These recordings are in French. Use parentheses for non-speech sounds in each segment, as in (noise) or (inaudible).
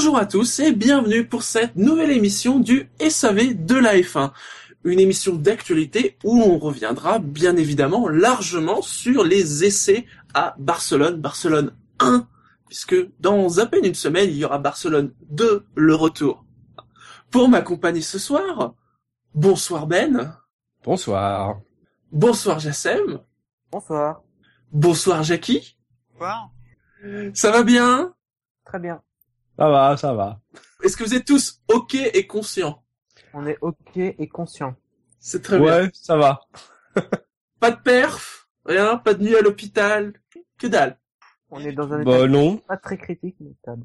Bonjour à tous et bienvenue pour cette nouvelle émission du SAV de la F1. Une émission d'actualité où on reviendra bien évidemment largement sur les essais à Barcelone, Barcelone 1, puisque dans à peine une semaine, il y aura Barcelone 2, le retour. Pour m'accompagner ce soir, bonsoir Ben. Bonsoir. Bonsoir Jassem. Bonsoir. Bonsoir Jackie. Bonsoir. Ça va bien? Très bien. Ça va, ça va. Est-ce que vous êtes tous ok et conscients? On est ok et conscient. C'est très bien. Ouais, ça va. (laughs) Pas de perf, rien, pas de nuit à l'hôpital, que dalle. On est dans un Bah état non. pas très critique, mais stable.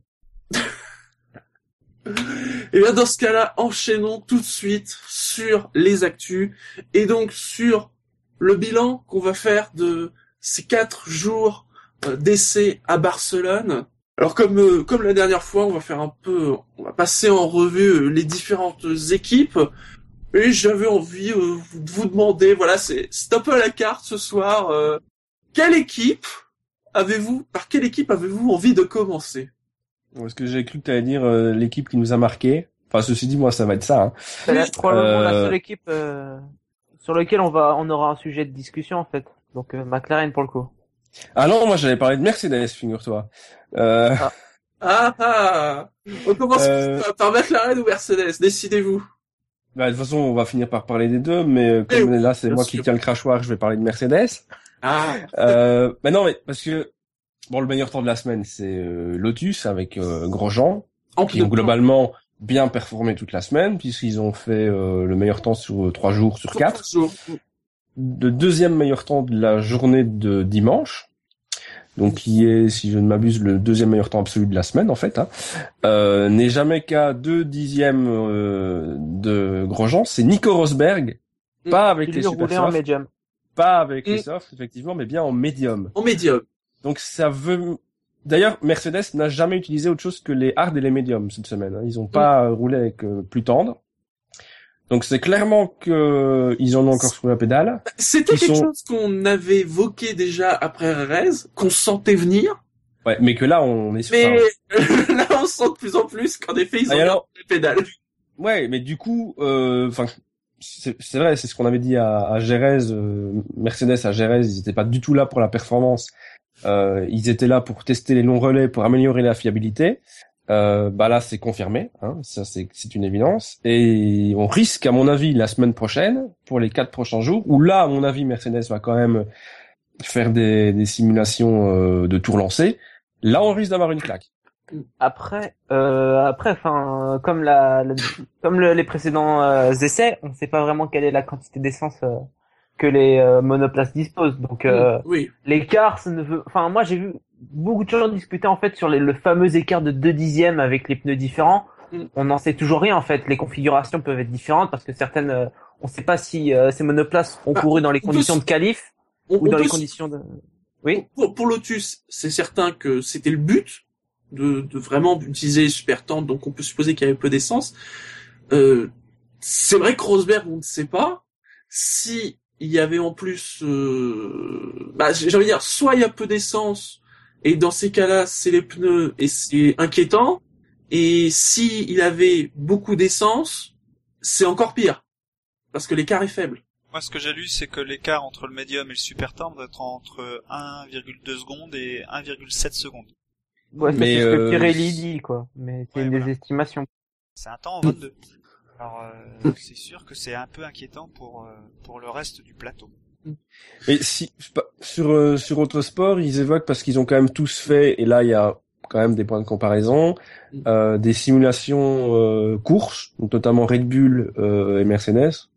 (laughs) Et bien dans ce cas-là, enchaînons tout de suite sur les actus et donc sur le bilan qu'on va faire de ces quatre jours euh, d'essai à Barcelone. Alors comme euh, comme la dernière fois, on va faire un peu, on va passer en revue euh, les différentes équipes. Et j'avais envie euh, de vous demander, voilà, c'est c'est un peu à la carte ce soir. euh, quelle équipe avez-vous, par quelle équipe avez-vous envie de commencer? Parce que j'ai cru que tu allais dire euh, l'équipe qui nous a marqué. Enfin, ceci dit, moi, ça va être ça. Hein. C'est la- probablement la Euh, seule équipe euh, sur laquelle on va, on aura un sujet de discussion en fait. Donc euh, McLaren pour le coup. Ah non, moi, j'allais parler de Mercedes, figure-toi. Euh, Ah ah On commence Euh. par- McLaren ou Mercedes, décidez-vous. bah, de toute façon, on va finir par parler des deux, mais euh, Eh comme oui, là, c'est moi sûr. qui tiens le crachoir, je vais parler de Mercedes. Ah Euh, mais non, mais parce que bon, le meilleur temps de la semaine, c'est euh, Lotus avec euh, Grosjean, En qui ont globalement bien performé toute la semaine, puisqu'ils ont fait euh, le meilleur temps sur euh, trois jours sur quatre. le deuxième meilleur temps de la journée de dimanche, donc qui est, si je ne m'abuse, le deuxième meilleur temps absolu de la semaine en fait, hein, euh, n'est jamais qu'à deux dixièmes euh, de Grosjean. C'est Nico Rosberg, Mm. pas avec les super en pas avec les softs effectivement, mais bien en médium. En médium. Donc ça veut. D'ailleurs, Mercedes n'a jamais utilisé autre chose que les hard et les médiums cette semaine. hein. Ils ont pas euh, roulé avec euh, plus tendre. Donc c'est clairement que ils en ont encore sous la pédale. C'était quelque sont- chose qu'on avait évoqué déjà après Rez, qu'on sentait venir, Ouais, mais que là on est sur. mais enfin, (laughs) là on sent de plus en plus qu'en effet ils ont Ah, et alors les pédales. Ouais, mais du coup, euh, enfin, c'est c'est vrai, c'est ce qu'on avait dit à, à Jerez, euh, Mercedes à Jerez, ils étaient pas du tout là pour la performance. Euh, ils étaient là pour tester les longs relais, pour améliorer la fiabilité. Euh, bah là, c'est confirmé, hein, ça c'est c'est une évidence. Et on risque, à mon avis, la semaine prochaine, pour les quatre prochains jours, où là, à mon avis, Mercedes va quand même faire des, des simulations euh, de tours lancés. Là, on risque d'avoir une claque. Après, euh, après, enfin, comme la, la- comme le- les précédents euh, essais, on ne sait pas vraiment quelle est la quantité d'essence euh, que les euh, monoplaces disposent. Donc euh, Oui. l'écart, ça ne veut. Enfin, moi, j'ai vu beaucoup de gens discuter en fait sur les- le fameux écart de 2 dixièmes avec les pneus différents. Mm. On n'en sait toujours rien en fait. Les configurations peuvent être différentes parce que certaines, euh, on ne sait pas si euh, ces monoplaces ont Bah, couru dans les peut conditions de qualif On, ou on dans les conditions de. Oui. pour, pour Lotus, c'est certain que c'était le but de, de vraiment utiliser super donc on peut supposer qu'il y avait peu d'essence. Euh, c'est vrai que Rosberg, on ne sait pas si il y avait en plus, euh, bah, j'ai envie de dire, soit il y a peu d'essence et dans ces cas-là, c'est les pneus et c'est inquiétant, et si il avait beaucoup d'essence, c'est encore pire parce que l'écart est faible. Moi, ce que j'ai lu, c'est que l'écart entre le médium et le super doit être entre 1,2 secondes et 1,7 secondes. Ouais, c'est ce que euh, Pirelli dit quoi. Mais c'est Ouais, des voilà. estimations. C'est un temps en 22. (laughs) Alors, euh, c'est sûr que c'est un peu inquiétant pour euh, pour le reste du plateau. Et si sur euh, sur autre sport, ils évoquent parce qu'ils ont quand même tous fait et là il y a quand même des points de comparaison, euh, des simulations euh, courses, notamment Red Bull euh, et Mercedes.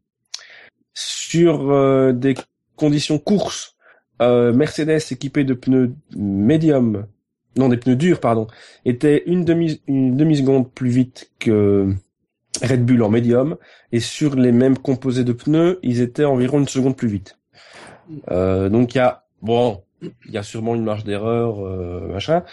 Sur euh, des conditions courses, euh, Mercedes équipé de pneus médium, non des pneus durs pardon, était une demi une demi seconde plus vite que Red Bull en médium et sur les mêmes composés de pneus, ils étaient environ une seconde plus vite. Euh, donc il y a bon, il y a sûrement une marge d'erreur, euh, machin,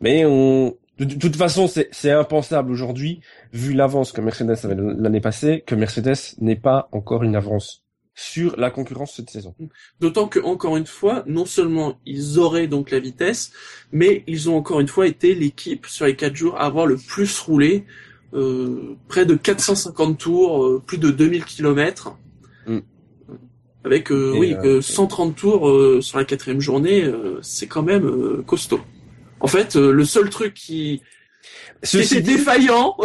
mais on de, de toute façon c'est impensable aujourd'hui vu l'avance que Mercedes avait l'année passée que Mercedes n'ait pas encore une avance sur la concurrence cette saison. D'autant que encore une fois, non seulement ils auraient donc la vitesse, mais ils ont encore une fois été l'équipe sur les quatre jours à avoir le plus roulé, euh, près de 450 tours, euh, plus de 2000 kilomètres, Mm. Avec euh, oui euh, que 130 tours euh, sur la quatrième journée, euh, c'est quand même euh, costaud. En fait, euh, le seul truc qui, Ceci défaillant,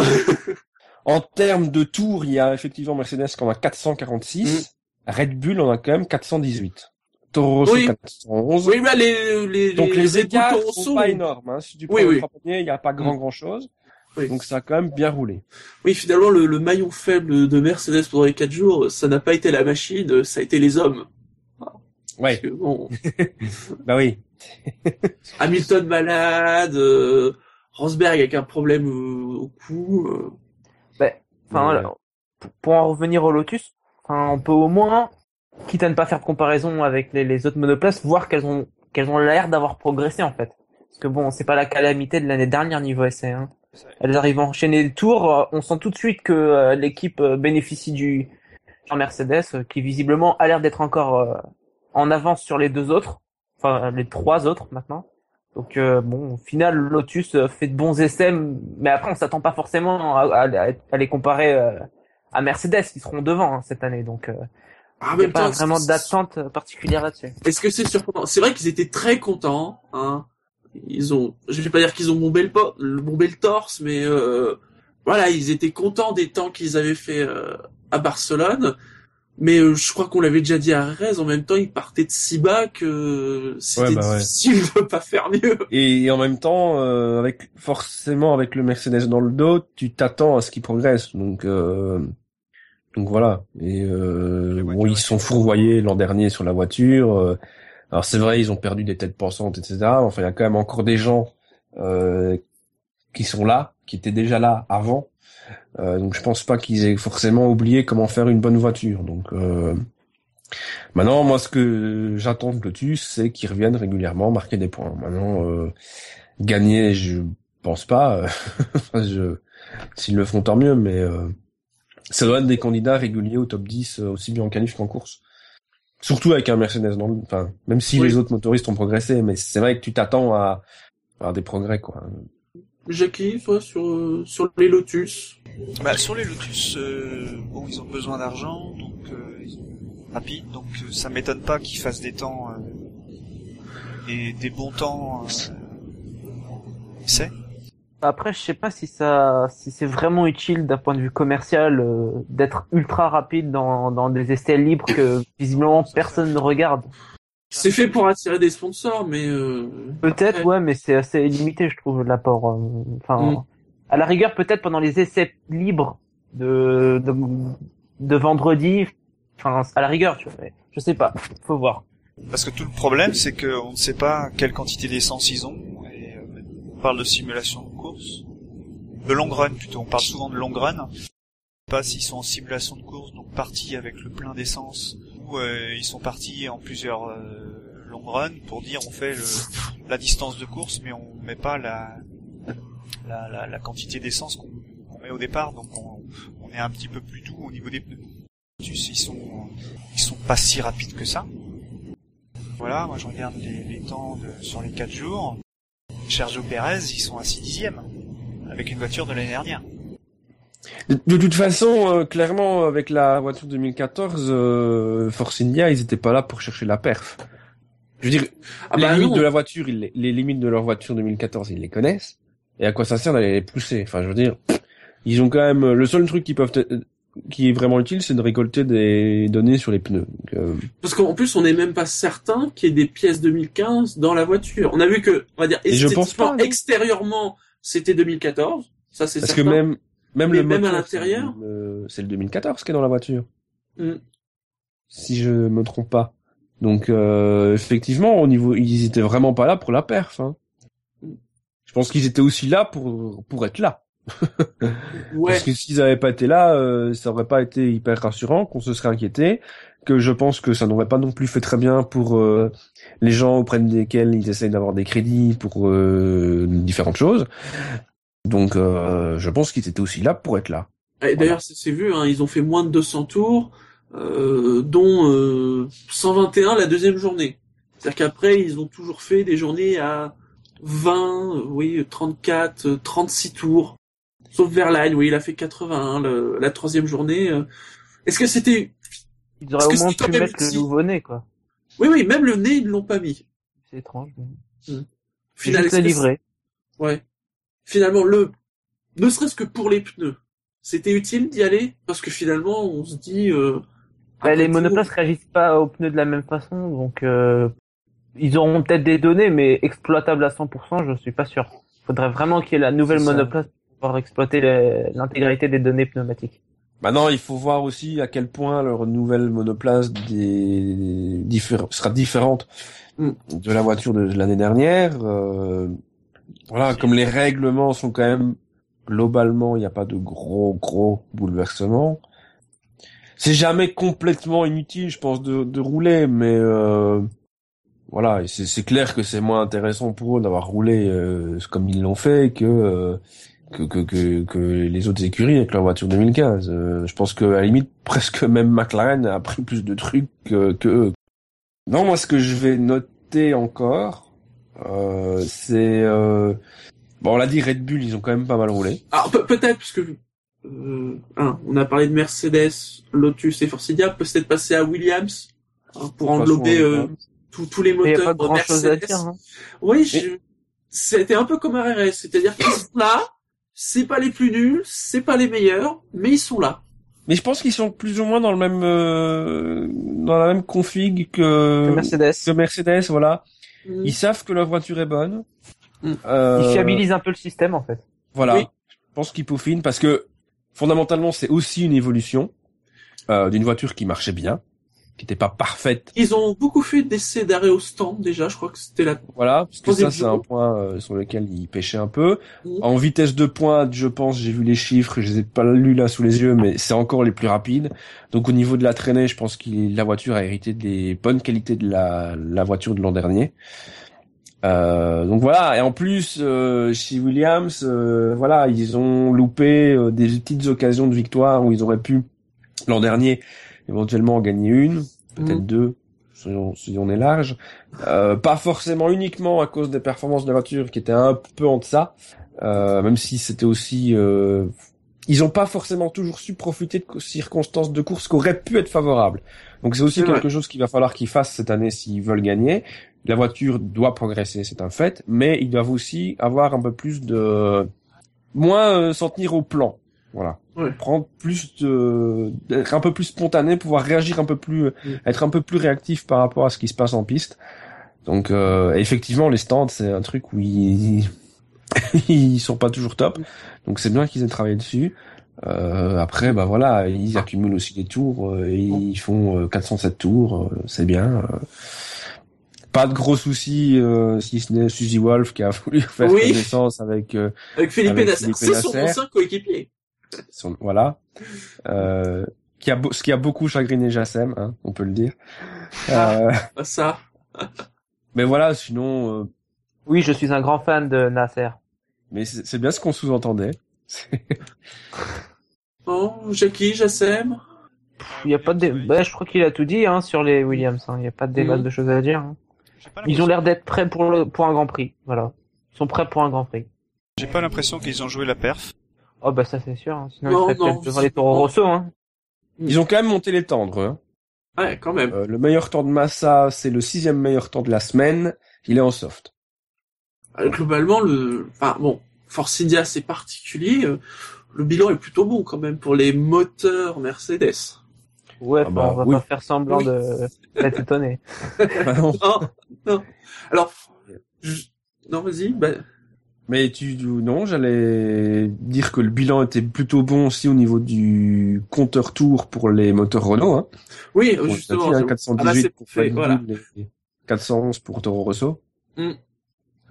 (laughs) en termes de tours, il y a effectivement Mercedes qui en a 446, Red Bull en a quand même 418. Toro Rosso Oui. 411. oui, bah, les, les, Donc les Bull écarts sont pas énormes. Hein. Si tu prends Oui, les oui. il n'y a pas grand grand chose. Oui. Donc ça a quand même bien roulé. Oui, finalement, le, le maillon faible de Mercedes pendant les quatre jours, ça n'a pas été la machine, ça a été les hommes. Ouais, Parce que, bon, (laughs) bah oui. (laughs) Hamilton malade, euh, Rosberg avec un problème euh, au cou. euh. Enfin, Ouais. Pour- pour en revenir au Lotus, enfin, on peut au moins, quitte à ne pas faire de comparaison avec les, les autres monoplaces, voir qu'elles ont qu'elles ont l'air d'avoir progressé en fait. Parce que bon, c'est pas la calamité de l'année dernière niveau essai. Hein. Elles arrivent à enchaîner les tours. euh, On sent tout de suite que euh, l'équipe euh, bénéficie du du Mercedes, qui visiblement a l'air d'être encore euh, en avance sur les deux autres, enfin les trois autres maintenant. Donc euh, bon, au final, Lotus fait de bons essais, mais après on s'attend pas forcément à, à- à les comparer euh, à Mercedes qui seront devant hein, cette année. Donc euh, Ah, il n'y a pas temps, vraiment d'attente particulière là-dessus. Est-ce que c'est surprenant? C'est vrai qu'ils étaient très contents. Hein. Ils ont, je vais pas dire qu'ils ont bombé le, bombé le torse, mais euh, voilà, ils étaient contents des temps qu'ils avaient fait euh, à Barcelone. Mais euh, je crois qu'on l'avait déjà dit à Rez, en même temps, ils partaient de si bas que c'était Ouais, bah ouais. difficile de pas faire mieux. Et, en même temps, euh, avec forcément avec le Mercedes dans le dos, tu t'attends à ce qu'il progresse. Donc euh, donc voilà. Et euh, Les bon, ils sont fourvoyés l'an dernier sur la voiture. Alors c'est vrai, ils ont perdu des têtes pensantes, etc. Enfin, il y a quand même encore des gens euh, qui sont là, qui étaient déjà là avant. Euh, donc je pense pas qu'ils aient forcément oublié comment faire une bonne voiture. Donc euh, maintenant, moi, ce que j'attends de Lotus, c'est qu'ils reviennent régulièrement marquer des points. Maintenant, euh, gagner, je pense pas. euh, (laughs) je, s'ils le font, tant mieux. Mais ça doit être des candidats réguliers au top 10, euh, aussi bien en qualif qu'en course. Surtout avec un Mercedes dans le, enfin, même si Oui. les autres motoristes ont progressé, mais c'est vrai que tu t'attends à, à des progrès, quoi. Jackie, toi, sur, euh, sur les Lotus? Bah, sur les Lotus, euh, bon, ils ont besoin d'argent, donc euh, ils sont rapides, donc euh, ça m'étonne pas qu'ils fassent des temps euh, et des bons temps. Euh, essais. Après, je sais pas si ça, si c'est vraiment utile d'un point de vue commercial euh, d'être ultra rapide dans, dans des essais libres que visiblement personne ne regarde. C'est fait pour attirer des sponsors, mais euh, Peut-être, ouais, mais c'est assez limité, je trouve, l'apport. euh, Enfin, Mm. à la rigueur, peut-être pendant les essais libres de, de, de vendredi. Enfin, à la rigueur, tu vois. mais Je sais pas, faut voir. Parce que tout le problème, c'est qu'on ne sait pas quelle quantité d'essence ils ont. Parle de simulation de course, de long run plutôt. On parle souvent de long run. On sait pas s'ils sont en simulation de course, donc partis avec le plein d'essence, ou euh, ils sont partis en plusieurs euh, long run pour dire on fait le, la distance de course, mais on met pas la la, la, quantité d'essence qu'on qu'on met au départ. Donc on, on est un petit peu plus doux au niveau des pneus. Ils sont ils sont pas si rapides que ça. Voilà, moi je regarde les, les temps de- sur les 4 jours. Sergio Pérez, ils sont à 6 dixièmes, avec une voiture de l'année dernière. De, toute façon, euh, clairement, avec la voiture 2014, euh, Force India, ils étaient pas là pour chercher la perf. Je veux dire, ah les bah limites non. de la voiture, ils les, limites de leur voiture 2014, ils les connaissent. Et à quoi ça sert d'aller les pousser? Enfin, je veux dire, ils ont quand même le seul truc qui peuvent te- qui est vraiment utile, c'est de récolter des données sur les pneus. Donc, euh, Parce qu'en plus, on n'est même pas certain qu'il y ait des pièces 2015 dans la voiture. On a vu que, on va dire, Et je pense esthétiquement, extérieursement, c'était 2014. Ça, c'est parce certain. que même même Mais le même à moteur, c'est l'intérieur le- c'est le 2014 qui est dans la voiture. Mm. Si je me trompe pas. Donc euh, effectivement, au niveau, ils étaient vraiment pas là pour la perf. Hein. Je pense qu'ils étaient aussi là pour pour être là. Ouais. Parce que s'ils avaient pas été là, euh, ça aurait pas été hyper rassurant, qu'on se serait inquiété, que je pense que ça n'aurait pas non plus fait très bien pour euh, les gens auprès desquels ils essayent d'avoir des crédits pour euh, différentes choses. Donc euh, je pense qu'ils étaient aussi là pour être là. D'ailleurs, c'est c'est vu, hein, ils ont fait moins de 200 tours. euh, dont euh, 121 la deuxième journée. C'est-à-dire qu'après, ils ont toujours fait des journées à 20, euh, oui, 34, euh, 36 tours. Sauf Verlaine, oui, il a fait 81 le- la troisième journée. euh. Est-ce que c'était... Ils auraient au moins pu mettre le nouveau-né, quoi. Oui, oui, même le nez, ils l'ont pas mis. C'est étrange. mais- Final, Juste est-ce le que c'est- livret. Ouais. Finalement, le, ne serait-ce que pour les pneus, c'était utile d'y aller? Parce que finalement, on se dit. Euh, Bah, les monoplaces réagissent pas aux pneus de la même façon, donc euh, ils auront peut-être des données, mais exploitables à 100%, je suis pas sûr. Faudrait vraiment qu'il y ait la nouvelle monoplace pouvoir exploiter l'intégralité des données pneumatiques. Maintenant, il faut voir aussi à quel point leur nouvelle monoplace des... diffé- sera différente Mm. de la voiture de l'année dernière. Euh, Voilà, comme les règlements sont quand même globalement, il n'y a pas de gros gros bouleversements. C'est jamais complètement inutile, je pense, de, de rouler, mais euh, voilà, c'est clair que c'est moins intéressant pour eux d'avoir roulé euh, comme ils l'ont fait que euh, que, que, que, que les autres écuries avec leur voiture 2015. Euh, je pense que à la limite (laughs) presque même McLaren a appris plus de trucs que, que eux. Non, moi ce que je vais noter encore, euh, c'est euh, bon, on l'a dit Red Bull, ils ont quand même pas mal roulé. Alors pe- peut-être parce que euh, un, on a parlé de Mercedes, Lotus et Force India, peut-être passer à Williams hein, pour englober euh, tous tous les Mais il n'y a moteurs pas grand chose à Mercedes. dire. Hein. Oui, je... c'était un peu comme un RS, c'est-à-dire qu'ils sont là, c'est pas les plus nuls, c'est pas les meilleurs, mais ils sont là. Mais je pense qu'ils sont plus ou moins dans le même euh, dans la même config que, Le Mercedes. que Mercedes, voilà. Mm. Ils savent que leur voiture est bonne. Mm. Euh, Ils fiabilisent un peu le système, en fait. Voilà. Oui. Je pense qu'ils peaufinent parce que fondamentalement c'est aussi une évolution euh, d'une voiture qui marchait bien, qui n'était pas parfaite. Ils ont beaucoup fait d'essais d'arrêt au stand déjà, je crois que c'était la Voilà, parce que ça c'est un point euh, sur lequel ils pêchaient un peu. Mm. En vitesse de pointe, je pense, j'ai vu les chiffres, je les ai pas lus là sous les yeux, mais c'est encore les plus rapides. Donc au niveau de la traînée, je pense que la voiture a hérité des bonnes qualités de la, la voiture de l'an dernier. Euh, donc voilà, et en plus euh, chez Williams, euh, voilà, ils ont loupé euh, des petites occasions de victoire où ils auraient pu l'an dernier éventuellement en gagner une, peut-être Mm. deux, si on, si on est large. Euh, pas forcément uniquement à cause des performances de la voiture qui étaient un peu en deçà, euh, même si c'était aussi euh, ils ont pas forcément toujours su profiter de co- circonstances de course qui auraient pu être favorables. Donc c'est aussi quelque chose qu'il va falloir qu'ils fassent cette année s'ils veulent gagner. La voiture doit progresser, c'est un fait, mais ils doivent aussi avoir un peu plus de moins euh, s'en tenir au plan. Voilà. Ouais. Prendre plus de être un peu plus spontané, pouvoir réagir un peu plus Mm. être un peu plus réactif par rapport à ce qui se passe en piste. Donc euh, effectivement les stands c'est un truc où ils (laughs) ils sont pas toujours top. Donc c'est bien qu'ils aient travaillé dessus. Euh, après bah voilà, ils accumulent aussi des tours euh, et ils font euh, 407 tours, euh, c'est bien. euh. Pas de gros soucis euh, si ce n'est Suzy Wolf qui a (laughs) voulu faire Oui. connaissance avec euh, avec Philippe Nasser. Felipe C'est son ancien coéquipier. Son voilà. Euh, qui a ce qui a beaucoup chagriné Jassem, hein, on peut le dire. Euh, Bah, ça. (laughs) mais voilà, sinon euh, Oui, je suis un grand fan de Nasser. mais c'est bien ce qu'on sous-entendait. (laughs) Oh, Jackie, Jassem? Il n'y a pas de dé- bah, je crois qu'il a tout dit hein, sur les Williams. hein. Il n'y a pas de débat Mhm. de choses à dire. hein. Ils ont l'air d'être prêts pour le pour un Grand Prix. Voilà. Ils sont prêts pour un Grand Prix. J'ai pas l'impression qu'ils ont joué la perf. Oh bah ça c'est sûr. hein. Sinon Non, ils seraient peut-être devant les. Rosso. Hein. Ils ont quand même monté les tendres. Hein. Ouais, quand même. Euh, le meilleur temps de Massa, c'est le sixième meilleur temps de la semaine. Il est en soft. Euh, Globalement, le, enfin bon, Force India c'est particulier. euh, Le bilan est plutôt bon quand même pour les moteurs Mercedes. Ouais, Ah enfin, bah, on va oui. pas faire semblant Oui. de d'être étonné. (laughs) Ah non. Non, non. Alors, je- non, vas-y. Bah, Mais tu non, j'allais dire que le bilan était plutôt bon aussi au niveau du compteur tour pour les moteurs Renault. Hein. oui, justement. dit, hein, c'est- 418 ah bah, pour fait, voilà. Bull et 411 pour Toro Rosso. Mm.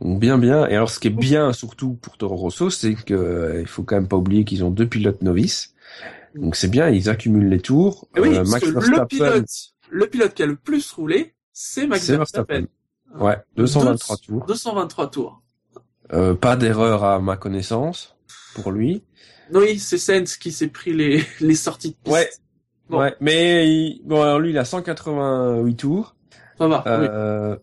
Donc bien bien. Et alors ce qui est bien surtout pour Toro Rosso, c'est que euh, il faut quand même pas oublier qu'ils ont deux pilotes novices. Donc c'est bien, ils accumulent les tours. Et oui, Euh, parce Max que le pilote, le pilote qui a le plus roulé, c'est Max Verstappen. Verstappen. Ouais, 223 Deux- tours. 223 tours. Euh, pas d'erreur à ma connaissance pour lui. Oui, c'est Sainz qui s'est pris les, (laughs) les sorties de piste. Ouais. Bon. Ouais, mais il- bon alors lui il a 188 tours. Ça va. oui. Euh,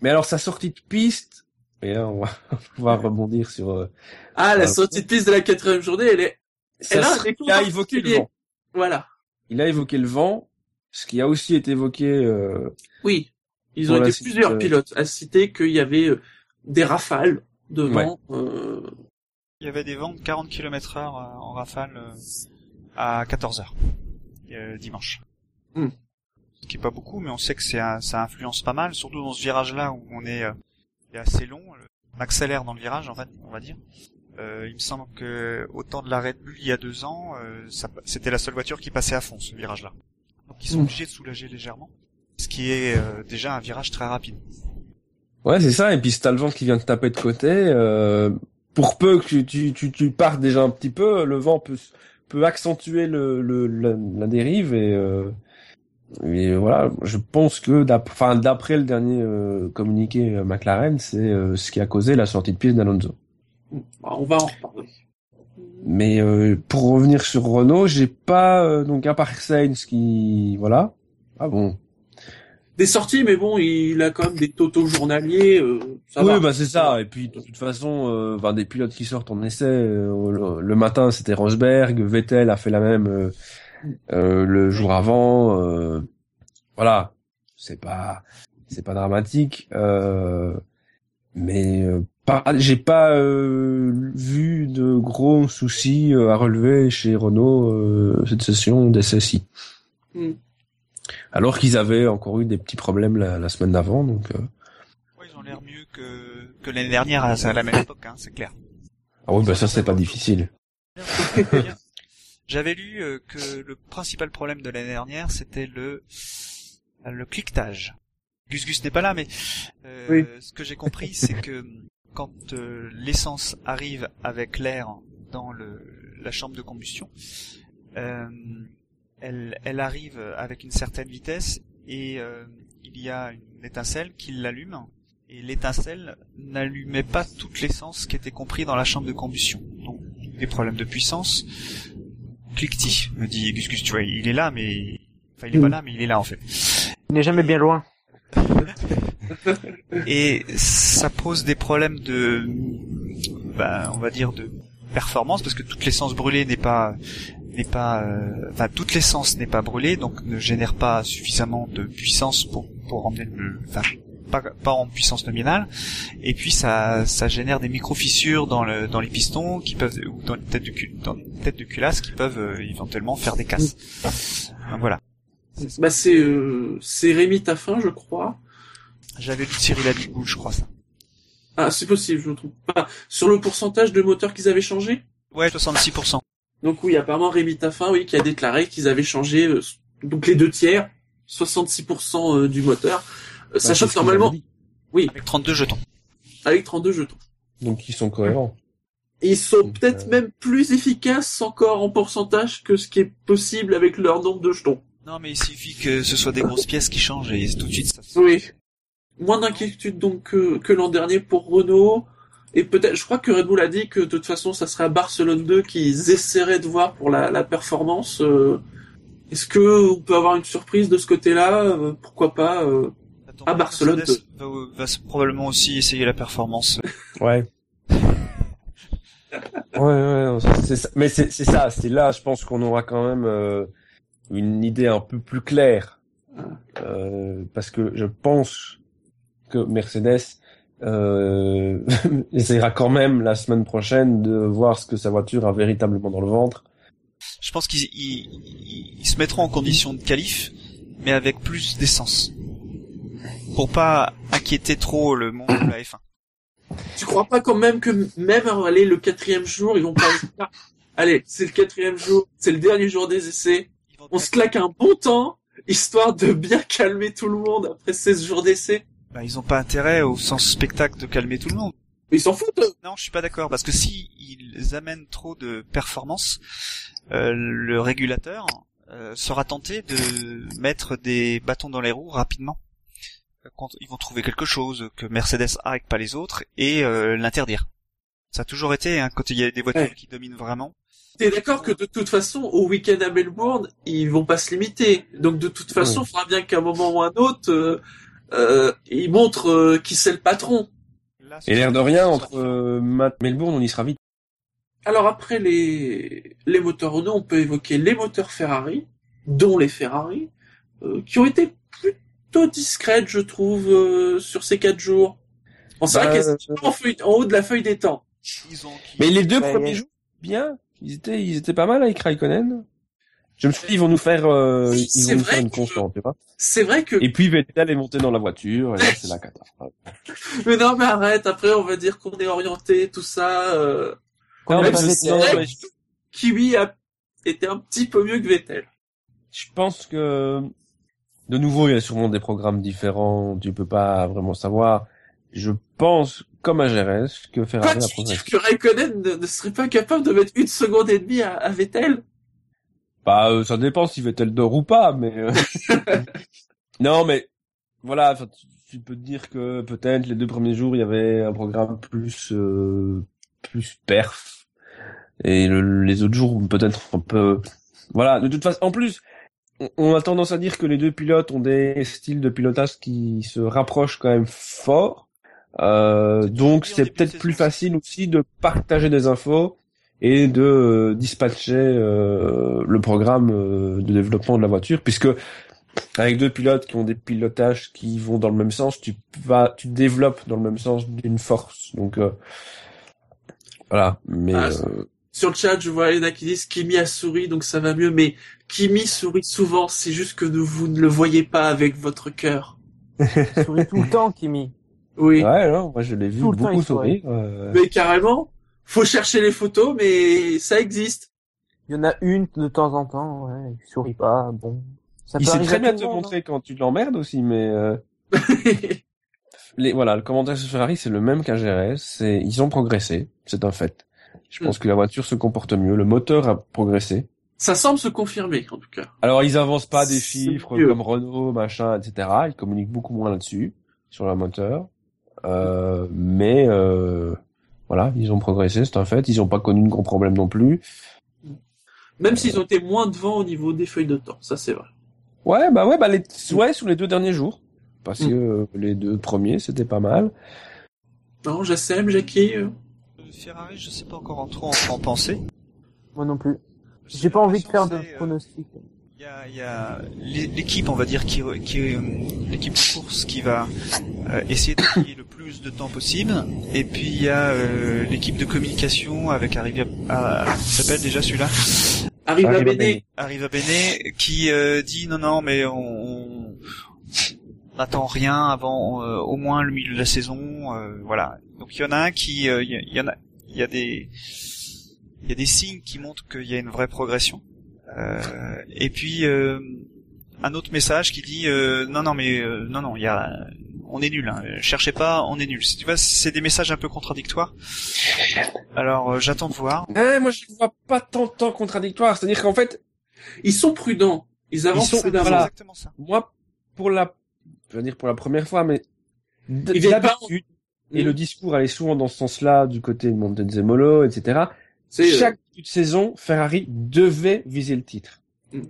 Mais alors sa sortie de piste, et là on va, (laughs) va rebondir sur. euh, Ah, la euh, sortie de piste de la quatrième journée, elle est, ça- elle a il a évoqué le vent. Voilà. Il a évoqué le vent, ce qui a aussi été évoqué. Euh, Oui. Ils ont été plusieurs pilotes à citer qu'il y avait des rafales de Ouais. vent. euh, Il y avait des vents de 40 km heure euh, en rafale euh, à 14 heures euh, dimanche. Hmm. Ce qui est pas beaucoup, mais on sait que c'est un- ça influence pas mal, surtout dans ce virage-là où on est, euh, il est assez long. On accélère dans le virage, en fait, on va dire. Euh, il me semble que au temps de la Red Bull il y a deux ans, euh, c'était la seule voiture qui passait à fond ce virage-là. Donc ils sont Hmm. obligés de soulager légèrement, ce qui est euh, déjà un virage très rapide. Ouais, c'est ça. Et puis si t'as le vent qui vient te taper de côté, euh, pour peu que tu, tu, tu partes déjà un petit peu, le vent peut, peut accentuer le, le, la, la dérive et, euh, et voilà. Je pense que d'après le dernier euh, communiqué McLaren, c'est euh, ce qui a causé la sortie de piste d'Alonso. bah, on va en reparler. Mais euh, pour revenir sur Renault, j'ai pas euh, donc à part Sainz qui voilà. Ah bon. Des sorties, mais bon, il a quand même des totaux journaliers. euh, ça oui, va. bah c'est ça. Et puis de toute façon, euh, ben, des pilotes qui sortent en essai. euh, le, matin, c'était Rosberg. Vettel a fait la même euh, euh, le jour avant. euh, voilà, c'est pas c'est pas dramatique. Euh, mais euh, j'ai pas euh, vu de gros soucis à relever chez Renault euh, cette session d'essai-ci. Alors qu'ils avaient encore eu des petits problèmes la, la semaine d'avant, donc. euh, Ouais, ils ont l'air mieux que, que l'année dernière à, à la même époque, hein, c'est clair. Ah oui, bah ça c'est pas difficile. (laughs) J'avais lu euh, que le principal problème de l'année dernière, c'était le le cliquetage. Gus Gus n'est pas là, mais euh, Oui. ce que j'ai compris, c'est que quand euh, l'essence arrive avec l'air dans le, la chambre de combustion, euh, elle, elle arrive avec une certaine vitesse et euh, il y a une étincelle qui l'allume et l'étincelle n'allumait pas toute l'essence qui était compris dans la chambre de combustion. Donc des problèmes de puissance. Cliquetis, me dit Gus Gus, tu vois, il est là, mais enfin il est pas là, mais il est là en fait. Il n'est jamais bien loin. (laughs) Et ça pose des problèmes de, ben, on va dire de performance parce que toute l'essence brûlée n'est pas n'est pas, euh, enfin toute l'essence n'est pas brûlée, donc ne génère pas suffisamment de puissance pour pour emmener le, enfin pas, pas en puissance nominale. Et puis ça ça génère des micro fissures dans le dans les pistons qui peuvent ou dans les têtes de cul, dans les têtes de culasse qui peuvent euh, éventuellement faire des casses. Donc voilà. Bah c'est euh, c'est Rémi Taffin, je crois. J'avais lu Cyril Abitboul, je crois ça. Ah, c'est possible, je me trompe pas. Sur le pourcentage de moteurs qu'ils avaient changé. Ouais, 66%. Donc oui, apparemment Rémi Taffin, oui, qui a déclaré qu'ils avaient changé euh, donc les deux tiers, 66% euh, du moteur, Euh, sachant Bah, ce que normalement, oui, Avec 32 jetons. avec 32 jetons. Donc ils sont cohérents. Et ils sont peut-être euh, même plus efficaces encore en pourcentage que ce qui est possible avec leur nombre de jetons. Non, mais il suffit que ce soit des grosses pièces qui changent et tout de suite ça. Oui. Moins d'inquiétude donc que, que l'an dernier pour Renault. Et peut-être, je crois que Red Bull a dit que de toute façon, ça serait à Barcelone 2 qu'ils essaieraient de voir pour la, la performance. euh. Est-ce que on peut avoir une surprise de ce côté-là Euh, Pourquoi pas euh, Attends, à Barcelone, Mercedes Va, va probablement aussi essayer la performance. (laughs) (laughs) Ouais. ouais, ouais, mais c'est c'est ça, c'est là, je pense qu'on aura quand même euh, une idée un peu plus claire, Euh, parce que je pense que Mercedes euh, (laughs) essaiera quand même la semaine prochaine de voir ce que sa voiture a véritablement dans le ventre. Je pense qu'ils ils, ils- ils se mettront en condition de qualif, mais avec plus d'essence. Pour pas inquiéter trop le monde de la F1. Tu crois pas quand même que même allez, le quatrième jour, ils vont pas se dire, allez, c'est le quatrième jour, c'est le dernier jour des essais, on se claque un bon temps, histoire de bien calmer tout le monde après 16 jours d'essais. Bah, ils ont pas intérêt au sens spectacle de calmer tout le monde. Mais ils s'en foutent. eux. Non, je suis pas d'accord parce que si ils amènent trop de performance, euh, le régulateur euh, sera tenté de mettre des bâtons dans les roues rapidement. Quand ils vont trouver quelque chose que Mercedes a et que pas les autres et euh, l'interdire. Ça a toujours été, hein, quand il y a des voitures Ouais. qui dominent vraiment. T'es d'accord que de toute façon, au week-end à Melbourne, ils vont pas se limiter. Donc de toute façon, il faudra bien qu'à un moment ou un autre, euh, ils montrent euh, qui c'est le patron. Et l'air de rien, entre euh, Matt- Melbourne, on y sera vite. Alors après les, les moteurs Renault, on peut évoquer les moteurs Ferrari, dont les Ferrari, euh, qui ont été plutôt discrètes, je trouve, euh, sur ces quatre jours. On c'est Bah, vrai qu'elles étaient en, feuille- en haut de la feuille des temps. Ils ont, Mais les deux premiers jours, bien. Ils étaient, ils étaient pas mal avec Raikkonen. Je me suis dit, ils vont nous faire, euh, ils vont nous faire une constante, tu vois. C'est vrai que... Et puis Vettel est monté dans la voiture, et là, c'est la catastrophe. (laughs) Mais non, mais arrête, après on va dire qu'on est orienté, tout ça. Euh... Non, mais Vettel. mais que Kiwi a été un petit peu mieux que Vettel. Je pense que, de nouveau, il y a sûrement des programmes différents, tu peux pas vraiment savoir. Je pense, comme à Jerez, que Ferrari a progressé. que Raikkonen ne, ne serait pas capable de mettre une seconde et demie à, à Vettel? Bah, euh, ça dépend si Vettel dort ou pas, mais euh, (laughs) non, mais voilà, tu, tu peux te dire que peut-être les deux premiers jours il y avait un programme plus euh, plus perf et le- les autres jours peut-être un peu voilà. De toute façon, en plus, on, a tendance à dire que les deux pilotes ont des styles de pilotage qui se rapprochent quand même fort. Euh, donc c'est peut-être plus facile aussi de partager des infos et de euh, dispatcher euh, le programme euh, de développement de la voiture, puisque avec deux pilotes qui ont des pilotages qui vont dans le même sens, tu vas, tu développes dans le même sens d'une force. Donc euh, voilà, mais Ah, euh, Sur le chat, je vois Elena qui dit Kimi a souri, donc ça va mieux, mais Kimi sourit souvent, c'est juste que vous ne le voyez pas avec votre cœur. Sourit tout le temps, Kimi. Oui, ouais, non, moi je l'ai vu Tout beaucoup sourire. euh, mais carrément, faut chercher les photos, mais ça existe. Il y en a une de temps en temps, ouais, il sourit pas, bon. Ça il sait très bien te monde, montrer quand tu l'emmerdes aussi, mais euh, (laughs) les, voilà, le commentaire sur Ferrari, c'est le même qu'à GRS. C'est, ils ont progressé, c'est un fait. Je pense que la voiture se comporte mieux, le moteur a progressé. ça semble se confirmer, en tout cas. Alors, ils avancent pas des chiffres mieux. comme Renault, machin, etc. Ils communiquent beaucoup moins là-dessus, sur le moteur. Euh, mais euh, voilà, ils ont progressé, c'est un fait. Ils ont pas connu de gros problèmes non plus. Même s'ils ont été moins devant au niveau des feuilles de temps, ça c'est vrai. Ouais, bah ouais, bah les, ouais, sur les deux derniers jours. Parce Mm. que euh, les deux premiers, c'était pas mal. Non, j'aime, Jackie. euh, Ferrari, je sais pas encore en trop en, en penser. Moi non plus. J'ai pas envie de faire de euh, pronostics. Il y a, il y a l'é- l'équipe, on va dire, qui, qui euh, l'équipe de course qui va euh, essayer de gagner le plus de temps possible. Et puis il y a euh, l'équipe de communication avec Arriva, ah, comment il s'appelle déjà celui-là? Arrive à Arriva Bene. Bene. Arriva Bene, qui euh, dit non non mais on, on n'attend rien avant euh, au moins le milieu de la saison. euh, voilà. Donc il y en a un qui, euh, il y, il y en a, il y a des, il y a des signes qui montrent qu'il y a une vraie progression. Euh, et puis euh, un autre message qui dit euh, non non mais euh, non non il y a on est nul hein, cherchez pas on est nul tu vois c'est des messages un peu contradictoires alors euh, j'attends de voir Ouais, moi je vois pas tant de temps contradictoire. C'est-à-dire qu'en fait, Ils sont prudents. Ils avancent sont- prudemment. voilà. exactement ça moi, pour la, je veux dire pour la première fois, mais Ils d'habitude, et le discours allait souvent dans ce sens-là, du côté de Montezemolo, etc. C'est, euh, Chaque début de saison, Ferrari devait viser le titre. Mm.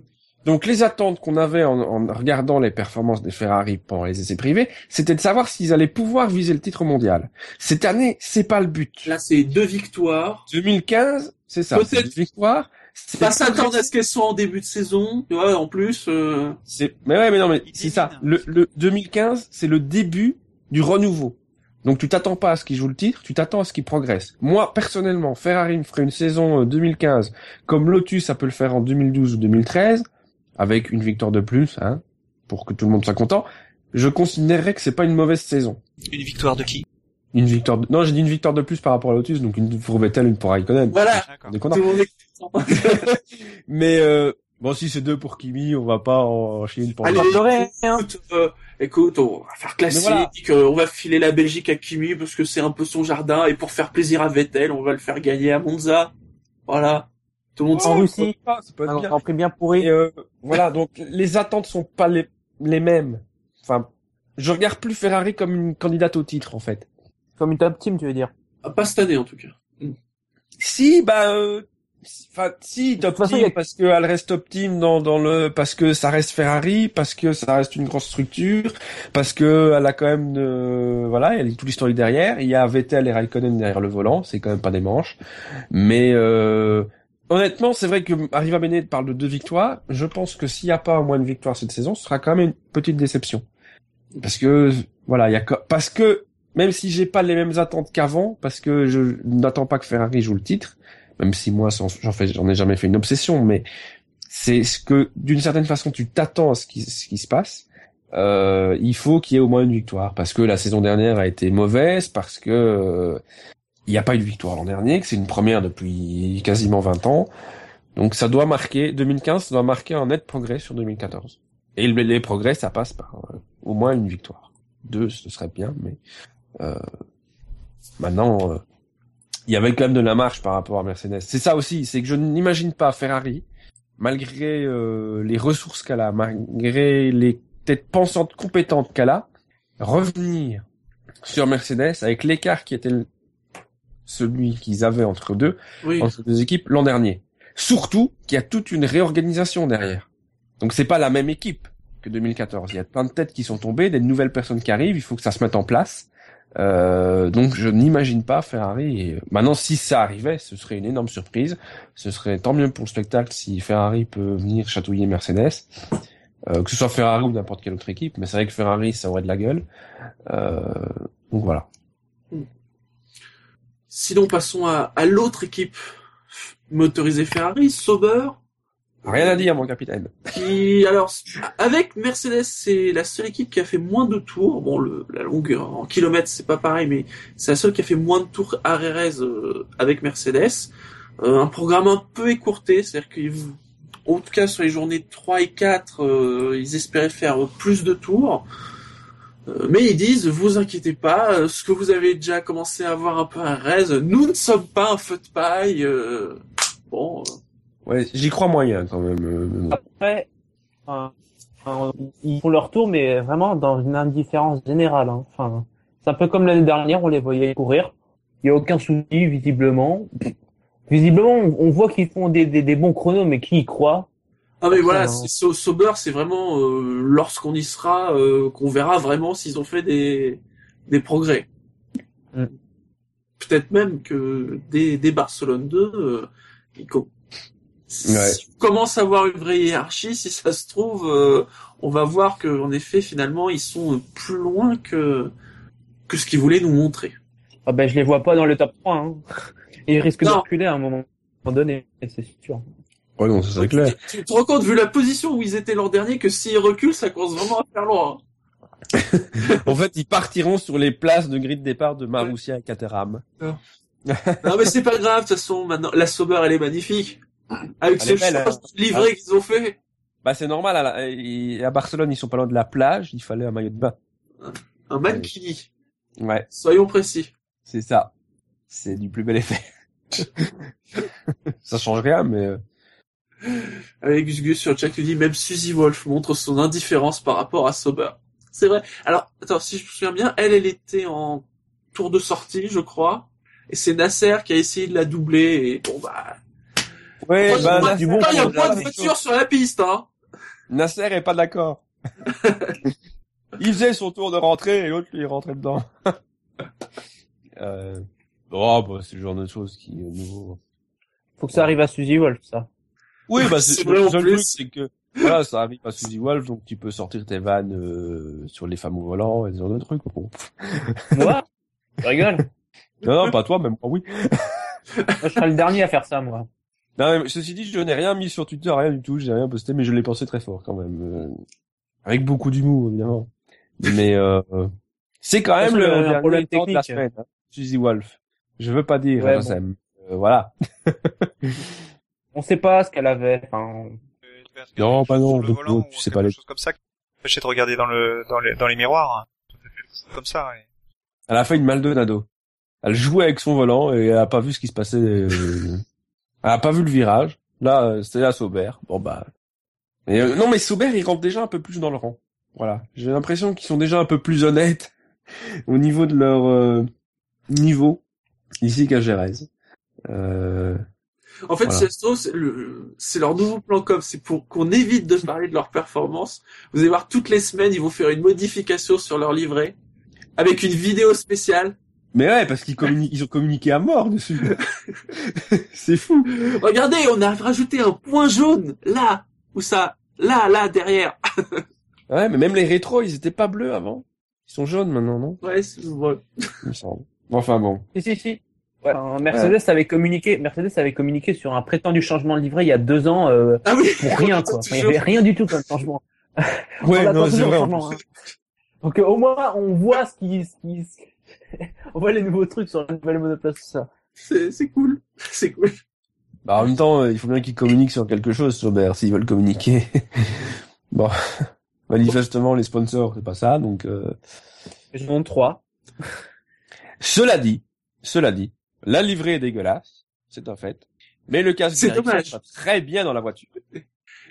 Donc les attentes qu'on avait en, en regardant les performances des Ferrari pendant les essais privés, c'était de savoir s'ils allaient pouvoir viser le titre mondial. Cette année, c'est pas le but. Là, c'est deux victoires. 2015, c'est ça. Peut-être- c'est deux victoires. C'est Pas s'attendre à ce qu'elles soient en début de saison. Tu vois, en plus, euh, C'est, mais ouais, mais non, mais c'est ça. Le, le 2015, c'est le début du renouveau. Donc tu t'attends pas à ce qu'il joue le titre, tu t'attends à ce qu'il progresse. Moi, personnellement, Ferrari me ferait une saison euh, 2015 comme Lotus, ça peut le faire en 2012 ou 2013, avec une victoire de plus, hein, pour que tout le monde soit content. Je considérerais que c'est pas une mauvaise saison. une victoire de qui? Une victoire de... Non, j'ai dit une victoire de plus par rapport à Lotus, donc une pour Vettel, une pour Raikkonen. Voilà. Tout connards. le monde est content. (laughs) Mais euh, bon, si c'est deux pour Kimi, on va pas en chier une pour Allez, hein. écoute, euh, écoute, on va faire classique. voilà. euh, on va filer la Belgique à Kimi parce que c'est un peu son jardin et pour faire plaisir à Vettel, on va le faire gagner à Monza. Voilà. Tout le monde En s'en Russie. pas, ça peut être Un bien. Grand Prix bien pourri. Et euh, voilà, donc les attentes sont pas les, les mêmes. Enfin, je regarde plus Ferrari comme une candidate au titre en fait. Comme une top team, tu veux dire. Ah, Pas cette année en tout cas. Si, bah, euh, enfin, si, top façon, team, a- parce qu'elle reste top team dans, dans le, parce que ça reste Ferrari, parce que ça reste une grosse structure, parce que elle a quand même, euh, voilà, il y a tout l'historique derrière. Il y a Vettel et Raikkonen derrière le volant, c'est quand même pas des manches. Mais, euh, honnêtement, c'est vrai que Arriva Bene parle de deux victoires. Je pense que s'il n'y a pas au moins une victoire cette saison, ce sera quand même une petite déception. Parce que, voilà, il y a, parce que, même si j'ai pas les mêmes attentes qu'avant, parce que je n'attends pas que Ferrari joue le titre, même si moi j'en fais j'en ai jamais fait une obsession mais c'est ce que d'une certaine façon tu t'attends à ce qui ce qui se passe. Euh, il faut qu'il y ait au moins une victoire parce que la saison dernière a été mauvaise parce que euh, il n'y a pas eu de victoire l'an dernier que c'est une première depuis quasiment 20 ans. Donc ça doit marquer 2015 ça doit marquer un net progrès sur 2014 et le- les progrès ça passe par euh, au moins une victoire. Deux ce serait bien mais euh, maintenant euh, il y avait quand même de la marche par rapport à Mercedes. C'est ça aussi, c'est que je n'imagine pas Ferrari, malgré euh, les ressources qu'elle a, malgré les têtes pensantes compétentes qu'elle a, revenir sur Mercedes avec l'écart qui était celui qu'ils avaient entre deux, Oui. entre deux équipes l'an dernier. Surtout qu'il y a toute une réorganisation derrière. Donc c'est pas la même équipe que 2014. Il y a plein de têtes qui sont tombées, des nouvelles personnes qui arrivent, il faut que ça se mette en place. Euh, donc je n'imagine pas Ferrari. Maintenant, si ça arrivait, ce serait une énorme surprise. Ce serait tant mieux pour le spectacle si Ferrari peut venir chatouiller Mercedes, Euh, que ce soit Ferrari ou n'importe quelle autre équipe. Mais c'est vrai que Ferrari, ça aurait de la gueule. Euh, donc voilà. Sinon, passons à, à l'autre équipe motorisée Ferrari, Sauber, Rien à dire, mon capitaine. qui, alors, avec Mercedes, c'est la seule équipe qui a fait moins de tours. Bon, le, la longueur en kilomètres, c'est pas pareil, mais c'est la seule qui a fait moins de tours à Rérez euh, avec Mercedes. Euh, un programme un peu écourté, c'est-à-dire qu'ils, en tout cas sur les journées 3 et 4, euh, ils espéraient faire plus de tours. Euh, mais ils disent, vous inquiétez pas, euh, ce que vous avez déjà commencé à voir un peu à Rez, nous ne sommes pas un feu de paille. euh, bon, euh, Ouais, j'y crois moyen quand même. euh. Après, ils font leur tour, mais vraiment dans une indifférence générale. hein. Enfin, c'est un peu comme l'année dernière, on les voyait courir. Il y a aucun souci, visiblement. Visiblement, on, voit qu'ils font des, des, des bons chronos, mais qui y croit? Ah mais voilà, c'est Sau- Sauber, c'est vraiment euh, lorsqu'on y sera euh, qu'on verra vraiment s'ils ont fait des des progrès. Mm. Peut-être même que dès, dès Barcelone 2, euh, ils Ouais. si on commence à avoir une vraie hiérarchie, si ça se trouve, euh, on va voir que en effet, finalement, ils sont plus loin que que ce qu'ils voulaient nous montrer. Ah ben, je les vois pas dans le top 3. Hein. Ils risquent de reculer à un moment donné, c'est sûr. Ouais, non, ça c'est clair. Tu, tu te rends compte, vu la position où ils étaient l'an dernier, que s'ils reculent, ça commence vraiment à faire loin. hein. (laughs) En fait, ils partiront sur les places de grille de départ de Marussia et Caterham. Non mais c'est pas grave, de toute façon, maintenant, la Sauber, elle est magnifique. Avec ce belle, hein. qu'ils ont fait. Bah c'est normal, à, la- et à Barcelone, ils sont pas loin de la plage, il fallait un maillot de bain. Un mankini. Ouais, Soyons précis. c'est ça. C'est du plus bel effet. (laughs) ça change rien, mais... euh, Avec Gus Gus sur chat qui dit même Suzy Wolf montre son indifférence par rapport à Sauber. C'est vrai. Alors, attends, si je me souviens bien, elle, elle était en tour de sortie, je crois. Et c'est Nasser qui a essayé de la doubler et bon bah. Ouais, Moi, bah, moi, Nasser, du bon il y a a de choses. sur la piste, hein. Nasser est pas d'accord. (laughs) il faisait son tour de rentrée et l'autre lui est rentré dedans. (laughs) euh... Oh, bah, c'est le genre de choses qui, euh, nouveau. Faut que ça arrive à Suzy Wolf, ça. Oui, bah, c'est C'est le seul plus. truc, c'est que, voilà, ça arrive à Suzy Wolf, donc tu peux sortir tes vannes, euh, sur les femmes au volant et ce genre de trucs. Bon. (laughs) Moi? Je rigole. Non, non, pas toi, même moi, oui. Moi, je serai le dernier à faire ça, moi. Non, mais ceci dit, je n'ai rien mis sur Twitter, rien du tout, j'ai rien posté, mais je l'ai pensé très fort quand même. euh, avec beaucoup d'humour, évidemment. Mais euh, c'est quand même De le dernier problème temps de la technique. semaine, hein, Suzy Wolf. Je veux pas dire, Ouais, bon. sais. Euh, voilà. (laughs) On sait pas ce qu'elle avait. Enfin, Non, bah non, sur le volant tu sais pas les- chose comme ça qui empêchait de regarder dans le dans les dans les miroirs. Comme ça. ouais. Elle a fait une Maldonado. Elle jouait avec son volant et elle a pas vu ce qui se passait. euh, Elle a pas vu le virage. Là, euh, c'était la Sauber. Bon bah. Mais, euh, non, mais Sauber, ils rentrent déjà un peu plus dans le rang. Voilà. J'ai l'impression qu'ils sont déjà un peu plus honnêtes (laughs) au niveau de leur euh, niveau ici qu'à Gérèse. Euh, En fait, Voilà. c'est le- c'est leur nouveau plan com. C'est pour qu'on évite de parler de leur performance. Vous allez voir, toutes les semaines, ils vont faire une modification sur leur livret avec une vidéo spéciale. Mais ouais, parce qu'ils communiquent, ils ont communiqué à mort dessus. (laughs) c'est fou. Regardez, on a rajouté un point jaune là, où ça, là, là, derrière. (laughs) Ouais, mais même les rétros, ils étaient pas bleus avant. Ils sont jaunes maintenant, non? Ouais, c'est ouais. Il me semble. Enfin bon. Si, si, si. Enfin, Mercedes avait communiqué, Mercedes avait communiqué sur un prétendu changement de livret il y a deux ans euh, Ah oui. pour rien quoi. Enfin, (laughs) il y avait rien du tout comme changement. Ouais, non, c'est vrai. hein. Donc euh, au moins on voit ce qui, ce qui, ce qui- (laughs) on voit les nouveaux trucs sur la nouvelle monoplace tout ça. C'est c'est cool. (laughs) C'est cool. Bah, en même temps, euh, il faut bien qu'ils communiquent sur quelque chose, Sauber, s'ils veulent communiquer. (laughs) bon. Manifestement, les sponsors, c'est pas ça, donc, euh... J'en ai trois. Cela dit, cela dit, la livrée est dégueulasse, c'est un fait. Mais le casque C'est dommage. va très bien dans la voiture.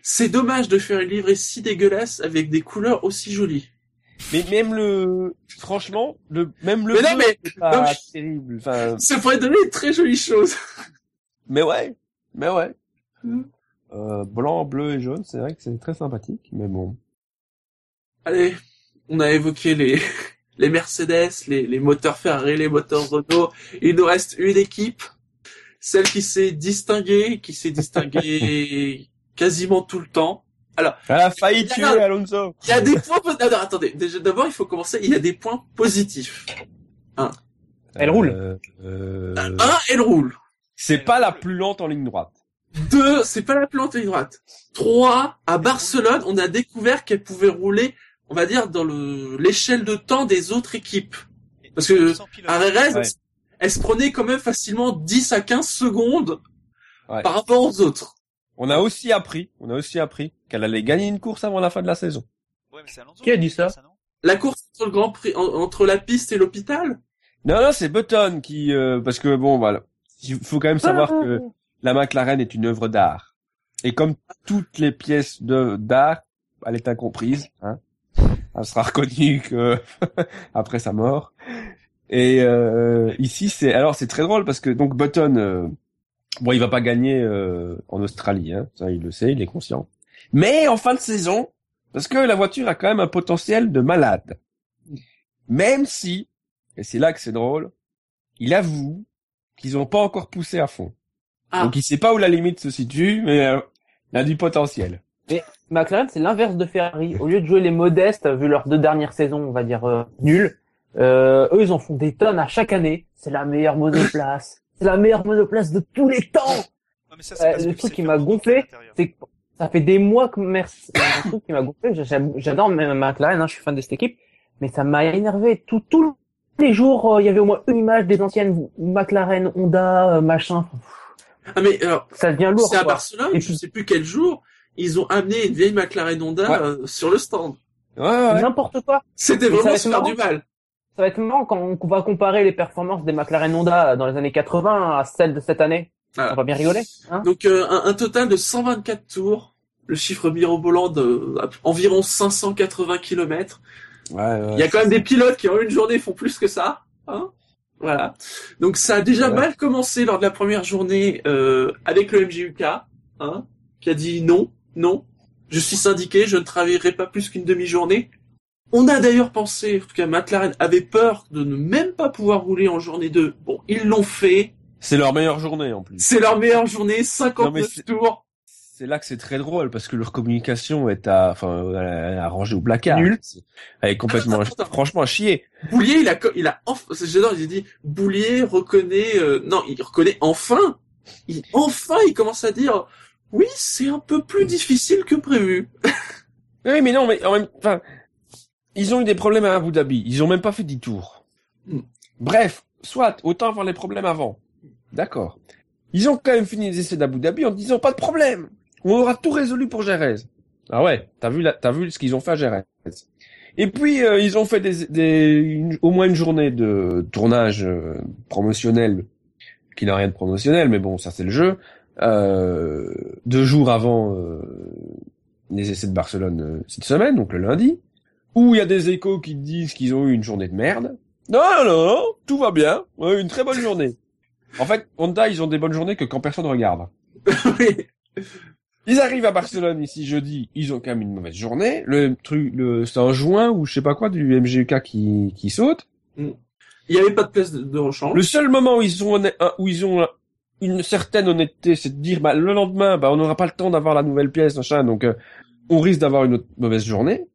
C'est dommage de faire une livrée si dégueulasse avec des couleurs aussi jolies. Mais même le, franchement, le, même le Mais non, bleu, mais- c'est pas non, mais- terrible. Enfin, Ça pourrait donner une très jolie chose. mais ouais, mais ouais. Mm. Euh, blanc, bleu et jaune, c'est vrai que c'est très sympathique, mais bon. Allez, on a évoqué les, (laughs) les Mercedes, les, les moteurs Ferrari, les moteurs Renault. Il nous reste une équipe, celle qui s'est distinguée, qui s'est distinguée (laughs) quasiment tout le temps. Elle a failli tuer Alonso. Il y a des points, pos- alors, attendez, déjà, d'abord, il faut commencer, il y a des points positifs. Elle roule. Euh, euh, Un, elle roule. c'est pas la plus lente en ligne droite. Deux, c'est pas la plante ligne droite. Trois, à Barcelone, on a découvert qu'elle pouvait rouler, on va dire, dans le, l'échelle de temps des autres équipes. Parce que. À Rérez, Ouais. elle se prenait quand même facilement 10 à 15 secondes Ouais. par rapport aux autres. On a aussi appris, on a aussi appris qu'elle allait gagner une course avant la fin de la saison. Ouais, mais c'est Alonso Qui a dit ça La course entre le Grand Prix, en- entre la piste et l'hôpital, Non, non, c'est Button qui, euh, parce que bon, voilà, il faut quand même savoir que la McLaren est une œuvre d'art. Et comme toutes les pièces de d'art, elle est incomprise. Hein. Elle sera reconnue que (laughs) après sa mort. Et euh, ici, c'est alors c'est très drôle parce que donc Button, euh, bon, il va pas gagner euh, en Australie, hein, ça il le sait, il est conscient. Mais en fin de saison, parce que la voiture a quand même un potentiel de malade. Même si, et c'est là que c'est drôle, il avoue qu'ils ont pas encore poussé à fond. Ah. Donc il sait pas où la limite se situe, mais euh, il a du potentiel. McLaren, c'est l'inverse de Ferrari. Au lieu de jouer les modestes, vu leurs deux dernières saisons, on va dire euh, nulles, euh, eux, ils en font des tonnes à chaque année. C'est la meilleure monoplace. C'est la meilleure monoplace de tous les temps. Non, mais ça, Euh, le truc qui m'a gonflé. C'est que ça fait des mois que merci. Un truc qui m'a gonflé. J'adore même McLaren, hein, je suis fan de cette équipe, mais ça m'a énervé. Tout, tous les jours, euh, il y avait au moins une image des anciennes McLaren, Honda, euh, machin. ah mais alors, Ça devient lourd. c'est à. Barcelone, Et je sais plus quel jour, ils ont amené une vieille McLaren Honda Ouais. euh, sur le stand. Ouais, ouais. N'importe quoi. C'était vraiment du mal. Ça va être marrant quand on va comparer les performances des McLaren Honda dans les années 80 à celles de cette année. Voilà. On va bien rigoler. Hein Donc euh, un, un total de 124 tours, le chiffre mirobolant de à- environ 580 kilomètres. Ouais, ouais. Il y a quand même des pilotes qui en une journée font plus que ça. Hein voilà. Donc ça a déjà mal commencé lors de la première journée euh, avec le MJUK, hein, qui a dit non, non, je suis syndiqué, je ne travaillerai pas plus qu'une demi-journée. On a d'ailleurs pensé, en tout cas McLaren avait peur de ne même pas pouvoir rouler en journée 2. Bon, ils l'ont fait. C'est leur meilleure journée en plus. C'est leur meilleure journée, Non, 59 mais c'est- tours. C'est là que c'est très drôle parce que leur communication est à, enfin, arrangée au placard. Nul. Elle est complètement, Attends, attends. franchement à chier. Boulier, il a, il a, enfin, j'adore, il a dit, Boulier reconnaît, euh, non, il reconnaît enfin, il, enfin, il commence à dire, oui, c'est un peu plus difficile que prévu. Oui, mais non, mais en même, enfin, ils ont eu des problèmes à Abu Dhabi. Ils ont même pas fait 10 tours. Hmm. Bref, soit, autant avoir les problèmes avant. D'accord. Ils ont quand même fini les essais d'Abu Dhabi en disant pas de problème. On aura tout résolu pour Jerez. Ah ouais, t'as vu t'as vu ce qu'ils ont fait à Jerez. Et puis euh, ils ont fait des, des une- au moins une journée de tournage euh, promotionnel qui n'a rien de promotionnel, mais bon, ça c'est le jeu. Euh, deux jours avant euh, les essais de Barcelone euh, cette semaine, donc le lundi, où il y a des échos qui disent qu'ils ont eu une journée de merde. Non, non, non, tout va bien, on a eu une très bonne journée. En fait, Honda, ils ont des bonnes journées que quand personne regarde. (laughs) oui. Ils arrivent à Barcelone ici jeudi, ils ont quand même une mauvaise journée. Le truc, le, c'est un juin ou je sais pas quoi du MGK qui, qui saute. Il n'y avait pas de place de, de rechange. Le seul moment où ils ont un- où ils ont une certaine honnêteté, c'est de dire bah, le lendemain, bah, on n'aura pas le temps d'avoir la nouvelle pièce, machin, donc euh, on risque d'avoir une autre mauvaise journée.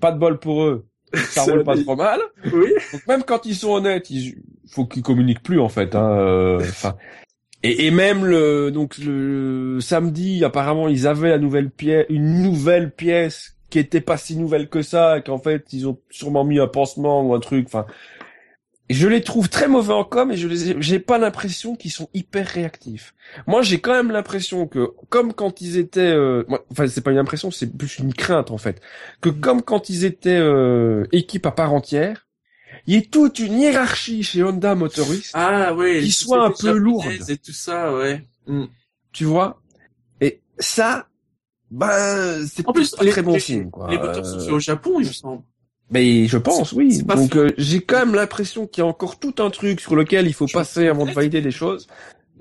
Pas de bol pour eux, ça (laughs) roule pas trop mal. Oui. Donc même quand ils sont honnêtes, il faut qu'ils communiquent plus en fait. Hein, euh, (laughs) enfin, et, et même le donc le samedi, apparemment, ils avaient la nouvelle pièce, une nouvelle pièce qui était pas si nouvelle que ça, et qu'en fait ils ont sûrement mis un pansement ou un truc. Enfin, je les trouve très mauvais en com et je les ai- j'ai pas l'impression qu'ils sont hyper réactifs. Moi, j'ai quand même l'impression que comme quand ils étaient, euh, enfin c'est pas une impression, c'est plus une crainte en fait, que comme quand ils étaient euh, équipe à part entière, il y ait toute une hiérarchie chez Honda Motorist, Ah oui. Qui soit un peu lourde. Et tout ça, ouais. Mm. tu vois? Et ça, ben c'est En plus, pas les, très bon les- signe quoi. les moteurs sont Euh, au Japon, il me semble. Mais je pense, oui. Donc euh, j'ai quand même l'impression qu'il y a encore tout un truc sur lequel il faut Je- passer avant de valider des choses.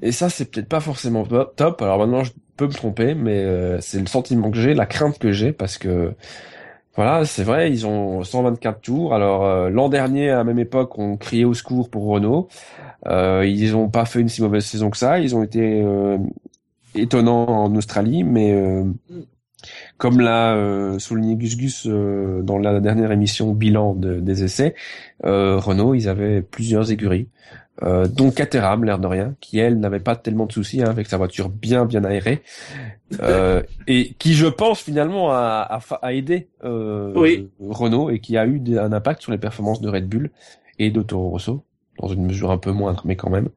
Et ça, c'est peut-être pas forcément to- top. Alors maintenant, je peux me tromper, mais euh, c'est le sentiment que j'ai, la crainte que j'ai, parce que voilà, c'est vrai, ils ont 124 tours. Alors euh, l'an dernier, à la même époque, on criait au secours pour Renault. Euh, ils ont pas fait une si mauvaise saison que ça. Ils ont été euh, étonnants en Australie, mais comme l'a souligné Gus Gus dans la dernière émission bilan de- des essais, Renault, ils avaient plusieurs écuries, euh, dont Caterham, l'air de rien, qui elle n'avait pas tellement de soucis hein, avec sa voiture bien bien aérée, euh, et qui je pense finalement a, a, a aidé euh, Oui. Renault et qui a eu un impact sur les performances de Red Bull et de Toro Rosso, dans une mesure un peu moindre, mais quand même.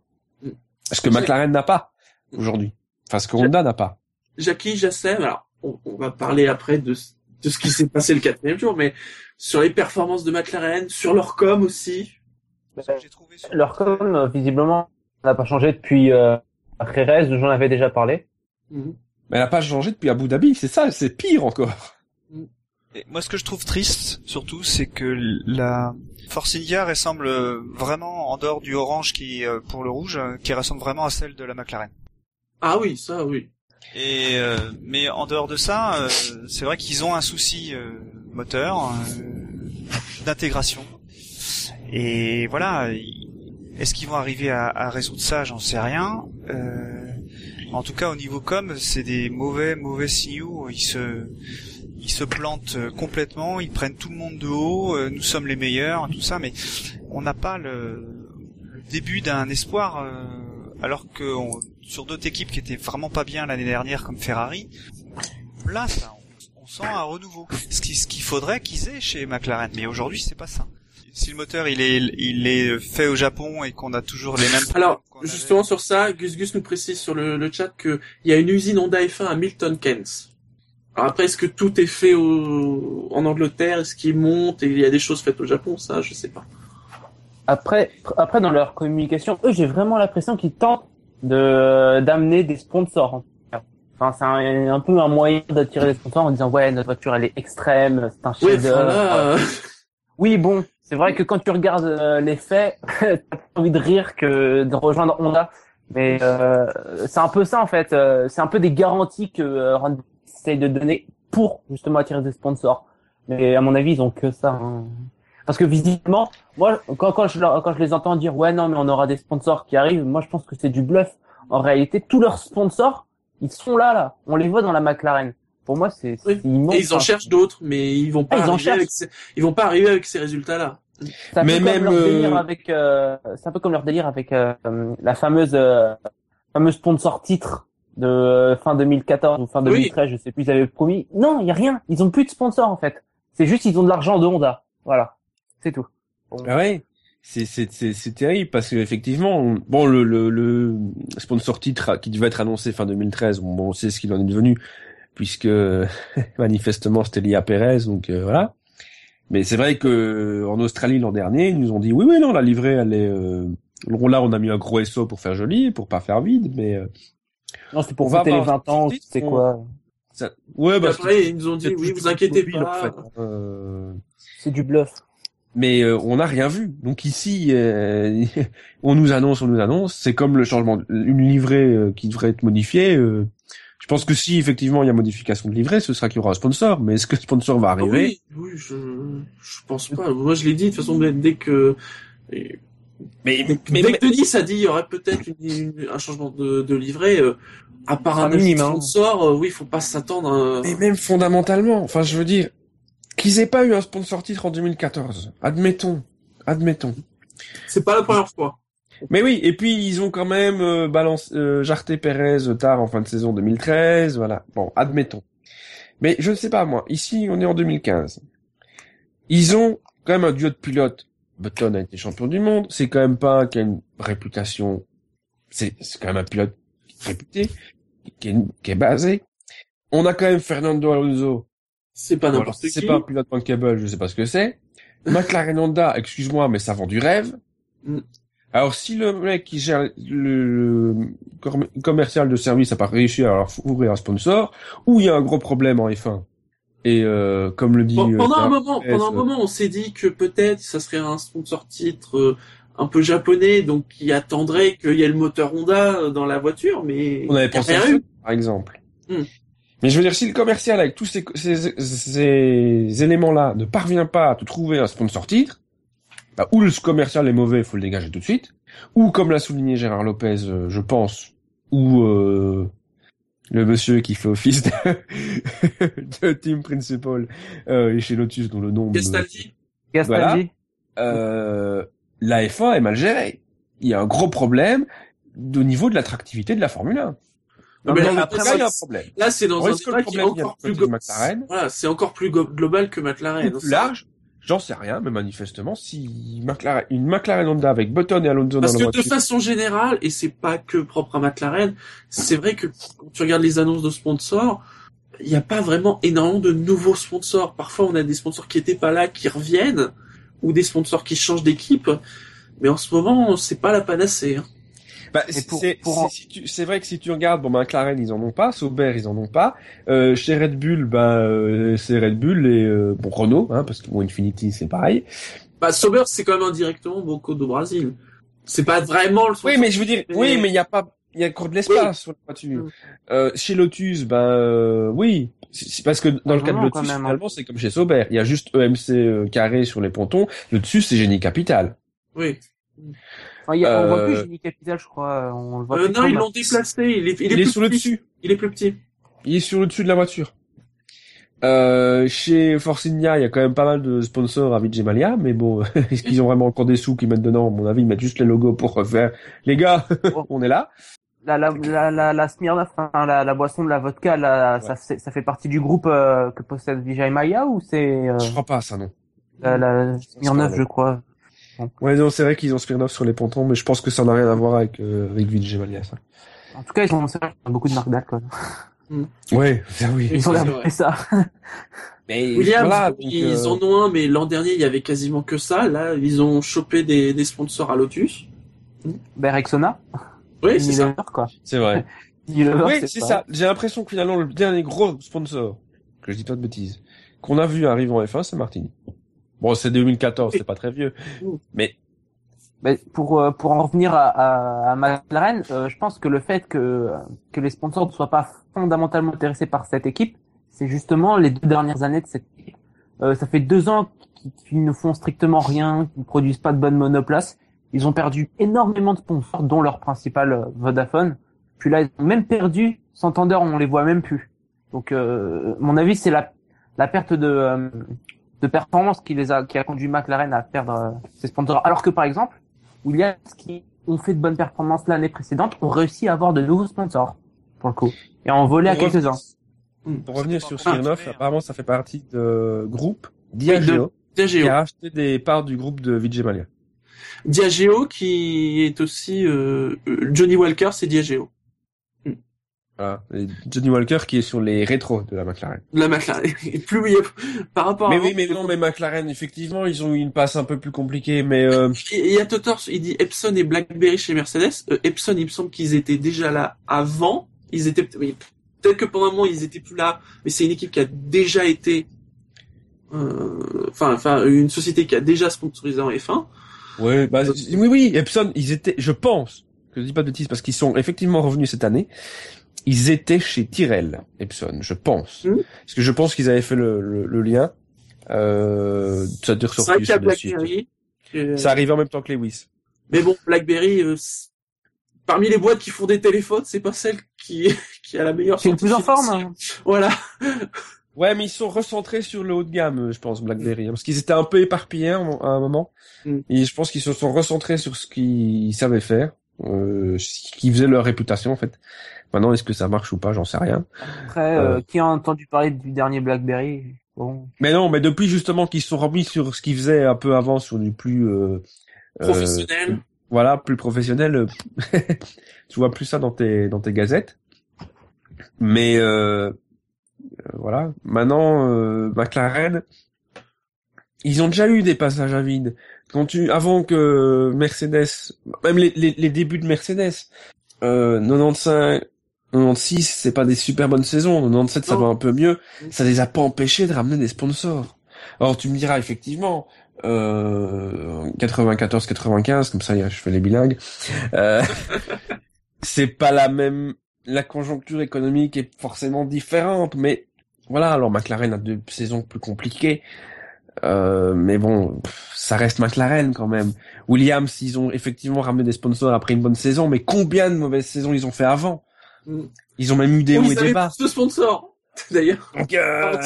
Ce que McLaren n'a pas aujourd'hui, enfin ce que Honda n'a pas. Jackie Jassem, alors on, on va parler après de, ce- de ce qui s'est passé le quatrième jour, mais sur les performances de McLaren, sur leur com aussi. J'ai trouvé sur- Leur com, visiblement, n'a pas changé depuis euh, Jerez, où j'en avais déjà parlé. Mhm. Mais elle n'a pas changé depuis Abu Dhabi, c'est ça, c'est pire encore. Et moi, ce que je trouve triste, surtout, c'est que la Force India ressemble euh, vraiment, en dehors du orange qui est euh, pour le rouge, euh, qui ressemble vraiment à celle de la McLaren. Ah oui, ça oui. Et euh, mais en dehors de ça, euh, c'est vrai qu'ils ont un souci euh, moteur euh, d'intégration. Et voilà, est-ce qu'ils vont arriver à, à résoudre ça? J'en sais rien. Euh, en tout cas, au niveau com, c'est des mauvais mauvais signaux. Ils se ils se plantent euh, complètement. Ils prennent tout le monde de haut. euh, nous sommes les meilleurs, tout ça, mais on n'a pas le, le début d'un espoir. euh, alors que on- sur d'autres équipes qui étaient vraiment pas bien l'année dernière comme Ferrari, là on, on sent un renouveau. Ce qui- ce qu'il faudrait qu'ils aient chez McLaren, mais aujourd'hui c'est pas ça. Si le moteur il est il est fait au Japon et qu'on a toujours les mêmes Alors, avait- justement sur ça, Gus Gus nous précise sur le, le chat qu'il y a une usine Honda F1 à Milton Keynes. Alors après, est-ce que tout est fait au, en Angleterre? Est-ce qu'ils montent? Et il y a des choses faites au Japon Ça, je sais pas. Après, après dans leur communication, eux, j'ai vraiment l'impression qu'ils tentent de d'amener des sponsors. Enfin, c'est un, un peu un moyen d'attirer des sponsors en disant ouais, notre voiture elle est extrême, c'est un chef-d'œuvre. voilà. Oui, bon, c'est vrai que quand tu regardes euh, les faits, (laughs) t'as envie de rire que de rejoindre Honda. Mais euh, c'est un peu ça en fait. euh, c'est un peu des garanties que euh, Red Bull essaye de donner pour justement attirer des sponsors. Mais à mon avis, ils ont que ça. hein. Parce que visiblement, moi, quand, quand, je, quand je les entends dire ouais non mais on aura des sponsors qui arrivent, moi je pense que c'est du bluff. En réalité, tous leurs sponsors, ils sont là là. On les voit dans la McLaren. Pour moi, c'est c'est Oui. immense. Et ils en hein. cherchent d'autres, mais ils vont pas Ah, ils en arriver avec ces, ils vont pas arriver avec ces résultats-là. C'est un Mais peu même, comme leur euh, délire avec, euh, c'est un peu comme leur délire avec euh, la fameuse, euh, fameuse sponsor titre de euh, fin 2014 ou fin Oui. 2013, je sais plus, ils avaient promis. Non, il y a rien. Ils ont plus de sponsor en fait. C'est juste ils ont de l'argent de Honda. Voilà, c'est tout. Ah ouais. C'est c'est c'est c'est terrible parce que effectivement on- bon le le le sponsor titre qui devait être annoncé fin 2013 bon, bon, on sait ce qu'il en est devenu puisque (laughs) manifestement c'était lié à Perez donc euh, voilà mais c'est vrai que en Australie l'an dernier ils nous ont dit oui oui non la livrée elle est euh... là on a mis un gros SO pour faire joli pour pas faire vide mais euh, Non, c'est pour fêter les avoir 20 ans. C'est on- quoi ça... ouais bah après, ils nous ont dit oui, vous inquiétez mobile, pas. en fait. Euh, C'est du bluff. mais euh, on n'a rien vu. Donc ici, euh, (laughs) on nous annonce, on nous annonce. C'est comme le changement, une livrée euh, qui devrait être modifiée. Je pense que si effectivement il y a modification de livrée, ce sera qu'il y aura un sponsor. Mais est-ce que le sponsor va arriver? Oui, oui, je, je pense pas. Moi, je l'ai dit de toute façon dès que. Mais, dès, mais, dès que Denis a dit il y aurait peut-être un changement de, de livret, à part un, minimum sponsor, oui, il faut pas s'attendre. À... Mais même fondamentalement, enfin, je veux dire, qu'ils aient pas eu un sponsor titre en 2014. Admettons. Admettons. C'est pas la première fois. Mais oui, et puis ils ont quand même euh, balancé euh, Jarté Pérez tard en fin de saison 2013, voilà. Bon, admettons. Mais je ne sais pas moi, ici on est en 2015. Ils ont quand même un duo de pilotes. Button a été champion du monde, c'est quand même pas qui a une réputation, c'est quand même un pilote réputé, qui est, qui est basé. On a quand même Fernando Alonso, c'est pas n'importe qui. C'est pas un pilote bankable, je sais pas ce que c'est. McLaren Honda, excuse-moi, mais ça vend du rêve. Alors si le mec qui gère le, commercial de service a pas réussi à leur ouvrir un sponsor, ou il y a un gros problème en F1. Et euh, comme le dit euh, pendant un moment, pendant un moment, on s'est dit que peut-être ça serait un sponsor titre euh, un peu japonais, donc qui attendrait qu'il y ait le moteur Honda dans la voiture, mais on avait pensé à ça, par exemple. Mm. Mais je veux dire, si le commercial, avec tous ces, ces, éléments-là, ne parvient pas à te trouver un sponsor titre, bah, ou le commercial est mauvais, il faut le dégager tout de suite, ou comme l'a souligné Gérard Lopez, euh, je pense, ou euh, le monsieur qui fait office de, (laughs) de team principal euh, chez Lotus, dont le nom... Gastaldi. Gastaldi. euh, la F1 est mal gérée. Il y a un gros problème au niveau de l'attractivité de la Formule 1 mais là, après, il y a un problème. Là, c'est dans un débat qui est encore plus McLaren? Voilà, c'est encore plus global que McLaren. Plus large. J'en sais rien, mais manifestement, si McLaren, une McLaren Honda avec Button et Alonso Parce dans que de façon générale, et c'est pas que propre à McLaren, c'est vrai que quand tu regardes les annonces de sponsors, il n'y a pas vraiment énormément de nouveaux sponsors. Parfois, on a des sponsors qui étaient pas là, qui reviennent, ou des sponsors qui changent d'équipe. Mais en ce moment, c'est pas la panacée. Hein. Bah, c'est vrai que si tu regardes, bon, McLaren, ils en ont pas, Sauber, ils en ont pas. Euh, chez Red Bull, bah, euh, c'est Red Bull et euh, bon Renault, hein, parce que bon, Infinity, c'est pareil. Bah, Sauber, c'est quand même indirectement Boco do Brasil. C'est pas vraiment le. Oui, mais je veux dire, oui, mais il y a pas, il y a encore de l'espace sur la voiture. Mm. Euh, chez Lotus, ben euh, oui, c'est parce que dans le cas de Lotus, hein. finalement, c'est comme chez Sauber. Il y a juste EMC carré sur les pontons. Le dessus, c'est génie capital. Oui. Enfin, y a, on voit plus Génie euh, Capital, je crois. On le voit euh, non, ils l'ont déplacé. Il est, il est, il est sur le dessus. Il est plus petit. Il est sur le dessus de la voiture. Euh, chez Force India, il y a quand même pas mal de sponsors à Malia, mais bon, (laughs) est-ce qu'ils ont vraiment encore des sous qu'ils mettent dedans? À mon avis, ils mettent juste les logos pour refaire. Les gars, (laughs) on est là. La, la, la, la, la Smirnoff, hein, la, la boisson de la vodka, la, ça, ça fait partie du groupe euh, que possède Vijay Maya ou c'est euh... Je crois pas ça non. La, la Smirnoff, je crois. Ouais, non, c'est vrai qu'ils ont Smirnoff sur les pontons, mais je pense que ça n'a rien à voir avec, euh, avec Vijay ça. En tout cas, ils ont beaucoup de marques d'alcool. Mm. Ouais, oui. Ils ont ça. mais Williams, voilà, ils euh, en ont un, mais l'an dernier, il y avait quasiment que ça. Là, ils ont chopé des, des sponsors à Lotus. Ben, Rexona. Oui, c'est ça. Quoi. C'est vrai. (laughs) oui, c'est ça. J'ai l'impression que finalement, le dernier gros sponsor, que je dis pas de bêtises, qu'on a vu arriver en F1, c'est Martini. Bon, c'est 2014, c'est pas très vieux. Mais pour euh, pour en revenir à, à, à McLaren, euh, je pense que le fait que que les sponsors ne soient pas fondamentalement intéressés par cette équipe, c'est justement les deux dernières années de cette équipe. Euh, ça fait deux ans qu'ils ne font strictement rien, qu'ils ne produisent pas de bonnes monoplaces. Ils ont perdu énormément de sponsors, dont leur principal Vodafone. Puis là, ils ont même perdu Santander, on les voit même plus. Donc, mon avis, c'est la la perte de de performance qui les a qui a conduit McLaren à perdre euh, ses sponsors. Alors que par exemple, Williams qui ont fait de bonnes performances l'année précédente ont réussi à avoir de nouveaux sponsors pour le coup et en voler à quelques-uns. Pour revenir sur Smirnoff, apparemment ça fait partie de groupe Diageo, qui a acheté des parts du groupe de Vijay Mallya. Diageo qui est aussi euh, Johnny Walker, c'est Diageo. Voilà. Johnny Walker qui est sur les rétros de la McLaren. La McLaren. Et plus oui, par rapport mais à. Mais oui, mais non, mais McLaren, effectivement, ils ont eu une passe un peu plus compliquée, mais. Euh... Il y a Totors, il dit Epson et BlackBerry chez Mercedes. Euh, Epson, il me semble qu'ils étaient déjà là avant. Ils étaient. Oui, peut-être que pendant un moment ils étaient plus là, mais c'est une équipe qui a déjà été euh, enfin, enfin, une société qui a déjà sponsorisé en F1. Ouais, bah, oui, oui, Epson, ils étaient, je pense, que je dis pas de bêtises, parce qu'ils sont effectivement revenus cette année. Ils étaient chez Tyrell, Epson, je pense. Mhm. Parce que je pense qu'ils avaient fait le, le, le lien. Euh, ça a dû C'est vrai ressortir qu'il y a sur. BlackBerry. euh, Ça arrivait en même temps que Lewis. Mais bon, BlackBerry, euh, parmi les boîtes qui font des téléphones, c'est pas celle qui, (laughs) qui a la meilleure C'est le plus en forme. hein. Voilà. Ouais, mais ils sont recentrés sur le haut de gamme, je pense, BlackBerry, hein, parce qu'ils étaient un peu éparpillés à un à un moment. Mm. Et je pense qu'ils se sont recentrés sur ce qu'ils savaient faire, euh, ce qui faisait leur réputation en fait. Maintenant, est-ce que ça marche ou pas, j'en sais rien. Après, euh, Euh. qui a entendu parler du dernier BlackBerry Bon. Mais non, mais depuis justement qu'ils se sont remis sur ce qu'ils faisaient un peu avant, sur du plus euh, euh, Professionnel. voilà, plus professionnel. euh, (laughs) tu vois plus ça dans tes dans tes gazettes. Mais euh, euh, voilà, maintenant euh, McLaren, ils ont déjà eu des passages à vide. Quand tu avant que Mercedes, même les les, les débuts de Mercedes, euh, 95 96, c'est pas des super bonnes saisons. 97, ça va un peu mieux. Ça les a pas empêchés de ramener des sponsors. Alors tu me diras effectivement, euh, 94, 95, comme ça je fais les bilingues. Euh, (laughs) c'est pas la même. La conjoncture économique est forcément différente, mais voilà. Alors McLaren a deux saisons plus compliquées. Euh, mais bon, ça reste McLaren quand même. Williams, ils ont effectivement ramené des sponsors après une bonne saison, mais combien de mauvaises saisons ils ont fait avant? Ils ont même eu des hauts et des bas. plus de sponsors. (laughs) D'ailleurs. Donc, euh,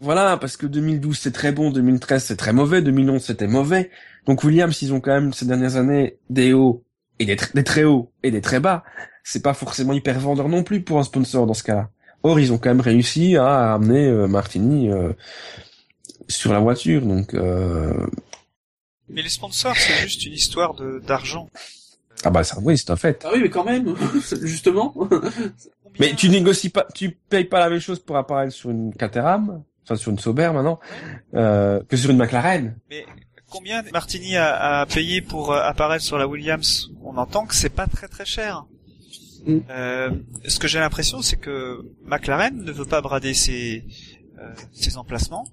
voilà, parce que 2012 c'est très bon, 2013 c'est très mauvais, 2011 c'était mauvais. Donc Williams, ils ont quand même ces dernières années des hauts et des, tr- des très hauts et des très bas. C'est pas forcément hyper vendeur non plus pour un sponsor dans ce cas-là. Or, ils ont quand même réussi à amener euh, Martini euh, sur la voiture. Donc, euh... Mais les sponsors, c'est juste une histoire de d'argent. Ah bah ça, oui, c'est un fait. Ah oui, mais quand même, (laughs) justement. Mais tu négocies pas, tu payes pas la même chose pour apparaître sur une Caterham, enfin sur une Sauber maintenant, euh, que sur une McLaren. Mais combien Martini a, a payé pour euh, apparaître sur la Williams? On entend que c'est pas très très cher. Mm. Euh, ce que j'ai l'impression, c'est que McLaren ne veut pas brader ses, euh, ses emplacements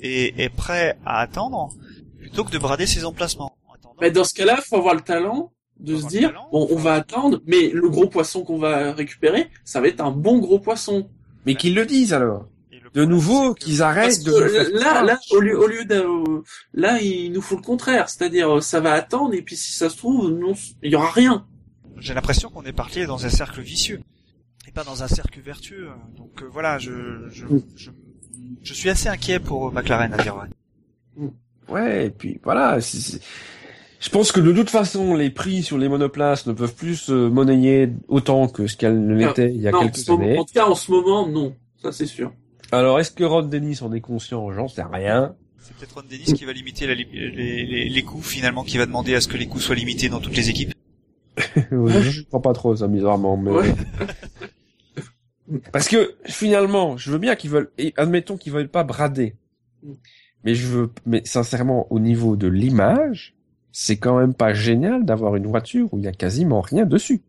et est prêt à attendre plutôt que de brader ses emplacements. Mais dans ce cas-là, faut avoir le talent de se dire, talent, bon, on va attendre, mais le gros poisson qu'on va récupérer, ça va être un bon gros poisson. Mais qu'ils le disent alors. De nouveau, qu'ils arrêtent de là, là, au lieu, au lieu de, là, il nous faut le contraire. C'est-à-dire, euh, ça va attendre, et puis si ça se trouve, non, il y aura rien. j'ai l'impression qu'on est parti dans un cercle vicieux et pas dans un cercle vertueux. Donc euh, voilà, je, je, je, je suis assez inquiet pour McLaren à dire vrai. Ouais, et puis voilà. c'est- c'est- Je pense que de toute façon, les prix sur les monoplaces ne peuvent plus se monnayer autant que ce qu'elles ne l'étaient il y a Non, en, quelques moment- années. en tout cas, en ce moment, non. Ça, c'est sûr. Alors, est-ce que Rod Dennis en est conscient? J'en sais rien. C'est peut-être Ron Dennis qui va limiter la li- les, les, les coûts finalement, qui va demander à ce que les coûts soient limités dans toutes les équipes. (laughs) je crois pas trop ça, bizarrement. Mais... Ouais. (laughs) Parce que finalement, je veux bien qu'ils veulent, et admettons qu'ils veulent pas brader, mais je veux, mais sincèrement, au niveau de l'image, c'est quand même pas génial d'avoir une voiture où il y a quasiment rien dessus.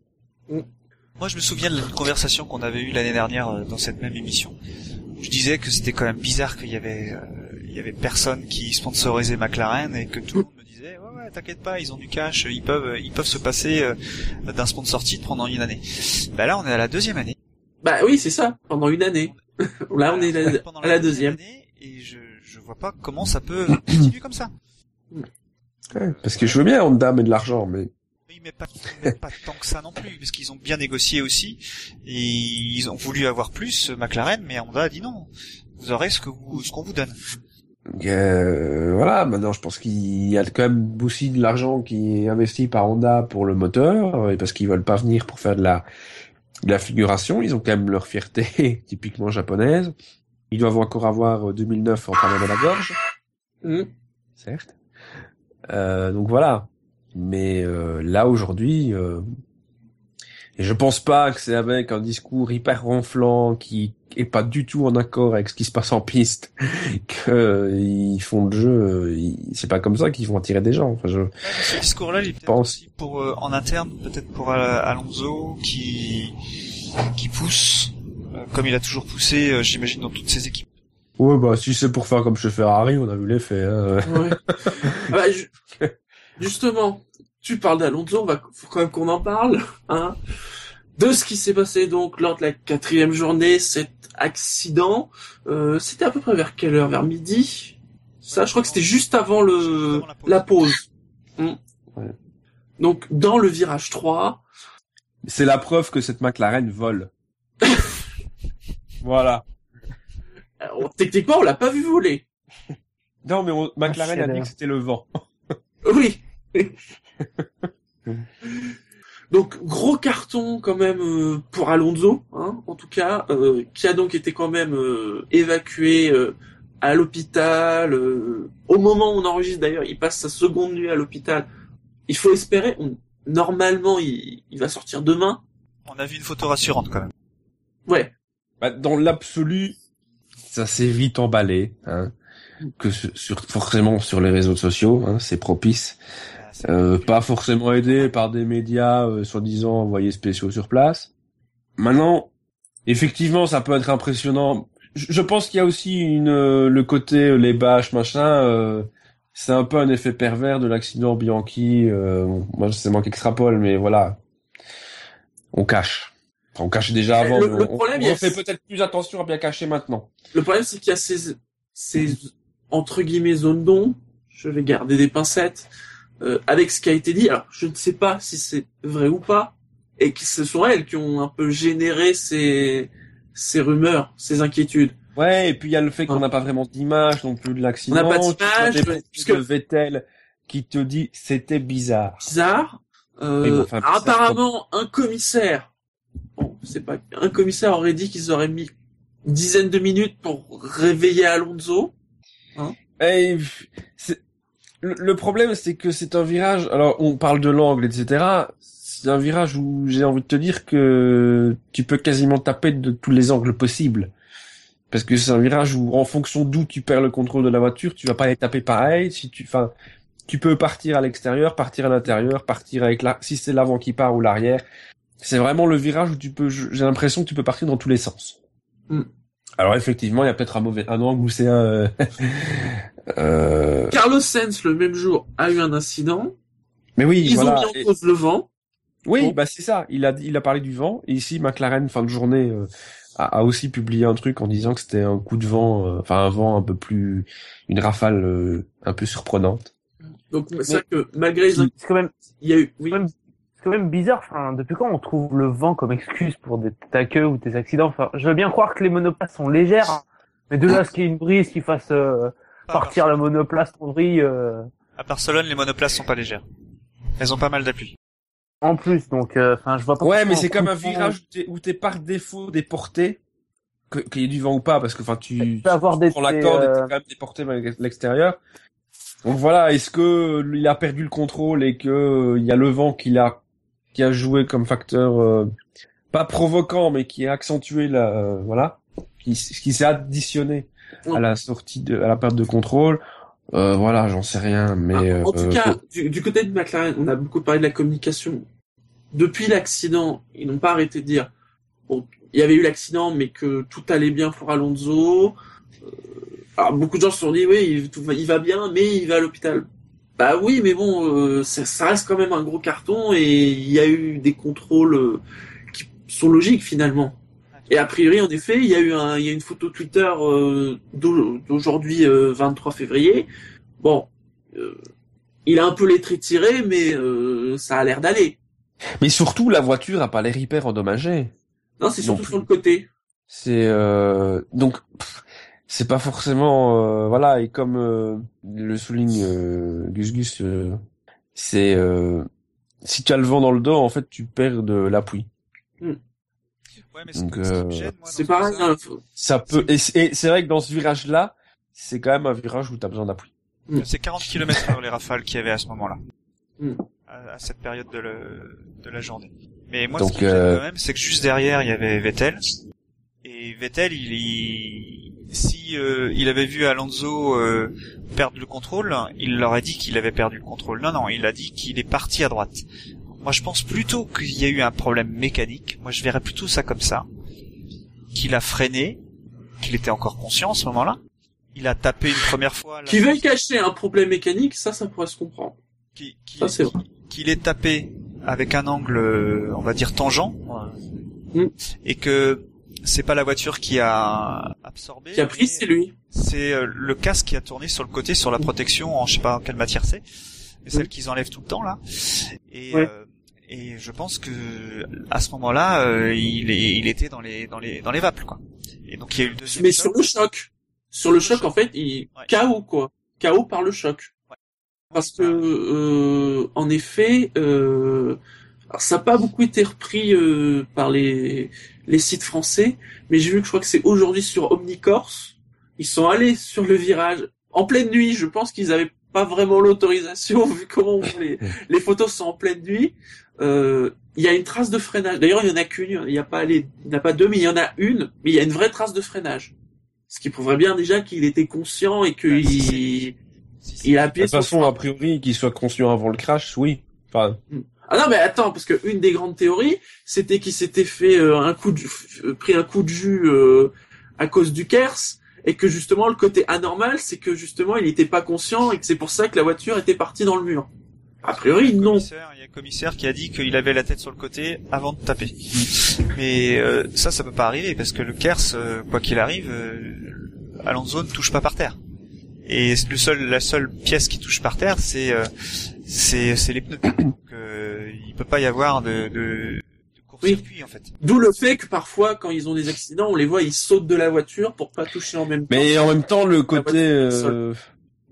Moi, je me souviens de la conversation qu'on avait eue l'année dernière euh, dans cette même émission. où Je disais que c'était quand même bizarre qu'il y avait, euh, il y avait personne qui sponsorisait McLaren et que tout le monde me disait ouais ouais t'inquiète pas ils ont du cash ils peuvent ils peuvent se passer euh, d'un sponsor titre pendant une année. Bah là on est à la deuxième année. Bah oui, c'est ça. Pendant une année. (laughs) Là, on est la- Pendant à la deuxième. année, et je je vois pas comment ça peut (coughs) continuer comme ça. Parce que je veux bien Honda met de l'argent, mais Oui, mais pas, mais pas tant que ça non plus, parce qu'ils ont bien négocié aussi, et ils ont voulu avoir plus, euh, McLaren, mais Honda a dit non. Vous aurez ce que vous, ce qu'on vous donne. euh, voilà. Maintenant, je pense qu'il y a quand même aussi de l'argent qui est investi par Honda pour le moteur, et parce qu'ils veulent pas venir pour faire de la de la figuration. Ils ont quand même leur fierté (laughs) typiquement japonaise. Ils doivent encore avoir euh, 2009 en parlant de la gorge. Hmm. certes. Euh, donc voilà. Mais euh, là aujourd'hui, euh, et je pense pas que c'est avec un discours hyper ronflant qui est pas du tout en accord avec ce qui se passe en piste (laughs) qu'ils font le jeu. C'est pas comme ça qu'ils vont attirer des gens. Enfin, je... Ce discours-là, il est Pense. aussi pour euh, en interne, peut-être pour Alonso, qui qui pousse, comme il a toujours poussé, j'imagine, dans toutes ses équipes. Ouais, bah si c'est pour faire comme chez Ferrari, on a vu l'effet. Hein. Ouais. Ah (laughs) bah, ju- justement, tu parles d'Alonso, on va faut quand même qu'on en parle, hein, de ce qui s'est passé donc lors de la quatrième journée, cet accident. Euh, c'était à peu près vers quelle heure? Vers midi? Ça, je crois que c'était juste avant le Juste avant la pause. la pause. Ouais. Donc dans le virage 3, C'est la preuve que cette McLaren vole. (laughs) voilà. Alors, techniquement on l'a pas vu voler. (laughs) Non, mais on- McLaren a dit que c'était le vent. Oui. (laughs) donc gros carton quand même euh, pour Alonso, hein, en tout cas, euh, qui a donc été quand même euh, évacué euh, à l'hôpital. euh, au moment où on enregistre d'ailleurs, il passe sa seconde nuit à l'hôpital. Il faut espérer, on- normalement il, il va sortir demain. On a vu une photo rassurante quand même. Ouais, Bah, dans l'absolu, ça s'est vite emballé, hein, que sur, forcément sur les réseaux sociaux, hein, c'est propice. Ah, Euh, pas forcément aidé par des médias euh, soi-disant envoyés spéciaux sur place. Maintenant, effectivement, ça peut être impressionnant. Je, je pense qu'il y a aussi une euh, le côté euh, les bâches machin. euh, c'est un peu un effet pervers de l'accident Bianchi. euh, moi, c'est moi qui extrapole, mais voilà, on cache. On cachait déjà avant. le- mais le on, problème, on fait peut-être plus attention à bien cacher maintenant. le problème c'est qu'il y a ces, ces entre guillemets zones d'ombre. Je vais garder des pincettes euh, avec ce qui a été dit. Alors je ne sais pas si c'est vrai ou pas, et que ce sont elles qui ont un peu généré ces ces rumeurs, ces inquiétudes. Ouais, et puis il y a le fait qu'on Hein. n'a pas vraiment d'image non plus de l'accident. On n'a pas d'image, puisque- de Vettel qui te dit c'était bizarre. bizarre. Euh, Mais bon, enfin, alors, bizarre apparemment, un commissaire, bon, c'est pas, un commissaire aurait dit qu'ils auraient mis une dizaine de minutes pour réveiller Alonso. Et c'est- le, le problème, c'est que c'est un virage. Alors, on parle de l'angle, etc. C'est un virage où j'ai envie de te dire que tu peux quasiment taper de tous les angles possibles. Parce que c'est un virage où, en fonction d'où tu perds le contrôle de la voiture, tu vas pas les taper pareil. Si tu, enfin, tu peux partir à l'extérieur, partir à l'intérieur, partir avec la, si c'est l'avant qui part ou l'arrière. C'est vraiment le virage où tu peux, j'ai l'impression que tu peux partir dans tous les sens. Mm. Alors effectivement, il y a peut-être un mauvais, un angle où c'est un, euh, (laughs) euh, Carlos Sainz, le même jour, a eu un incident. mais oui, Ils voilà. ont mis en Et- cause le vent. Oui, Bon. bah c'est ça. Il a il a parlé du vent et ici McLaren fin de journée euh, a, a aussi publié un truc en disant que c'était un coup de vent, euh, enfin un vent un peu plus, une rafale euh, un peu surprenante. Donc, c'est vrai que malgré les quand même, il y a eu, oui. quand même, c'est quand même bizarre. Enfin, depuis quand on trouve le vent comme excuse pour des taqueux ou des accidents? Enfin, je veux bien croire que les monoplaces sont légères, hein, mais de là à ce qu'il y ait une brise qui fasse euh, Ah, partir la monoplace en vrille, euh, À Barcelone, les monoplaces sont pas légères. Elles ont pas mal d'appui. en plus. Donc, euh, enfin, je vois pas. Ouais, mais c'est comme un virage où t'es, où t'es par défaut déporté, que- qu'il y ait du vent ou pas, parce que enfin tu, Tu peux avoir des- prends la corde et euh, t'es quand même déporté vers l'extérieur. Donc voilà, est-ce que il a perdu le contrôle et que euh, il y a le vent qui l'a, qui a joué comme facteur euh, pas provoquant, mais qui a accentué la, euh, voilà, qui, qui s'est additionné à la sortie de, à la perte de contrôle. Euh, voilà, j'en sais rien, mais Ah, en tout euh, cas, du, du côté de McLaren, on a beaucoup parlé de la communication. Depuis l'accident, ils n'ont pas arrêté de dire, bon, il y avait eu l'accident, mais que tout allait bien pour Alonso. Euh, alors, beaucoup de gens se sont dit, oui, il, tout va, il va bien, mais il va à l'hôpital. Bah oui, mais bon, euh, ça, ça reste quand même un gros carton et il y a eu des contrôles euh, qui sont logiques finalement. Et a priori, en effet, il y a eu un, il y a une photo Twitter euh, d'au- d'aujourd'hui, euh, 23 février. Bon, euh, il a un peu les traits tirés, mais euh, ça a l'air d'aller. mais surtout la voiture a pas l'air hyper endommagée. Non, c'est surtout sur le côté. C'est euh, donc pff, c'est pas forcément euh, voilà et comme euh, le souligne euh, Gus Gus, euh, c'est euh, si tu as le vent dans le dos en fait tu perds de l'appui. Ouais, mais ce, Donc, ce euh, C'est tout pareil. ça, peut et c'est vrai que dans ce virage là c'est quand même un virage où tu as besoin d'appui. C'est 40 km heure les rafales qu'il y avait à ce moment-là. Mm. À, à cette période de, le, de la journée. Mais moi, Donc, ce qui me gêne quand même, c'est que juste derrière, il y avait Vettel. Et Vettel, il, il si euh, il avait vu Alonso euh, perdre le contrôle, il leur a dit qu'il avait perdu le contrôle. Non, non, il a dit qu'il est parti à droite. Moi, je pense plutôt qu'il y a eu un problème mécanique. Moi, je verrais plutôt ça comme ça. Qu'il a freiné, qu'il était encore conscient à ce moment-là. Il a tapé une première fois. Qui veuille cacher un problème mécanique, ça, ça pourrait se comprendre. qui- qui- Ça, c'est vrai. qu'il est tapé avec un angle, euh, on va dire tangent, Mm. et que c'est pas la voiture qui a absorbé. Qui a pris, c'est lui. C'est euh, le casque qui a tourné sur le côté sur la protection en je sais pas quelle matière c'est, mais celle Oui. qu'ils enlèvent tout le temps là. Et Ouais. euh, et je pense que à ce moment-là, euh, il, il était dans les dans les dans les vapes quoi. Et donc il y a eu le deuxième Mais choc. sur le choc. Sur le choc, en fait, il Ouais. KO, quoi. KO par le choc. Parce que, euh, en effet, euh, alors ça n'a pas beaucoup été repris euh, par les, les sites français, mais j'ai vu que je crois que c'est aujourd'hui sur Omnicorse. Ils sont allés sur le virage en pleine nuit. Je pense qu'ils avaient pas vraiment l'autorisation (laughs) vu comment les, les photos sont en pleine nuit. Euh, Il y a une trace de freinage. D'ailleurs, il y en a qu'une. Il n'y a pas les, il n'y en a pas deux, mais il y en a une. Mais il y a une vraie trace de freinage. Ce qui prouverait bien déjà qu'il était conscient et qu'il Ouais, si, si. Si, si. il a De appuyé toute façon, a priori, qu'il soit conscient avant le crash, oui. Enfin, Ah non, mais attends, parce que une des grandes théories, c'était qu'il s'était fait euh, un coup de, euh, pris un coup de jus euh, à cause du Kers, et que justement le côté anormal, c'est que justement il n'était pas conscient et que c'est pour ça que la voiture était partie dans le mur. A priori, Il y a un non. Il y a un commissaire qui a dit qu'il avait la tête sur le côté avant de taper. Mais euh, ça, ça peut pas arriver parce que le Kers, euh, quoi qu'il arrive, euh, Alonso ne touche pas par terre. Et le seul, la seule pièce qui touche par terre, c'est euh, c'est c'est les pneus. Donc il peut pas y avoir de de, de court-circuit en fait. D'où le fait que parfois, quand ils ont des accidents, on les voit, ils sautent de la voiture pour pas toucher en même temps. mais en même temps, le côté, euh,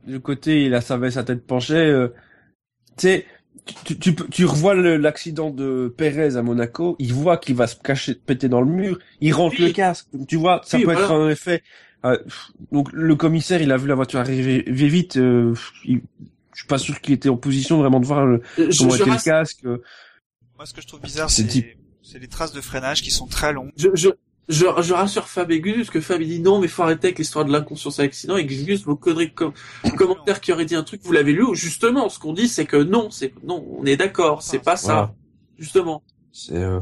le côté, il a savait sa tête penchée. euh, tu sais, tu, tu, tu revois l'accident de Perez à Monaco. Il voit qu'il va se cacher, péter dans le mur. Il rentre Oui. le casque. Tu vois, ça Oui, peut voilà. être un effet. euh, donc le commissaire, il a vu la voiture arriver vite. euh, il- suis pas sûr qu'il était en position vraiment de voir le, Je- comment je était le casque. euh. Moi, ce que je trouve bizarre, C'est type- les traces de freinage qui sont très longues. je, je, je, je rassure Fab et Gus, parce que Fab il dit non, mais faut arrêter avec l'histoire de l'inconscience à l'accident, et Gus, vos conneries com- commentaires qui auraient dit un truc, vous l'avez lu, ou justement, ce qu'on dit, c'est que non, c'est, non, on est d'accord, c'est pas ça, Voilà. justement. C'est. euh,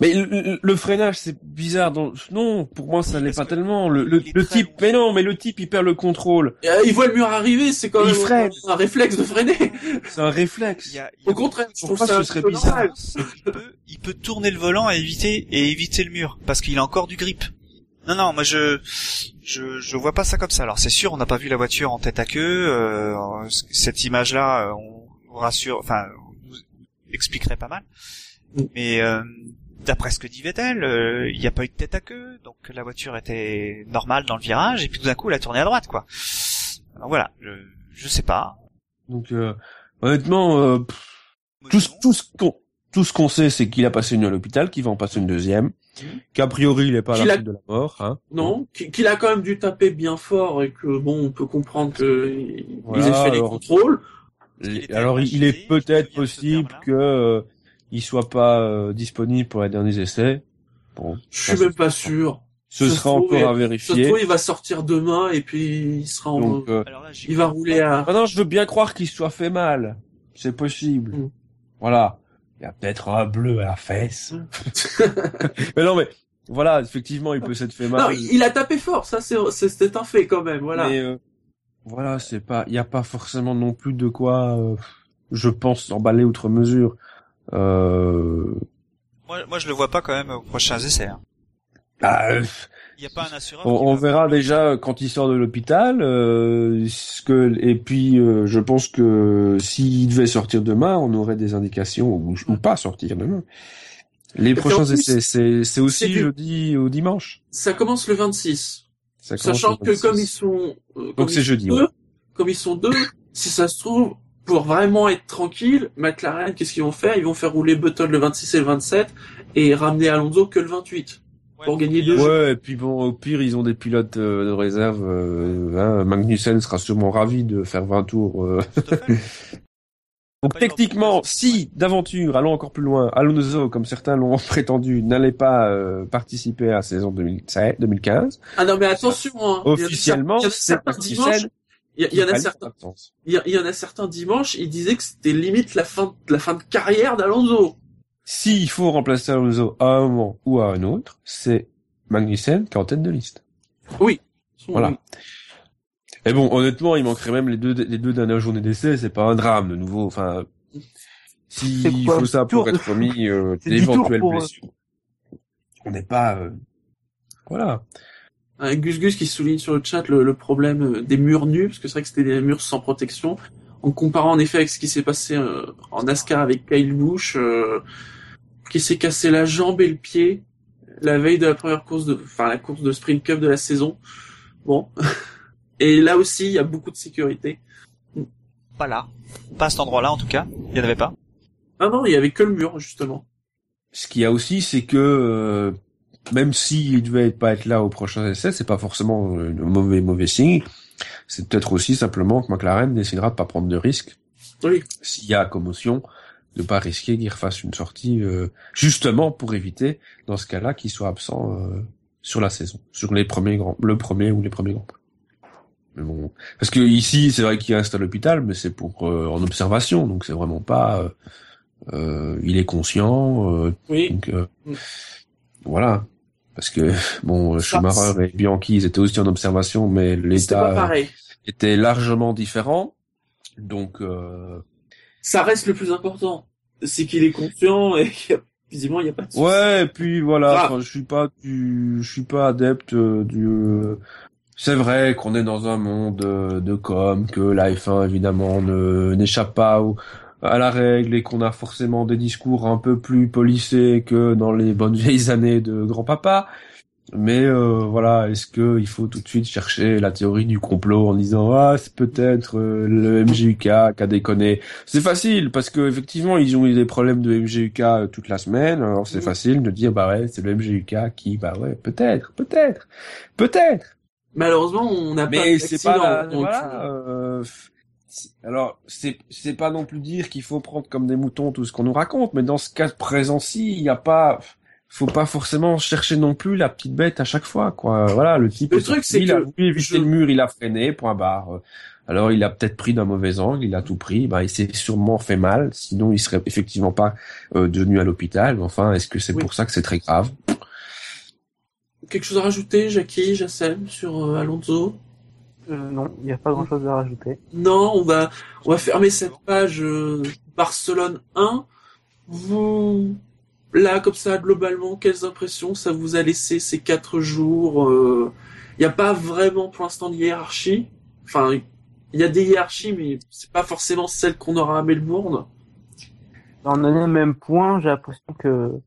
Mais le, le- le freinage, c'est bizarre. Dans... Non, pour moi, ça l'est pas que tellement. Le, le, le type, long. mais non, mais le type, il perd le contrôle. Et, euh, il voit le mur arriver, c'est quand Il même freine. un, un réflexe de freiner. C'est un réflexe. Il y a, il y a Au contraire, je trouve ça ce serait bizarre il peut, il peut tourner le volant et éviter et éviter le mur parce qu'il a encore du grip. Non non, moi je je je vois pas ça comme ça. Alors c'est sûr, on n'a pas vu la voiture en tête à queue. euh, cette image-là, euh, on vous rassure, enfin, vous expliquerait pas mal. Mm. Mais euh, d'après ce que dit Vettel, euh, il n'y a pas eu de tête à queue, donc la voiture était normale dans le virage et puis tout d'un coup, elle a tourné à droite, quoi. Alors voilà, je, je sais pas. Donc, euh, honnêtement, euh, pff, tout, ce- Non. tout ce qu'on tout ce qu'on sait, c'est qu'il a passé une nuit à l'hôpital, qu'il va en passer une deuxième, qu'a priori, il est pas à Qu'il la a- de la mort. Hein. Non, qu'il a quand même dû taper bien fort et que bon, on peut comprendre que ils Voilà, aient fait les alors- contrôles. qu'il était Alors, il est peut-être possible que euh, il soit pas euh, disponible pour les derniers essais. Bon, Je suis même pas sûr. Ce sera trouve, encore à Ça se vérifier. trouve, il va sortir demain et puis il sera en, Donc, euh, Alors là, il va rouler à. Maintenant, je veux bien croire qu'il soit fait mal. C'est possible. Mm. Voilà. Il y a peut-être un bleu à la fesse. (laughs) mais non, mais voilà, effectivement, il peut s'être fait mal. Non, il a tapé fort, ça c'est c'est- c'est un fait quand même, voilà. Mais euh, voilà, c'est pas, il y a pas forcément non plus de quoi, euh, je pense, emballer outre mesure. Euh, Moi, moi, je le vois pas quand même aux prochains essais. hein. bah, euh, Il n'y a pas un assureur. on, qui on va- verra déjà quand il sort de l'hôpital. Euh, ce que et puis, euh, je pense que s'il devait sortir demain, on aurait des indications ou, ou pas sortir demain. Les prochains essais, c'est c'est aussi jeudi au dimanche. Ça commence le 26. Ça commence Sachant le que comme 26. ils sont euh, comme Donc ils c'est sont jeudi, deux, ouais. comme ils sont deux, si ça se trouve pour vraiment être tranquille, McLaren qu'est-ce qu'ils vont faire? Ils vont faire rouler Button le 26 et le 27 et ramener Alonso que le 28. Ouais, pour gagner deux jeux. Ouais, et puis bon, au pire, ils ont des pilotes euh, de réserve. Euh, hein, Magnussen sera sûrement ravi de faire 20 tours. euh. (laughs) Donc techniquement, si d'aventure, allons encore plus loin, Alonso, comme certains l'ont (laughs) prétendu, n'allait pas euh, participer à la saison 2016, 2015, Ah non mais attention hein. Officiellement, c'est dimanches, Magnussen il y, en a certains il y, en a certains dimanches, ils disaient que c'était limite la fin la fin de carrière d'Alonso. S'il faut remplacer Alonso à un moment ou à un autre, c'est Magnussen qui est en tête de liste. Oui. Voilà. Et bon, honnêtement, il manquerait même les deux, les deux dernières journées d'essai, c'est pas un drame, de nouveau. Enfin, s'il quoi, faut ça pour être mis euh, d'éventuelles euh, blessures. On n'est pas, euh, voilà. Un Gus Gus qui souligne sur le chat le, le problème euh, des murs nus, parce que c'est vrai que c'était des murs sans protection. En comparant en effet avec ce qui s'est passé euh, en NASCAR avec Kyle Busch, euh, qui s'est cassé la jambe et le pied la veille de la première course de, enfin la course de Sprint Cup de la saison. Bon. (laughs) Et là aussi, il y a beaucoup de sécurité. Pas là. Pas à cet endroit-là, en tout cas. Il y en avait pas. Ah non, il y avait que le mur, justement. Ce qu'il y a aussi, c'est que euh, même s'il devait pas être là au prochain essai, c'est pas forcément euh, un mauvais mauvais signe. C'est peut-être aussi simplement que McLaren décidera de pas prendre de risques Oui. s'il y a commotion, de pas risquer qu'il refasse une sortie euh, justement pour éviter, dans ce cas-là, qu'il soit absent euh, sur la saison, sur les premiers grands, le premier ou les premiers grands prix. Mais bon, parce que ici, c'est vrai qu'il reste à l'hôpital, mais c'est pour euh, en observation, donc c'est vraiment pas. euh, euh, il est conscient, euh, Oui. donc euh, Mm. voilà. Parce que bon, Ça, Schumacher et Bianchi, ils étaient aussi en observation, mais l'état euh, était largement différent. Donc euh, Ça reste le plus important. C'est qu'il est conscient et qu'il y a, visiblement, il n'y a pas de ouais, et puis voilà, enfin, je suis pas du, je suis pas adepte euh, du. euh, c'est vrai qu'on est dans un monde euh, de com, que la F1 évidemment ne n'échappe pas au- à la règle et qu'on a forcément des discours un peu plus polissés que dans les bonnes (laughs) vieilles années de grand-papa. Mais euh, voilà, est-ce que il faut tout de suite chercher la théorie du complot en disant ah c'est peut-être euh, le MGUK qui a déconné C'est facile parce que effectivement ils ont eu des problèmes de MGUK euh, toute la semaine. Alors c'est Mhm. facile de dire bah ouais c'est le MGUK qui bah ouais peut-être peut-être peut-être. Malheureusement, on n'a pas Mais c'est pas la, voilà. euh, c'est- alors c'est c'est pas non plus dire qu'il faut prendre comme des moutons tout ce qu'on nous raconte, mais dans ce cas présent-ci, il y a pas faut pas forcément chercher non plus la petite bête à chaque fois quoi. Voilà, le type Le truc, c'est il a voulu éviter je- le mur, il a freiné, point barre. Alors il a peut-être pris d'un mauvais angle, il a tout pris, bah il s'est sûrement fait mal, sinon il serait effectivement pas euh, devenu à l'hôpital. Enfin, est-ce que c'est Oui. pour ça que c'est très grave? Quelque chose à rajouter, Jackie, Jassem, sur euh, Alonso? Euh, non, il n'y a pas grand chose à rajouter. Non, on va, on va fermer cette page euh, Barcelone 1. Vous, là, comme ça, globalement, quelles impressions ça vous a laissé ces quatre jours Il n'y a pas vraiment, pour l'instant, de hiérarchie. Enfin, il y a des hiérarchies, mais c'est pas forcément celle qu'on aura à Melbourne. On en est au même point, j'ai l'impression que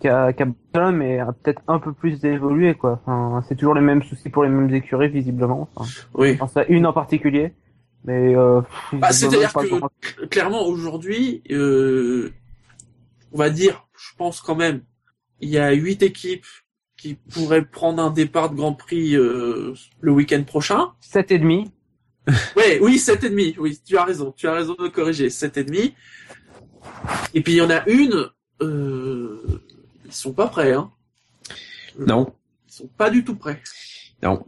qu'à Barcelone, mais a peut-être un peu plus évolué, quoi. Enfin, c'est toujours les mêmes soucis pour les mêmes écuries, visiblement. Enfin, Oui. je pense à une en particulier. Mais euh, Bah, c'est-à-dire que- clairement aujourd'hui, euh, on va dire, je pense quand même, il y a huit équipes qui pourraient prendre un départ de Grand Prix euh, le week-end prochain. sept et demi. (laughs) Ouais, oui, sept et demi. Oui, tu as raison, tu as raison de corriger, sept et demi. Et puis il y en a une, euh, ils sont pas prêts, hein. Non, Ils sont pas du tout prêts. non.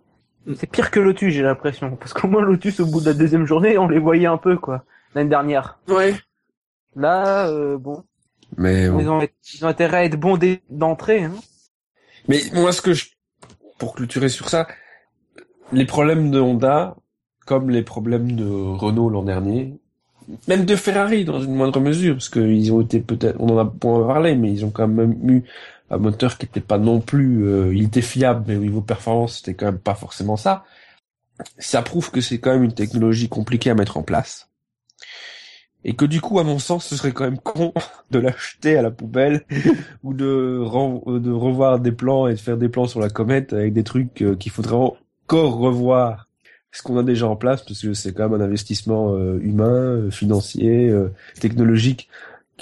C'est pire que Lotus, j'ai l'impression. Parce qu'au moins Lotus, au bout de la deuxième journée, on les voyait un peu, quoi. L'année dernière. Ouais. Là, euh, bon, Mais bon. ils ont, ils ont intérêt à être bons d'entrée. Hein. Mais moi, ce que je, pour clôturer sur ça, les problèmes de Honda, comme les problèmes de Renault l'an dernier, même de Ferrari dans une moindre mesure, parce qu'ils ont été peut-être, on en a point parlé, mais ils ont quand même eu un moteur qui n'était pas non plus, euh, il était fiable, mais au niveau performance, c'était quand même pas forcément ça. Ça prouve que c'est quand même une technologie compliquée à mettre en place. Et que du coup, à mon sens, ce serait quand même con (laughs) de l'acheter à la poubelle (laughs) ou de revoir des plans et de faire des plans sur la comète avec des trucs euh, qu'il faudrait encore revoir ce qu'on a déjà en place parce que c'est quand même un investissement euh, humain, euh, financier, euh, technologique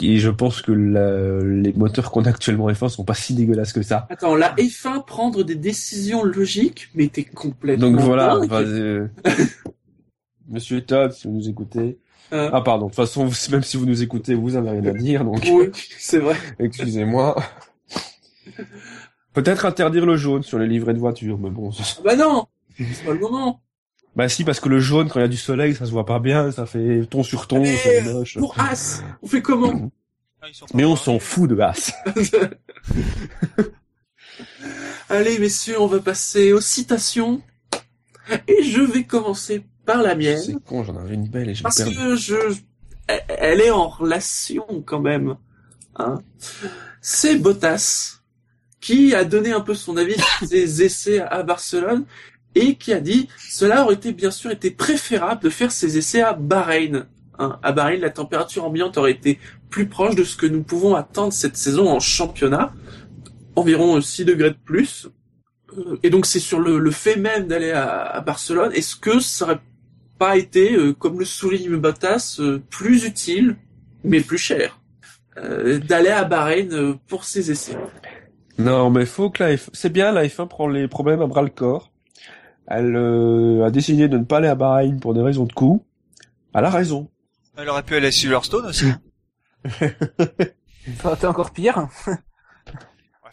et je pense que la- les moteurs qu'on a actuellement en F1 sont pas si dégueulasses que ça. Attends, la F1 prendre des décisions logiques, mais t'es complètement Donc voilà, enfin, euh, (laughs) Monsieur Todd, si vous nous écoutez. Euh. Ah pardon, de toute façon, même si vous nous écoutez, vous avez rien à dire, donc Oui, c'est vrai. (laughs) excusez-moi. Peut-être interdire le jaune sur les livrets de voiture, mais bon, ça- Ah bah non, c'est pas le moment. Bah si, parce que le jaune, quand il y a du soleil, ça se voit pas bien, ça fait ton sur ton, c'est moche. Pour As, on fait comment Ah, (laughs) Mais on s'en fout de As. (laughs) Allez, messieurs, on va passer aux citations. Et je vais commencer par la mienne. C'est con, j'en avais une belle et je l'ai Parce que je, elle est en relation quand même. Hein. C'est Bottas qui a donné un peu son avis sur ses essais à Barcelone et qui a dit cela aurait été bien sûr été préférable de faire ces essais à Bahreïn. Hein. À Bahreïn, la température ambiante aurait été plus proche de ce que nous pouvons attendre cette saison en championnat, environ 6 degrés de plus. Euh, Et donc c'est sur le, le fait même d'aller à, à Barcelone. Est-ce que ça aurait pas été, euh, comme le souligne Bottas, euh, plus utile, mais plus cher, euh, d'aller à Bahreïn pour ses essais? Non, mais faut que la F... c'est bien, la F1 prend les problèmes à bras le corps. Elle euh, a décidé de ne pas aller à Bahreïn pour des raisons de coût. Elle a raison. Elle aurait pu aller à Silverstone aussi. (laughs) Ça aurait été encore pire.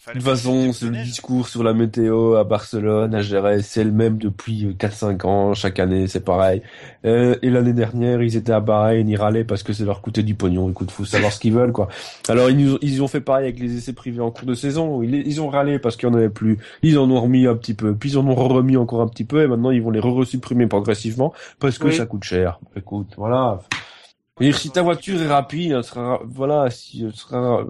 De toute façon, c'est le discours sur la météo à Barcelone, à Jerez, c'est le même depuis euh, 4-5 ans, chaque année, c'est pareil. Euh, et l'année dernière, ils étaient à Bahreïn, ils râlaient parce que ça leur coûtait du pognon. Écoute, faut savoir ce qu'ils veulent, quoi. Alors, ils, nous, ils ont fait pareil avec les essais privés en cours de saison. Ils, ils ont râlé parce qu'il y en avait plus. Ils en ont remis un petit peu, puis ils en ont remis encore un petit peu, et maintenant, ils vont les re-supprimer progressivement parce que Oui. ça coûte cher. Écoute, voilà. Et si ta voiture est rapide, elle sera, voilà, si elle sera,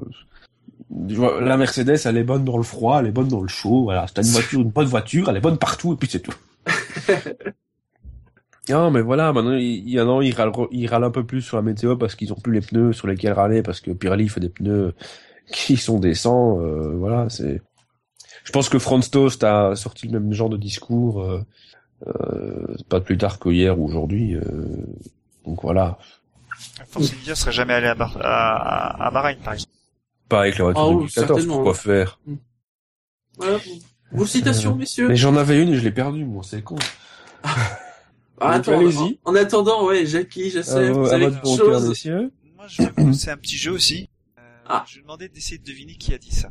la Mercedes, elle est bonne dans le froid, elle est bonne dans le chaud, voilà. T'as une voiture, une bonne voiture, elle est bonne partout, et puis c'est tout. (laughs) non, mais voilà, maintenant, il y a, ils râlent, ils râlent un peu plus sur la météo parce qu'ils ont plus les pneus sur lesquels râler, parce que Pirelli fait des pneus qui sont décents, euh, voilà, c'est, je pense que Franz Toast a sorti le même genre de discours, euh, euh, pas plus tard que hier ou aujourd'hui, euh, donc voilà. Force India serait jamais allé à, Bar- à, à, à Bahreïn, par exemple. Pas avec Ah oui, 2014, certainement. pourquoi faire Voilà. Vos citations, messieurs. Mais j'en avais une et je l'ai perdue, moi, c'est con. Ah, attends, allez-y. En, en attendant, ouais, Jackie, je sais, À, vous avez quelque bon chose. messieurs. Moi, je (coughs) vais vous lancer un petit jeu aussi. Euh, Ah. Je vais demander d'essayer de deviner qui a dit ça.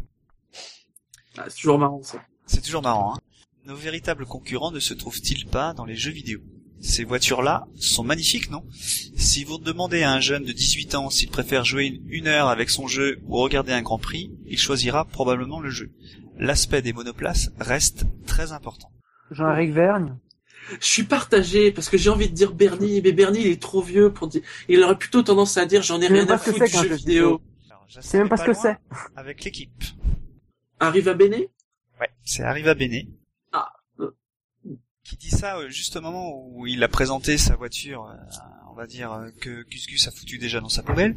Ah, c'est toujours marrant, ça. C'est toujours marrant, hein. Nos véritables concurrents ne se trouvent-ils pas dans les jeux vidéo? Ces voitures-là sont magnifiques, non? Si vous demandez à un jeune de 18 ans s'il préfère jouer une- heure avec son jeu ou regarder un Grand Prix, il choisira probablement le jeu. L'aspect des monoplaces reste très important. Jean-Éric Vergne? Je suis partagé parce que j'ai envie de dire Bernie, mais Bernie il est trop vieux pour dire. Il aurait plutôt tendance à dire j'en ai rien à foutre du c'est jeu vidéo. Sais même pas ce que c'est. Avec l'équipe. Arrive à Béné? Ouais, c'est Arriva Bene. Ah, euh. Qui dit ça euh, juste au moment où il a présenté sa voiture, euh, on va dire euh, que Gus Gus a foutu déjà dans sa poubelle.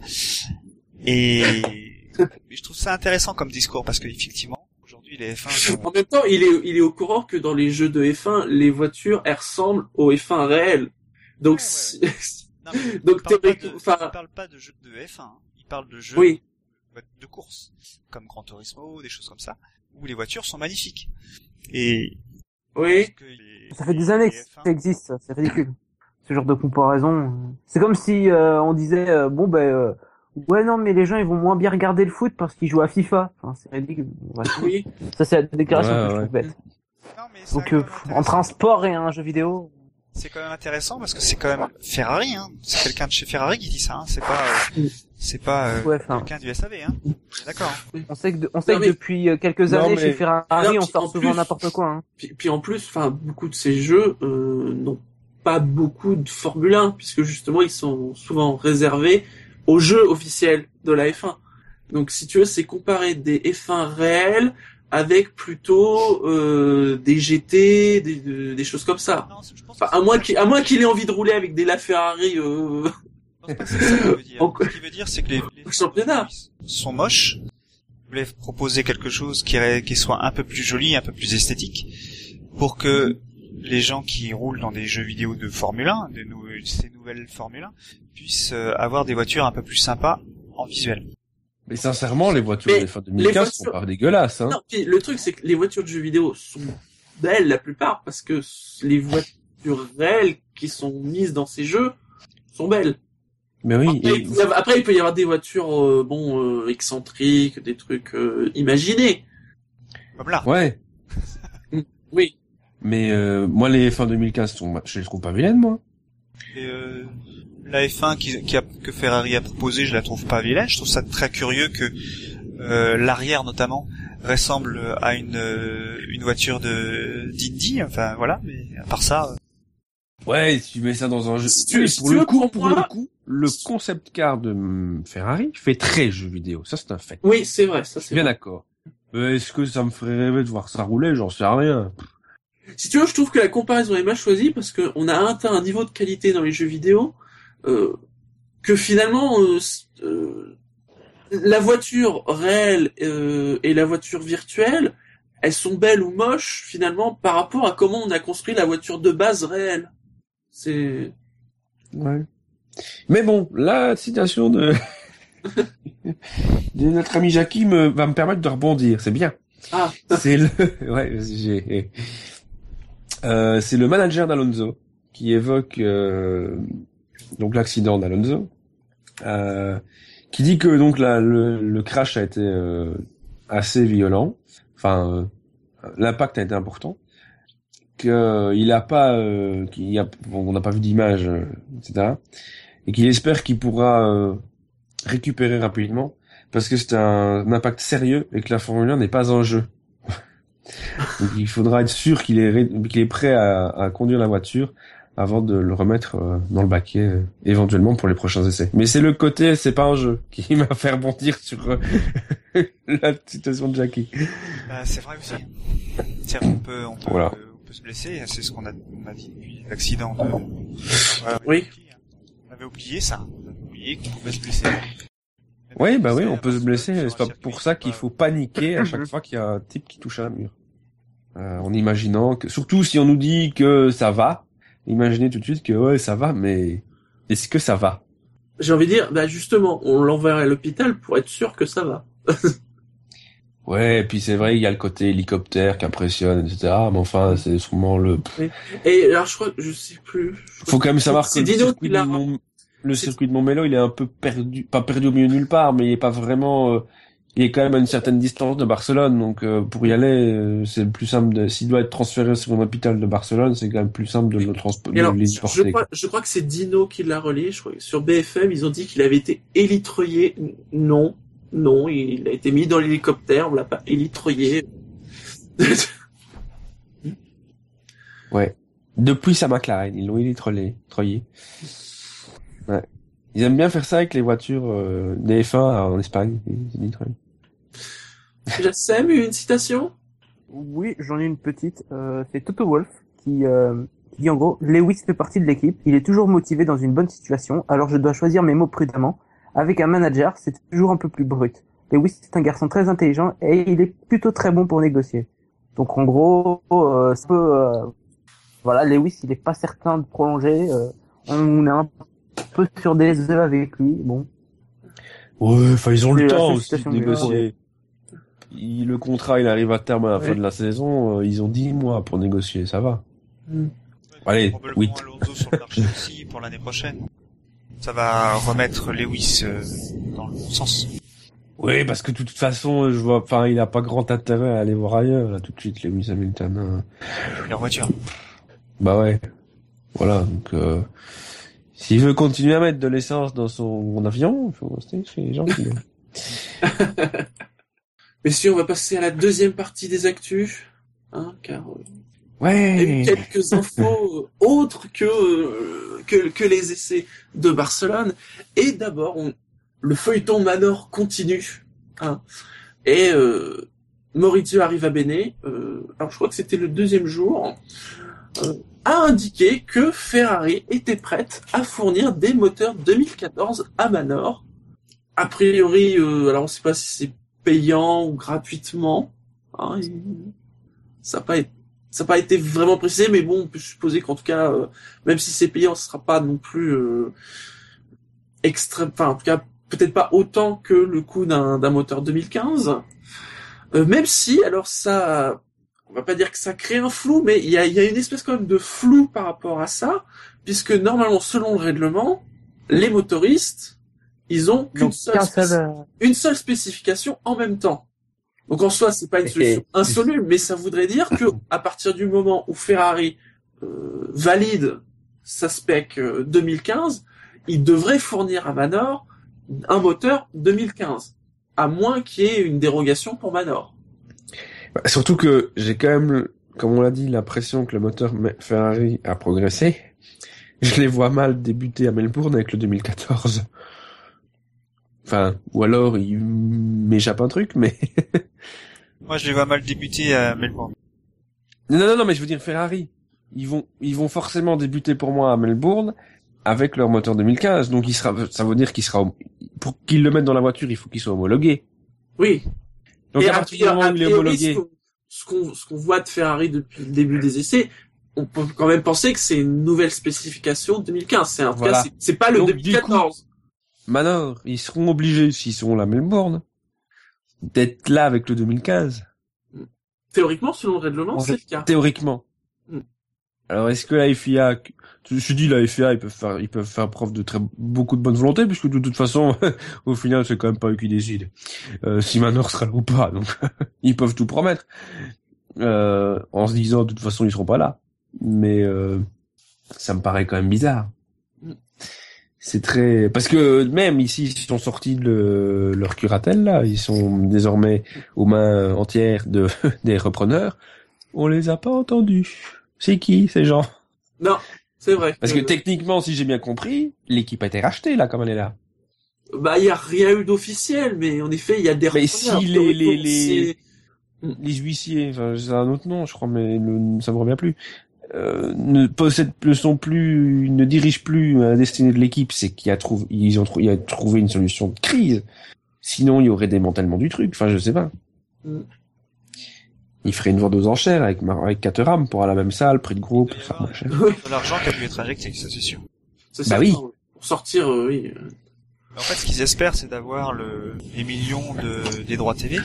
Et je trouve ça intéressant comme discours parce qu'effectivement, aujourd'hui les F1 sont... En même temps, il est, il est au courant que dans les jeux de F1, les voitures, elles ressemblent aux F1 réels. Donc, Ouais, Non, mais Donc, il parle de- enfin- il parle pas de jeux de F1, hein. il parle de jeux oui, de course, comme Gran Turismo, des choses comme ça, où les voitures sont magnifiques. Et oui. les- Ça fait des années que les F1 ça existe, ça. c'est ridicule. (laughs) Ce genre de comparaison. C'est comme si euh, on disait euh, bon ben euh, ouais non mais les gens ils vont moins bien regarder le foot parce qu'ils jouent à FIFA. Enfin, c'est ridicule. Ouais. Oui. Ça c'est la déclaration Ouais, que je ouais. trouve bête. Non, mais Donc euh, entre un sport et un jeu vidéo. C'est quand même intéressant parce que c'est quand même Ferrari, hein. C'est quelqu'un de chez Ferrari qui dit ça, hein. C'est pas, euh, c'est pas euh, Ouais, quelqu'un du SAV, hein. D'accord. on sait que de- on sait Non, que mais- depuis euh, quelques Non, années mais- chez Ferrari Non, on sort en souvent plus- n'importe quoi. Hein. Puis, puis en plus, enfin, beaucoup de ces jeux euh, n'ont pas beaucoup de Formule 1 puisque justement ils sont souvent réservés aux jeux officiels de la F1. Donc, si tu veux, c'est comparer des F1 réels avec plutôt euh, des GT, des, de- des choses comme ça. Non, c'est- je pense Enfin, à moins pas- qu'il, à moins qu'il ait envie de rouler avec des LaFerrari. Euh... je pense pas que c'est ça qu'il veut (laughs) dire. En- Ce qu'il veut dire, c'est que les, les Au championnat. sont moches. Vous voulez proposer quelque chose qui, soit un peu plus joli, un peu plus esthétique, pour que les gens qui roulent dans des jeux vidéo de Formule 1, de nou- ces nouvelles Formule 1, puissent euh, avoir des voitures un peu plus sympas en visuel. Mais sincèrement, les voitures Mais des fin 2015 voitures- sont pas dégueulasses, hein. Non, puis le truc c'est que les voitures de jeux vidéo sont belles la plupart parce que les voitures réelles qui sont mises dans ces jeux sont belles. Mais oui, Après, et- il, peut y avoir, après, il peut y avoir des voitures euh, bon euh, excentriques, des trucs euh, imaginés. Comme là. ouais. (laughs) Oui. Mais euh, moi, les fins 2015 sont, je les trouve pas vilaines, moi. Et, euh, la F1 qui, qui a- que Ferrari a proposé, je la trouve pas vilaine. Je trouve ça très curieux que euh, l'arrière notamment ressemble à une une voiture de d'Indy. Enfin voilà, mais à part ça. Ouais, si tu mets ça dans un jeu. Si tu- Oui, si pour tu le veux, coup, pour pour le coup, le concept car de Ferrari fait très jeu vidéo. Ça, c'est un fait. Oui, c'est vrai, ça c'est bien d'accord. Est-ce que ça me ferait rêver de voir ça rouler? J'en sais rien. Si tu veux, je trouve que la comparaison est mal choisie parce que on a atteint un niveau de qualité dans les jeux vidéo euh, que finalement euh, euh, la voiture réelle euh, et la voiture virtuelle, elles sont belles ou moches finalement par rapport à comment on a construit la voiture de base réelle. C'est Ouais. Mais bon, la citation de, (laughs) de notre ami Jackie me, va me permettre de rebondir. C'est bien. ah C'est le, (laughs) ouais, j'ai, euh, c'est le manager d'Alonso qui évoque euh, donc l'accident d'Alonso, euh, qui dit que donc la, le, le crash a été assez violent, enfin l'impact a été important, que il a pas, qu'il a, bon, on n'a pas vu d'image, etc. Et qu'il espère qu'il pourra euh, récupérer rapidement parce que c'est un, un impact sérieux et que la Formule 1 n'est pas un jeu. (laughs) Donc il faudra être sûr qu'il est, qu'il est prêt à, à conduire la voiture avant de le remettre euh, dans le baquet euh, éventuellement pour les prochains essais. Mais c'est le côté c'est pas un jeu (laughs) qui m'a fait rebondir sur euh, (laughs) la citation de Jackie. Bah, c'est vrai aussi. C'est vrai, on peut, on peut, Voilà. on peut se blesser. C'est ce qu'on a, on a dit depuis l'accident de. Voilà, Oui. Avait oublié ça. On avait oublié qu'on pouvait se blesser. Oui, bah oui, on peut se blesser. C'est pas circuit, pour ça qu'il faut paniquer à chaque (laughs) fois qu'il y a un type qui touche à un mur. Euh, en imaginant que, surtout si on nous dit que ça va, imaginez tout de suite que ouais, ça va, mais est-ce que ça va? J'ai envie de dire, bah justement, on l'enverra à l'hôpital pour être sûr que ça va. (laughs) Ouais, et puis c'est vrai, il y a le côté hélicoptère qui impressionne, etc. Mais enfin, c'est sûrement le. Et alors je crois, je sais plus. je Faut quand même savoir que C'est Dino qui l'a-. Le circuit de Montmélo, il est un peu perdu, pas perdu au milieu de nulle part, mais il est pas vraiment. euh, Il est quand même à une certaine distance de Barcelone, donc euh, pour y aller, euh, c'est plus simple. De... S'il doit être transféré sur un hôpital de Barcelone, c'est quand même plus simple de le transporter, je crois, je crois que c'est Dino qui l'a relié. Je crois sur BFM, ils ont dit qu'il avait été élitreillé. Non, non, il a été mis dans l'hélicoptère. On l'a pas élitreillé. (laughs) Ouais. Depuis sa McLaren, ils l'ont troyé. Ouais. Ils aiment bien faire ça avec les voitures euh, des F1 en Espagne. Jassem, une citation? Oui, j'en ai une petite. Euh, c'est Toto Wolf qui, euh, qui dit en gros Lewis fait partie de l'équipe. Il est toujours motivé dans une bonne situation. Alors je dois choisir mes mots prudemment. Avec un manager, c'est toujours un peu plus brut. Lewis est un garçon très intelligent et il est plutôt très bon pour négocier. Donc en gros, euh, euh, voilà, Lewis, il est pas certain de prolonger. euh, on est un peu sur des œufs avec lui. Bon, Ouais, enfin ils ont le temps aussi de négocier. Il- le contrat il arrive à terme à la Ouais. fin de la saison, euh, ils ont 10 mois pour négocier, ça va. Allez, Probablement 8. Alonso sur le marché aussi pour l'année prochaine. Ça va remettre Lewis euh, dans le bon sens. Oui, parce que de toute façon, je vois, enfin, il a pas grand intérêt à aller voir ailleurs, là, tout de suite, Lewis Hamilton. hein. Leur voiture. Bah ouais. Voilà, donc, euh, s'il veut continuer à mettre de l'essence dans son avion, il faut rester chez les gens qui (laughs) Messieurs, on va passer à la deuxième partie des actus. Hein, car euh, il y a Ouais. eu quelques infos euh, autres que, euh, que que les essais de Barcelone. Et d'abord, on- le feuilleton Manor continue. Hein, et euh, Maurizio Arrivabene, euh, alors je crois que c'était le deuxième jour, euh, a indiqué que Ferrari était prête à fournir des moteurs 2014 à Manor. A priori, euh, alors on ne sait pas si c'est payant ou gratuitement. Hein, ça n'a pas pas été vraiment précisé, mais bon, on peut supposer qu'en tout cas, euh, même si c'est payant, ce sera pas non plus euh, extrême. Enfin, en tout cas, peut-être pas autant que le coût d'un d'un moteur 2015. Euh, même si, alors ça, on va pas dire que ça crée un flou, mais il y a, il y a une espèce quand même de flou par rapport à ça, puisque normalement, selon le règlement, les motoristes, ils ont qu'une seule, seul, euh, une seule spécification en même temps. Donc en soi, c'est pas une solution insoluble, mais ça voudrait dire que (coughs) à partir du moment où Ferrari euh, valide sa spec euh, 2015, il devrait fournir à Manor un moteur 2015, à moins qu'il y ait une dérogation pour Manor. Bah, surtout que j'ai quand même, comme on l'a dit, l'impression que le moteur Ferrari a progressé. Je les vois mal débuter à Melbourne avec le 2014. Enfin, ou alors il m'échappe un truc, mais... (laughs) Moi, je les vois mal débuter à Melbourne. non, non, non, mais je veux dire Ferrari. Ils vont, ils vont forcément débuter pour moi à Melbourne avec leur moteur 2015. Donc il sera, ça veut dire qu'il sera, pour qu'ils le mettent dans la voiture, il faut qu'il soit homologué. Oui. Donc Et à partir du moment où il est homologué, ce qu'on- Ce qu'on ce qu'on voit de Ferrari depuis le début des essais, on peut quand même penser que c'est une nouvelle spécification de 2015. C'est en tout Voilà. cas, c'est- pas le Donc, du 2014. Manor, ils seront obligés, s'ils sont là à Melbourne, d'être là avec le 2015. Théoriquement, selon le règlement, En c'est le cas. Théoriquement. Alors est-ce que la FIA, je suis dit la FIA, ils peuvent faire, ils peuvent faire preuve de très beaucoup de bonne volonté, puisque de toute façon, (laughs) au final, c'est quand même pas eux qui décident euh, si Manor sera là ou pas. Donc (laughs) ils peuvent tout promettre, euh, en se disant de toute façon ils seront pas là. Mais euh, ça me paraît quand même bizarre. C'est très parce que même ici ils sont sortis de le- leur curatelle là, ils sont désormais aux mains entières de (laughs) des repreneurs. On les a pas entendus. C'est qui ces gens? Non, c'est vrai. Parce que techniquement, si j'ai bien compris, l'équipe a été rachetée là comme elle est là. bah, il y a rien eu d'officiel, mais en effet, il y a des Mais si les- les- les- Les huissiers, enfin c'est un autre nom, je crois, mais le- ça me revient plus. Euh, ne possèdent, ne sont plus, ne dirigent plus la destinée de l'équipe, c'est qu'il y a trouvé, ils ont trou- il y a trouvé une solution de crise. Sinon, il y aurait démantèlement du truc. Enfin, je sais pas. Il ferait une vente aux enchères avec, Mar- avec Caterham pour aller à la même salle, prix de groupe, Il. Oui, De l'argent qui a dû être injecté, ça c'est sûr. c'est Bah certain, oui. Pour sortir, euh, oui. En fait, ce qu'ils espèrent, c'est d'avoir le, les millions de, des droits TV.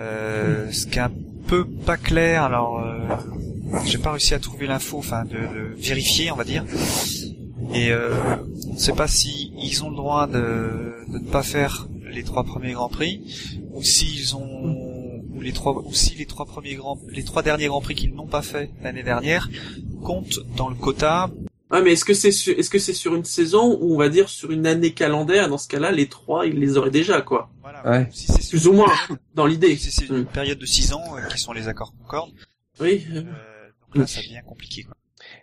Euh, ce qui est un peu pas clair, alors euh, j'ai pas réussi à trouver l'info, enfin de, de vérifier, on va dire. Et euh, on ne sait pas si ils ont le droit de, de ne pas faire les trois premiers grands prix, ou s'ils ont ou les trois ou si les trois premiers grands les trois derniers grands prix qu'ils n'ont pas fait l'année dernière comptent dans le quota Ouais, mais est-ce que c'est sur, est-ce que c'est sur une saison ou on va dire sur une année calendaire? Dans ce cas-là, les trois, ils les auraient déjà, quoi. voilà Ouais. si c'est sur Plus ou moins, période- dans l'idée. si c'est une Mm. période de six ans euh, qui sont les accords Concorde Oui. Euh, donc là, ça devient compliqué. Quoi.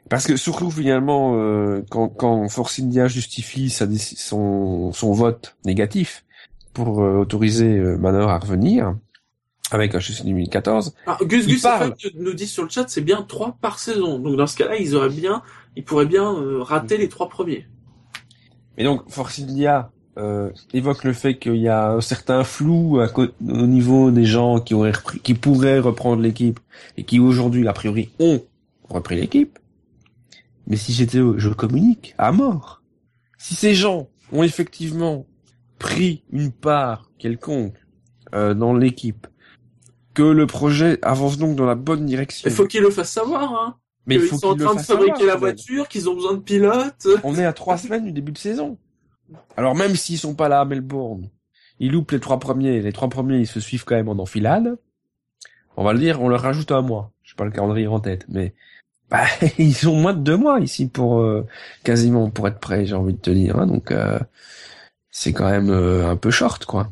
Parce que surtout finalement, euh, quand, quand Force India justifie sa, son, son vote négatif pour euh, autoriser euh, Manor à revenir avec un châssis 2014, Ah, Gus Gus parle. Nous dit sur le chat, c'est bien trois par saison. Donc dans ce cas-là, ils auraient bien, ils pourraient bien euh, rater les trois premiers. et donc Force India euh, évoque le fait qu'il y a un certain flou à au niveau des gens qui auraient repris, qui pourraient reprendre l'équipe et qui aujourd'hui a priori ont repris l'équipe. Mais si j'étais je communique à mort. Si ces gens ont effectivement pris une part quelconque euh, dans l'équipe, que le projet avance donc dans la bonne direction. Il faut qu'ils le fassent savoir, hein. Mais il qu'ils faut sont en train de fabriquer savoir, la voiture, qu'ils ont besoin de pilotes. On est à trois semaines du début de saison. Alors même s'ils sont pas là à Melbourne, ils loupent les trois premiers. Les trois premiers, ils se suivent quand même en enfilade. On va le dire, on leur rajoute un mois. Je sais pas le calendrier en tête, mais (laughs) bah, ils ont moins de deux mois ici pour euh, quasiment pour être prêts. J'ai envie de te dire. hein. donc euh, c'est quand même euh, un peu short, quoi.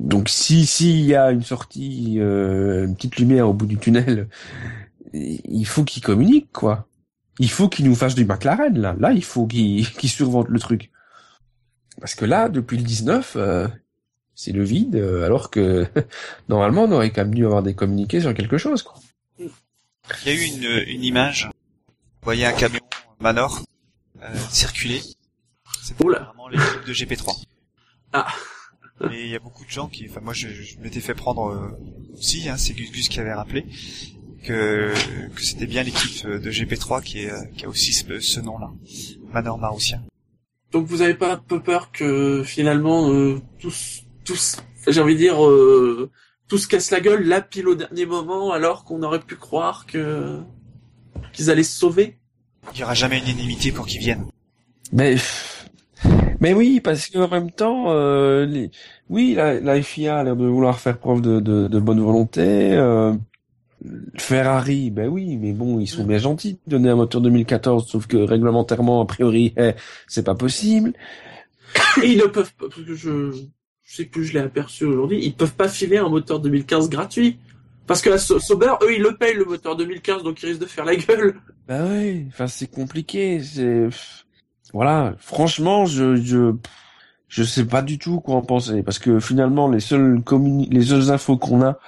Donc si s'il y a une sortie, euh, une petite lumière au bout du tunnel, il faut qu'ils communiquent, quoi. Il faut qu'ils nous fassent du McLaren, là. Là, il faut qu'ils (laughs) qu'ils surventent le truc. Parce que là, depuis le 19, euh, c'est le vide, euh, alors que (laughs) normalement, on aurait quand même dû avoir des communiqués sur quelque chose, quoi. Il y a eu une, une image. Vous voyez un camion Manor euh, circuler. Oula. vraiment l'équipe de GP3. Ah. Et il y a beaucoup de gens qui, enfin moi je, je m'étais fait prendre euh, aussi, hein, c'est Gus Gus qui avait rappelé que, que c'était bien l'équipe de GP3 qui, est, euh, qui a aussi ce, ce nom-là, Manor Marussia. Donc vous avez pas un peu peur que finalement euh, tous, tous, j'ai envie de dire, euh, tous se cassent la gueule là pile au dernier moment alors qu'on aurait pu croire que qu'ils allaient se sauver? Il n'y aura jamais une unanimité pour qu'ils viennent. Mais mais oui, parce qu'en même temps, euh, les... oui, la, la FIA a l'air de vouloir faire preuve de, de, de bonne volonté. euh, Ferrari, ben oui, mais bon, ils sont bien gentils de donner un moteur 2014, sauf que réglementairement, a priori, (laughs) eh, c'est pas possible. Et ils ne peuvent pas, parce que je, je sais plus, je l'ai aperçu aujourd'hui, ils peuvent pas filer un moteur 2015 gratuit. Parce que la Sau- Sauber, eux, ils le payent le moteur 2015, donc ils risquent de faire la gueule. Bah ouais, enfin c'est compliqué, c'est voilà, franchement, je je je sais pas du tout quoi en penser parce que finalement les seules communi- les seules infos qu'on a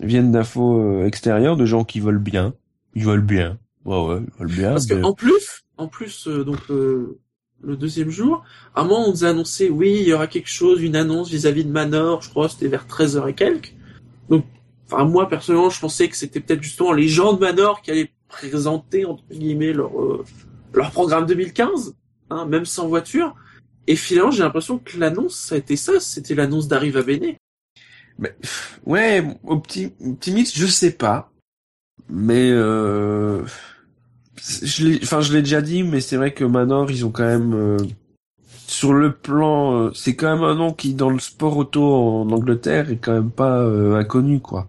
viennent d'infos euh, extérieures de gens qui veulent bien, ils veulent bien. Ouais ouais, ils veulent bien. Parce que mais- en plus, en plus, euh, donc euh, le deuxième jour, à un moment on nous a annoncé, oui, il y aura quelque chose, une annonce vis-à-vis de Manor, je crois, c'était vers 13h et quelques. Donc, enfin moi personnellement, je pensais que c'était peut-être justement les gens de Manor qui allaient présenter entre guillemets leur euh, leur programme 2015, hein, même sans voiture. Et finalement, j'ai l'impression que l'annonce, ça a été ça, c'était l'annonce d'Arrive à Béné. Mais, ouais, opti- optimiste, je sais pas. Mais euh, je l'ai, enfin, je l'ai déjà dit, mais c'est vrai que Manor, ils ont quand même euh, sur le plan, euh, c'est quand même un nom qui dans le sport auto en Angleterre est quand même pas euh, inconnu, quoi.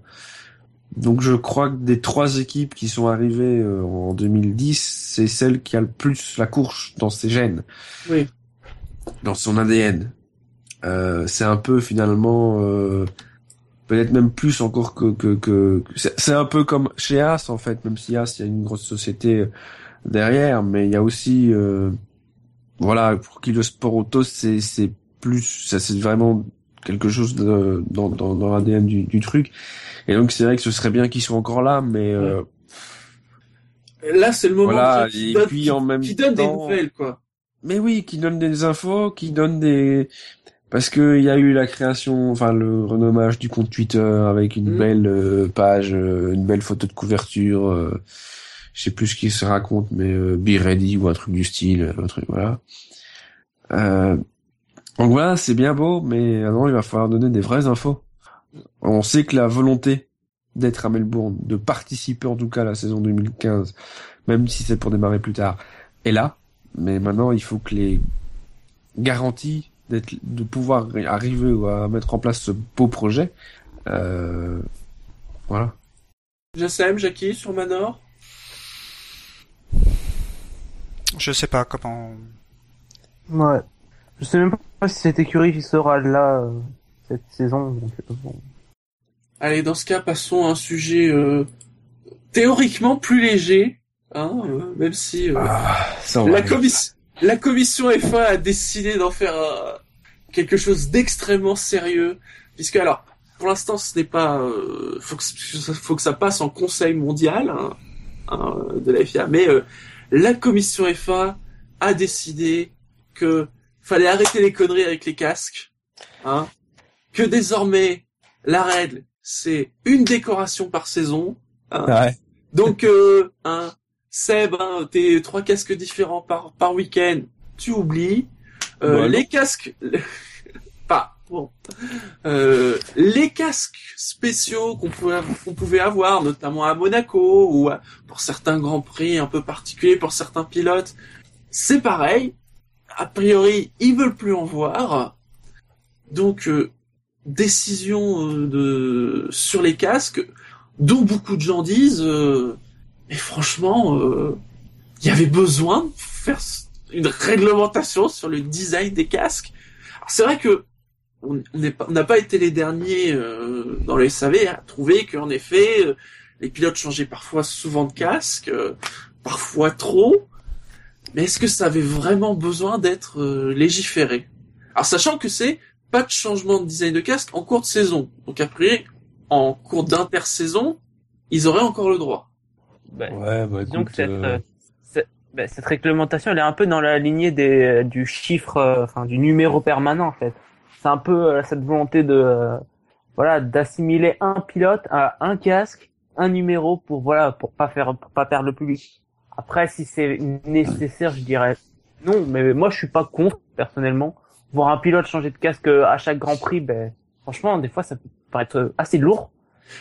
Donc je crois que des trois équipes qui sont arrivées euh, en 2010, c'est celle qui a le plus la course dans ses gènes, Oui. dans son ADN. Euh, c'est un peu finalement euh, peut-être même plus encore que que, que c'est un peu comme chez As en fait même si As il y a une grosse société derrière mais il y a aussi euh, voilà pour qui le sport auto c'est c'est plus ça c'est vraiment quelque chose de, dans dans dans l'ADN du, du truc et donc c'est vrai que ce serait bien qu'ils soient encore là mais euh, Là, c'est le moment voilà qui, donne, puis en même qui donne des nouvelles, quoi. mais oui, qui donne des infos, qui donne des parce que il y a eu la création, enfin le renommage du compte Twitter avec une Mm. belle euh, page, euh, une belle photo de couverture. euh, je sais plus ce qui se raconte, mais euh, Be Ready ou un truc du style, un truc voilà. Donc voilà, c'est bien beau, mais avant il va falloir donner des vraies infos. On sait que la volonté d'être à Melbourne, de participer en tout cas à la saison 2015, même si c'est pour démarrer plus tard, est là. Mais maintenant, il faut que les garanties d'être, de pouvoir arriver à mettre en place ce beau projet, euh, voilà. Jassem, Jackie, sur Manor? Je sais pas comment. Ouais. Je sais même pas si cette écurie qui sera là euh, cette saison. donc, euh, bon. Allez, dans ce cas, passons à un sujet euh, théoriquement plus léger, hein, euh, même si euh, Ah, la, commission, la commission FA a décidé d'en faire euh, quelque chose d'extrêmement sérieux, puisque alors, pour l'instant, ce n'est pas, euh, faut que faut que ça passe en Conseil mondial hein, hein, de la FIA, mais euh, la commission FA a décidé que fallait arrêter les conneries avec les casques, hein, que désormais la règle c'est une décoration par saison, hein, Ouais. donc, euh, hein, Seb, hein, tes trois casques différents par, par week-end, tu oublies. Euh, Bah, les casques, (laughs) pas bon. Euh, les casques spéciaux qu'on pouvait, qu'on pouvait avoir, notamment à Monaco ou à- pour certains grands prix un peu particuliers pour certains pilotes, c'est pareil. A priori, ils veulent plus en voir. Donc, euh, décision euh, sur les casques dont beaucoup de gens disent, euh, mais franchement, il y avait besoin de faire une réglementation sur le design des casques. C'est vrai que on n'a pas été les derniers dans les SAV à trouver qu'en effet, les pilotes changeaient parfois souvent de casque, parfois trop. Mais est-ce que ça avait vraiment besoin d'être euh, légiféré? Alors sachant que c'est pas de changement de design de casque en cours de saison. Donc après, en cours d'intersaison, ils auraient encore le droit. Ben, Ouais, bah écoute, cette, euh, euh, cette, ben, cette réglementation, elle est un peu dans la lignée des, du chiffre, euh, enfin du numéro permanent en fait. C'est un peu euh, cette volonté de, euh, voilà, d'assimiler un pilote à un casque, un numéro pour voilà, pour pas faire, pour pas perdre le public. Après, si c'est nécessaire, je dirais non, mais moi je suis pas contre personnellement. Voir un pilote changer de casque à chaque Grand Prix, ben franchement, des fois ça peut paraître assez lourd.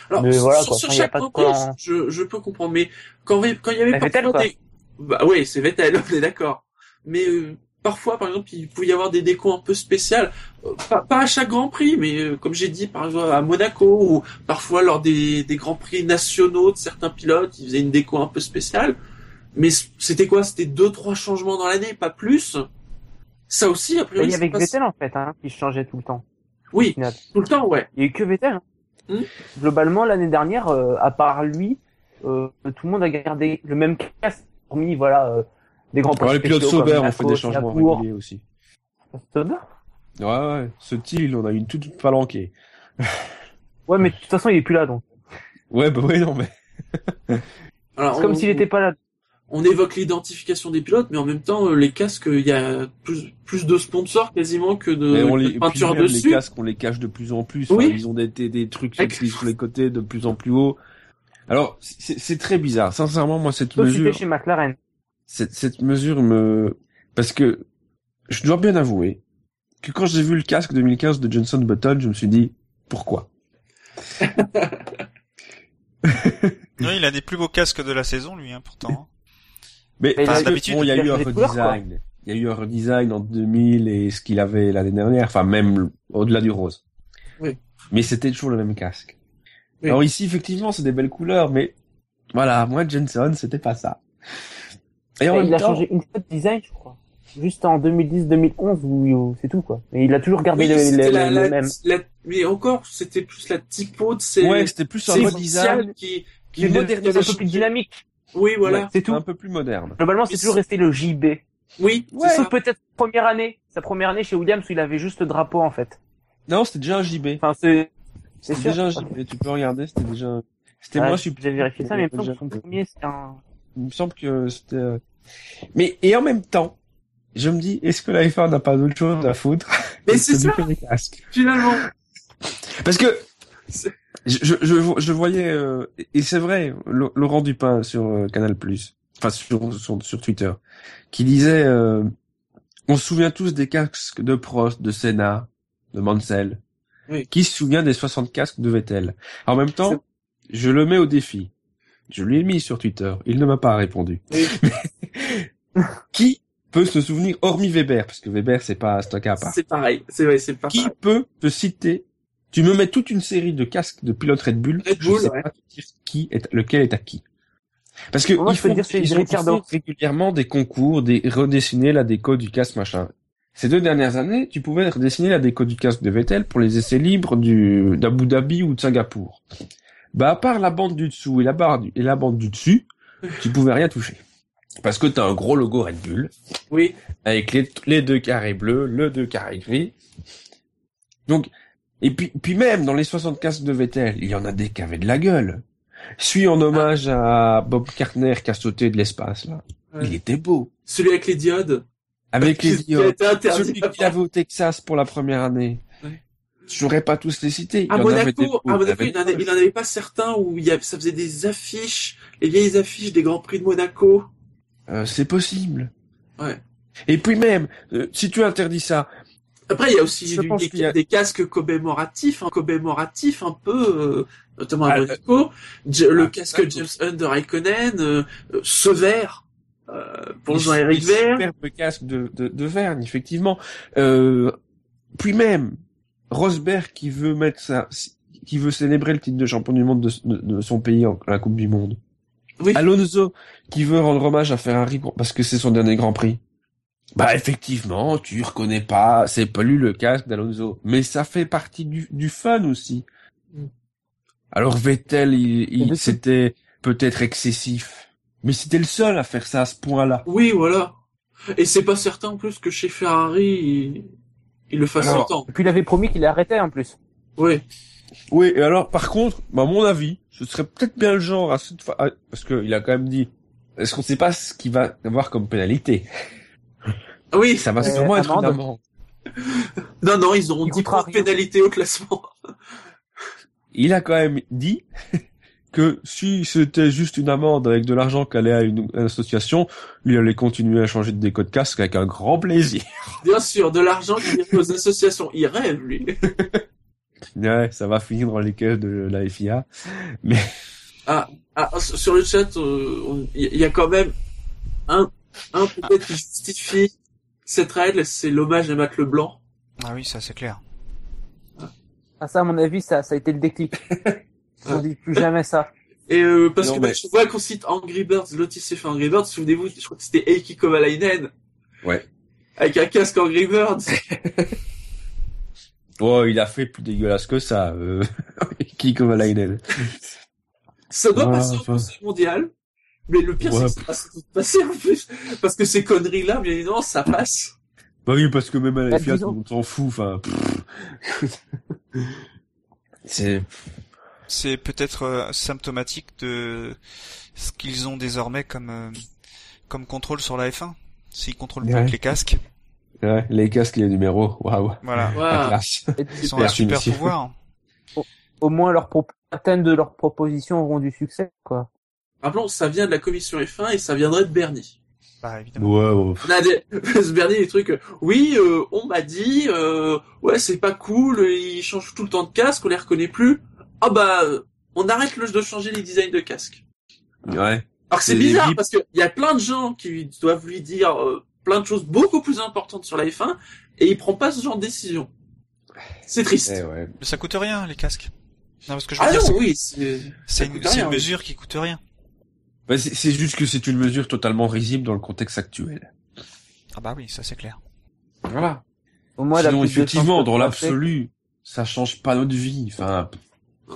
Alors, Mais voilà, sur, quoi. sur Enfin, y a chaque Grand Prix, je, je peux comprendre, mais quand, quand il y avait Bah, Vettel, parfois quoi. des... Bah oui, c'est Vettel, (laughs) on est d'accord. Mais euh, parfois, par exemple, il pouvait y avoir des décos un peu spéciales. Euh, pas, pas à chaque Grand Prix, mais euh, comme j'ai dit, par exemple à Monaco, ou parfois lors des, des Grands Prix nationaux de certains pilotes, ils faisaient une déco un peu spéciale. Mais c'était quoi? C'était deux, trois changements dans l'année, pas plus? Ça aussi, a Il priori, y c'est avait pas- Vettel en fait, hein, qui changeait tout le temps. Oui, tout le temps, ouais. Il y a eu que Vettel. hein. Hmm. Globalement, l'année dernière, euh, à part lui, euh, tout le monde a gardé le même casque, hormis voilà euh, des grands Alors, les pilotes Sauber ont fait des changements réguliers aussi. Sauber? Ouais, ouais. Ce il on a une toute palanquée. Ouais, mais de toute façon, il est plus là, donc. Ouais, bah ouais, non, mais. C'est comme on- s'il était pas là. On évoque l'identification des pilotes, mais en même temps, euh, les casques, il y a plus, plus de sponsors quasiment que de, Mais on que les, de et puis peinture même dessus. les casques, on les cache de plus en plus. Oui. Enfin, ils ont des, des, des trucs sur, sur les côtés de plus en plus haut. Alors, c'est c'est très bizarre. Sincèrement, moi, cette Sauf mesure, chez McLaren. cette, cette mesure me, parce que je dois bien avouer que quand j'ai vu le casque 2015 de Johnson Button, je me suis dit, pourquoi? (laughs) Ouais, il a des plus beaux casques de la saison, lui, hein, pourtant. Mais Mais parce que, bon, il y a eu un redesign. Il y a eu un redesign en 2000 et ce qu'il avait l'année dernière, enfin même au-delà du rose. Oui. Mais c'était toujours le même casque. Oui. Alors ici, effectivement, c'est des belles couleurs, mais voilà, moi, Jenson, c'était pas ça. Et en Et même il a changé une fois de design, je crois. Juste en 2010-2011 où où c'est tout quoi. Mais il a toujours gardé Oui, le, le, la, le la- même. la- mais encore, c'était plus la typo de ces, ouais, c'était plus un redesign qui, qui c'est un peu plus dynamique. Oui, voilà. Ouais, C'est tout. un peu plus moderne. Globalement, c'est toujours resté le JB. Oui, Ouais. Sauf peut-être première année, sa première année chez Williams où il avait juste le drapeau en fait. Non, c'était déjà un JB. Enfin, c'est c'est déjà un JB. Tu peux regarder, c'était déjà. C'était Ouais, moins J'ai vérifié ça, mais il me semble Déjà- que son premier c'était un. Il me semble que c'était... euh, Mais, et en même temps, je me dis, est-ce que la F1 n'a pas d'autre chose à foutre Mais c'est de ça, finalement. Parce que C'est- je, je, je, voyais euh, et c'est vrai Laurent Dupin sur euh, Canal enfin sur, sur sur Twitter qui disait euh, on se souvient tous des casques de Prost, de Senna, de Mansell. Oui. Qui se souvient des 60 casques de Vettel? En même temps, je le mets au défi. Je lui ai mis sur Twitter, il ne m'a pas répondu. Oui. (laughs) qui peut se souvenir hormis Weber? Parce que Weber c'est pas un à part. C'est pareil. C'est vrai, c'est pas Qui pareil. peut te citer Tu me mets toute une série de casques de pilotes Red Bull. Red je Bull, sais ouais. pas qui est lequel est à qui. Parce que Moi, ils je font, dire ils ont- régulièrement des concours, des redessiner la déco du casque machin. Ces deux dernières années, tu pouvais redessiner la déco du casque de Vettel pour les essais libres du d'Abu Dhabi ou de Singapour. Bah à part la bande du dessous et la barre du, et la bande du dessus, tu pouvais rien toucher. Parce que t'as un gros logo Red Bull Oui. avec les, les deux carrés bleus, le deux carrés gris. Donc, et puis, puis même dans les 60 casques de Vettel, il y en a des qui avaient de la gueule. Celui en hommage à Bob Cartner qui a sauté de l'espace, là. Ouais. Il était beau. Celui avec les diodes. Avec les Qui a diodes. Celui qu'il avait au Texas pour la première année. Ouais. Je n'aurais pas tous les cités. Il À en avait Monaco, il Monaco, avait il n'en avait pas certains où il y a, ça faisait des affiches, les vieilles affiches des Grands Prix de Monaco. Euh, c'est possible. Ouais. Et puis même, euh, si tu interdis ça, Après, il y a aussi du- des, a- des casques commémoratifs, hein, commémoratifs un peu, euh, notamment à Ah, Monaco. Le ah, casque ah, James Hunt de Raikkonen, euh, ce vert, euh, pour Jean-Éric superbes casques de, de, de Verne, effectivement. Euh, puis même, Rosberg qui veut mettre ça, qui veut célébrer le titre de champion du monde de, de- de son pays en à la Coupe du Monde. Oui. Alonso qui veut rendre hommage à Ferrari parce que c'est son dernier Grand Prix. Bah effectivement, tu reconnais pas, c'est pas lui le casque d'Alonso, mais ça fait partie du, du fun aussi. Mm. Alors Vettel, il, c'était peut-être excessif, mais c'était le seul à faire ça à ce point-là. Oui, voilà. Et c'est pas certain en plus que chez Ferrari, il, il le fasse Alors, autant. Et puis il avait promis qu'il arrêtait en plus. Oui. Oui, et alors par contre, bah, à mon avis, ce serait peut-être bien le genre à cette fois, à- parce qu'il a quand même dit, est-ce qu'on sait pas ce qu'il va avoir comme pénalité? Oui. Ça va Euh, sûrement être une amende. Non, non, ils auront Il 10 coûtera points de pénalité au classement. Il a quand même dit (laughs) que si c'était juste une amende avec de l'argent qu'allait à une, une association, il allait continuer à changer de déco de casque avec un grand plaisir. (laughs) Bien sûr, de l'argent qui vient aux associations. Il rêve, lui. Ouais, ça va finir dans les caisses de la FIA. Ah, sur le chat, euh, il y a quand même un, un peut-être qui justifie cette règle, c'est l'hommage à Matt Leblanc. Ah oui, ça c'est clair. Ah ça à mon avis ça ça a été le déclic. (laughs) On dit plus jamais ça. Et euh, parce Non, que mais- bah, je vois qu'on cite Angry Birds, Lotus fait Angry Birds, souvenez-vous, je crois que c'était Eiki Kovalainen. Ouais. Avec un casque Angry Birds. (laughs) (laughs) Oh, il a fait plus dégueulasse que ça, euh... Kiko Valainen. Ça doit Ouais, passer au enfin. Conseil mondial. Mais le pire, Ouais. c'est que ça passe en plus. Parce que ces conneries-là, bien évidemment, ça passe. Bah oui, parce que même à la Bah, Fiat, on s'en fout, enfin... C'est... C'est peut-être euh, symptomatique de ce qu'ils ont désormais comme euh, comme contrôle sur la F1. S'ils contrôlent plus que les casques, Ouais, les casques, les numéros, waouh, voilà, Voilà. la classe. Et ils ont Super un super pouvoir. au moins leurs pro- certaines de leurs propositions auront du succès, quoi. Rappelons, ça vient de la commission F1 et ça viendrait de Bernie. Bah évidemment. Ouais, ouais. On a des, ce (laughs) Bernie, des trucs, euh, oui, euh, on m'a dit, euh, ouais, c'est pas cool, ils changent tout le temps de casque, on les reconnaît plus. Ah bah, on arrête le de changer les designs de casques. Ouais. Alors que c'est bizarre parce qu'il y a plein de gens qui doivent lui dire euh, plein de choses beaucoup plus importantes sur la F1 et il prend pas ce genre de décision. C'est triste. Eh ouais. Mais ça coûte rien les casques. Non, parce que je veux ah dire, non, c'est- oui, c'est... une, rien, une oui. mesure qui coûte rien. Bah, c'est juste que c'est une mesure totalement risible dans le contexte actuel. Ah bah oui, ça c'est clair. Voilà. Au moins, Sinon, effectivement, dans l'absolu, ça change pas notre vie. Enfin,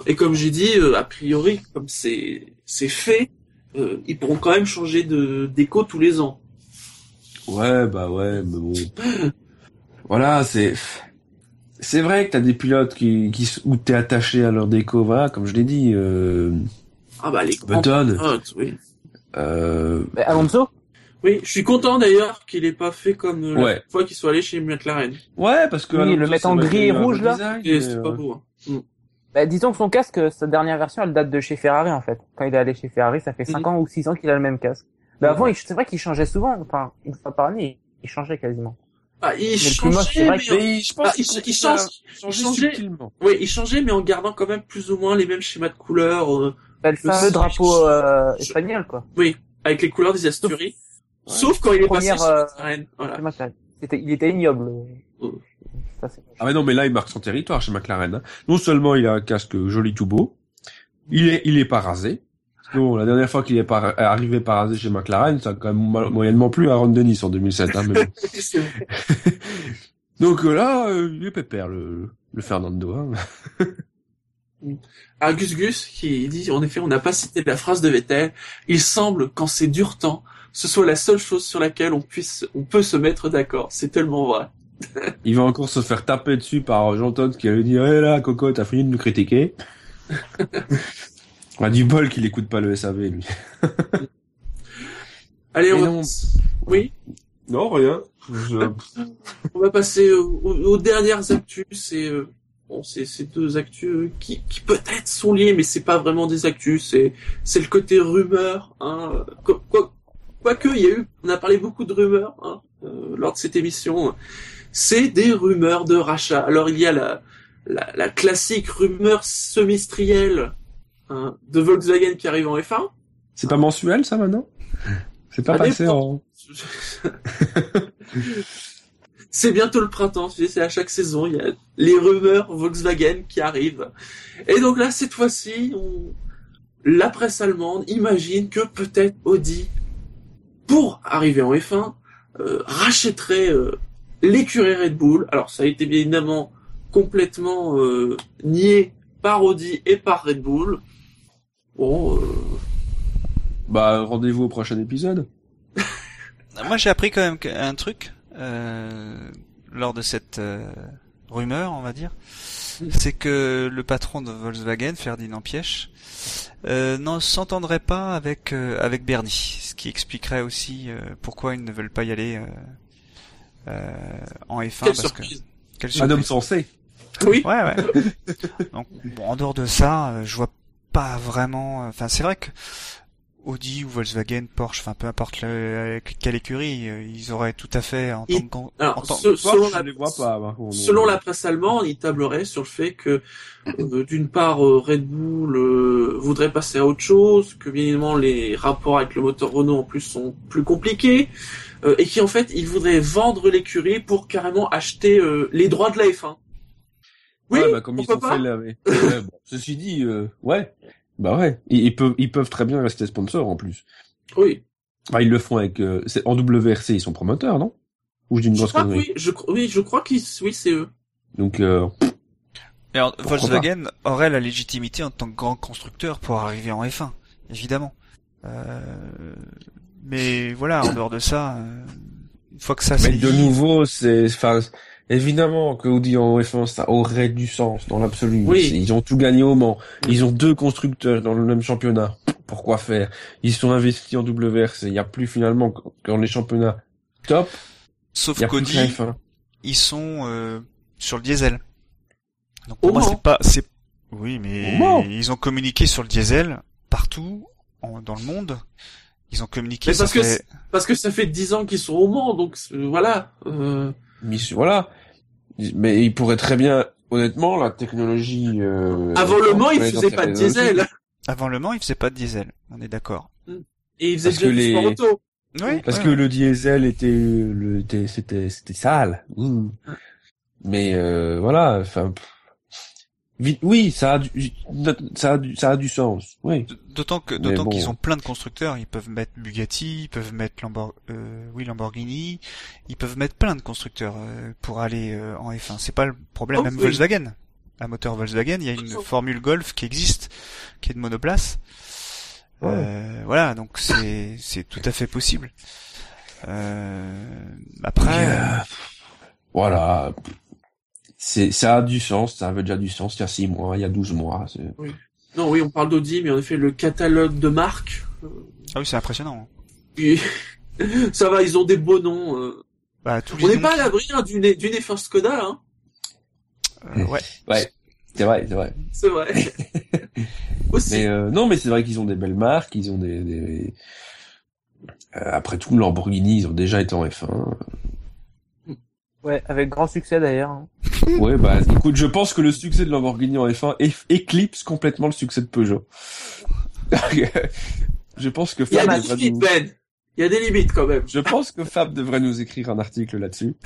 Et comme j'ai dit, euh, a priori, comme c'est c'est fait, euh, ils pourront quand même changer de déco tous les ans. ouais, bah ouais, mais bon. (laughs) Voilà, c'est, c'est vrai que t'as des pilotes qui, qui, s- où t'es attaché à leur déco, voilà, comme je l'ai dit, euh, Ah bah les Button, pilotes, oui. euh, Mais Alonso Oui, je suis content d'ailleurs qu'il ait pas fait comme euh, Ouais. la fois qu'il soit allé chez McLaren. ouais, parce que Oui, Alonso, le mettre en gris et rouge, là. design, Et mais, c'est euh, pas beau. hein. bah, disons que son casque, sa dernière version, elle date de chez Ferrari, en fait. Quand il est allé chez Ferrari, ça fait 5 Mhm. ans ou 6 ans qu'il a le même casque. Mais avant, c'est vrai qu'il changeait souvent. Enfin, une fois par année, il changeait quasiment. Ah, il moche, changeait, mais, que- Mais je pense Ah, qu'il il- il change- changeait. subtilement. oui, il changeait, mais en gardant quand même plus ou moins les mêmêmes schémas de couleurs, euh, Bah, le Le drapeau euh, espagnol, quoi. oui, avec les couleurs des Asturies. Sauf quand il est Première, passé chez euh, McLaren. Voilà. C'est McLaren. C'était, il était ignoble. Ça, c'est- Ah mais non, mais là, il marque son territoire chez McLaren. hein. Non seulement il a un casque joli tout beau, il est, il est pas rasé. Bon, la dernière fois qu'il est pas arrivé pas rasé chez McLaren, ça a quand même mo- moyennement plu à Ron Dennis en 2007. Hein, mais. (laughs) (laughs) Donc euh, là, euh, il est pépère, le, le Fernando. Hein. (laughs) Ah, Gus Gus qui dit, en effet, on n'a pas cité la phrase de Vettel. Il semble, quand c'est dur temps, ce soit la seule chose sur laquelle on puisse, on peut se mettre d'accord. C'est tellement vrai. (laughs) Il va encore se faire taper dessus par Jean Todt qui va lui dire, eh là, Coco, t'as fini de nous critiquer. (laughs) On a du bol qu'il écoute pas le SAV, lui. (laughs) Allez, Et on oui, Non, rien. Je- on va passer aux, aux- aux dernières actus. C'est, euh, bon, c'est, c'est deux actus euh, qui, qui peut-être sont liés, mais c'est pas vraiment des actus. C'est, c'est le côté rumeur, hein. euh, Quoi, quoi, il y a eu, on a parlé beaucoup de rumeurs, hein, euh, lors de cette émission. C'est des rumeurs de rachat. Alors, il y a la, la, la classique rumeur semestrielle, hein, de Volkswagen qui arrive en F1. C'est pas mensuel, ça, maintenant? C'est pas Ça passé en... (laughs) c'est bientôt le printemps, tu sais, c'est à chaque saison, il y a les rumeurs Volkswagen qui arrivent. Et donc là, cette fois-ci, on- la presse allemande imagine que peut-être Audi, pour arriver en F1, euh, rachèterait euh, l'écurie Red Bull. Alors ça a été bien évidemment complètement euh, nié par Audi et par Red Bull. Bon, euh, Bah, rendez-vous au prochain épisode. (laughs) Moi j'ai appris quand même un truc lors de cette euh, rumeur, on va dire, c'est que le patron de Volkswagen, Ferdinand Pièche, euh, n'en s'entendrait pas avec euh, avec Bernie, ce qui expliquerait aussi euh, pourquoi ils ne veulent pas y aller euh, euh, en F1 quelle parce surprise. que quelle Un homme sensé. Oui, Ouais, ouais. Donc, bon, en dehors de ça, euh, je vois pas vraiment. Enfin, c'est vrai que Audi ou Volkswagen, Porsche, enfin peu importe le- quelle écurie, euh, ils auraient tout à fait en Ils- tant que alors, selon Porsche, la les vois pas. par contre. Selon la presse allemande, il tablerait sur le fait que, euh, d'une part, euh, Red Bull euh, voudrait passer à autre chose, que bien évidemment les rapports avec le moteur Renault en plus sont plus compliqués, euh, et qui en fait, il voudrait vendre l'écurie pour carrément acheter euh, les droits de la F1. Oui, ouais, bah, comme ils ont pas fait là. mais- (laughs) Ouais, bon, Ceci dit, euh, ouais. Bah ouais. Ils, ils peuvent, ils peuvent très bien rester sponsors en plus. Oui. Bah, ils le font avec, euh, c'est- en WRC, ils sont promoteurs, non? Ou une Je grosse crois, connerie. oui, je, oui, je crois qu'ils, oui, c'est eux. Donc, euh, alors, Volkswagen aurait la légitimité en tant que grand constructeur pour arriver en F1, évidemment. Euh, mais voilà, en dehors de ça, euh, une fois que ça Mais de nouveau, c'est, enfin, évidemment que Audi en F1, ça aurait du sens dans l'absolu. Oui. Ils ont tout gagné au Mans. Ils ont deux constructeurs dans le même championnat. Pourquoi faire? Ils sont investis en WRC. Il y a plus finalement que dans les championnats top. sauf que qu'Audi, la F1. ils sont euh, sur le diesel. Donc Au pour moi Mans. c'est pas c'est oui mais Au ils ont communiqué sur le diesel partout en- dans le monde. Ils ont communiqué Mais ça parce que fait- Parce que ça fait dix ans qu'ils sont au Mans, donc euh, voilà. Euh, Mais voilà. Mais ils pourraient très bien, honnêtement, la technologie. Euh, avant le Mans, pourrait faisaient pas de diesel. avant le Mans, ils faisaient pas de diesel. On est d'accord. Et ils faisaient Parce déjà que du les- sport auto. Oui, Parce que le diesel était, le, était- c'était, c'était sale. Mmh. Mais euh, voilà, enfin, oui, ça a du, ça a du, ça a du sens. Oui. D'autant que d'autant bon. qu'ils ont plein de constructeurs, ils peuvent mettre Bugatti, ils peuvent mettre Lambor euh, oui Lamborghini, ils peuvent mettre plein de constructeurs euh, pour aller euh, en F1. C'est pas le problème. Oh, Même oui. Volkswagen, un moteur Volkswagen, il y a une formule Golf qui existe, qui est de monoplace. Euh, voilà, donc c'est c'est tout à fait possible. Euh, après, Euh, Voilà. C'est, ça a du sens, ça avait déjà du sens il y a 6 mois, il y a 12 mois. c'est- Non, oui, on parle d'Audi, mais en effet, le catalogue de marques. euh, ah oui, c'est impressionnant. puis, (laughs) ça va, ils ont des beaux noms. euh. Bah, tous On n'est pas à l'abri hein, d'une d'une F1 Skoda, hein. euh, ouais. (laughs) Ouais. C'est vrai, c'est vrai. C'est vrai. (laughs) Aussi. Mais euh, non, mais c'est vrai qu'ils ont des belles marques, ils ont des. des... Euh, après tout, Lamborghini, ils ont déjà été en F1. Ouais, avec grand succès d'ailleurs. hein. (laughs) Ouais, bah écoute, je pense que le succès de Lamborghini en F1 eff- éclipse complètement le succès de Peugeot. (laughs) je pense que Il y a Fab des devrait limites, nous... Ben. Il y a des limites quand même. Je pense que Fab devrait nous écrire un article là-dessus. (laughs)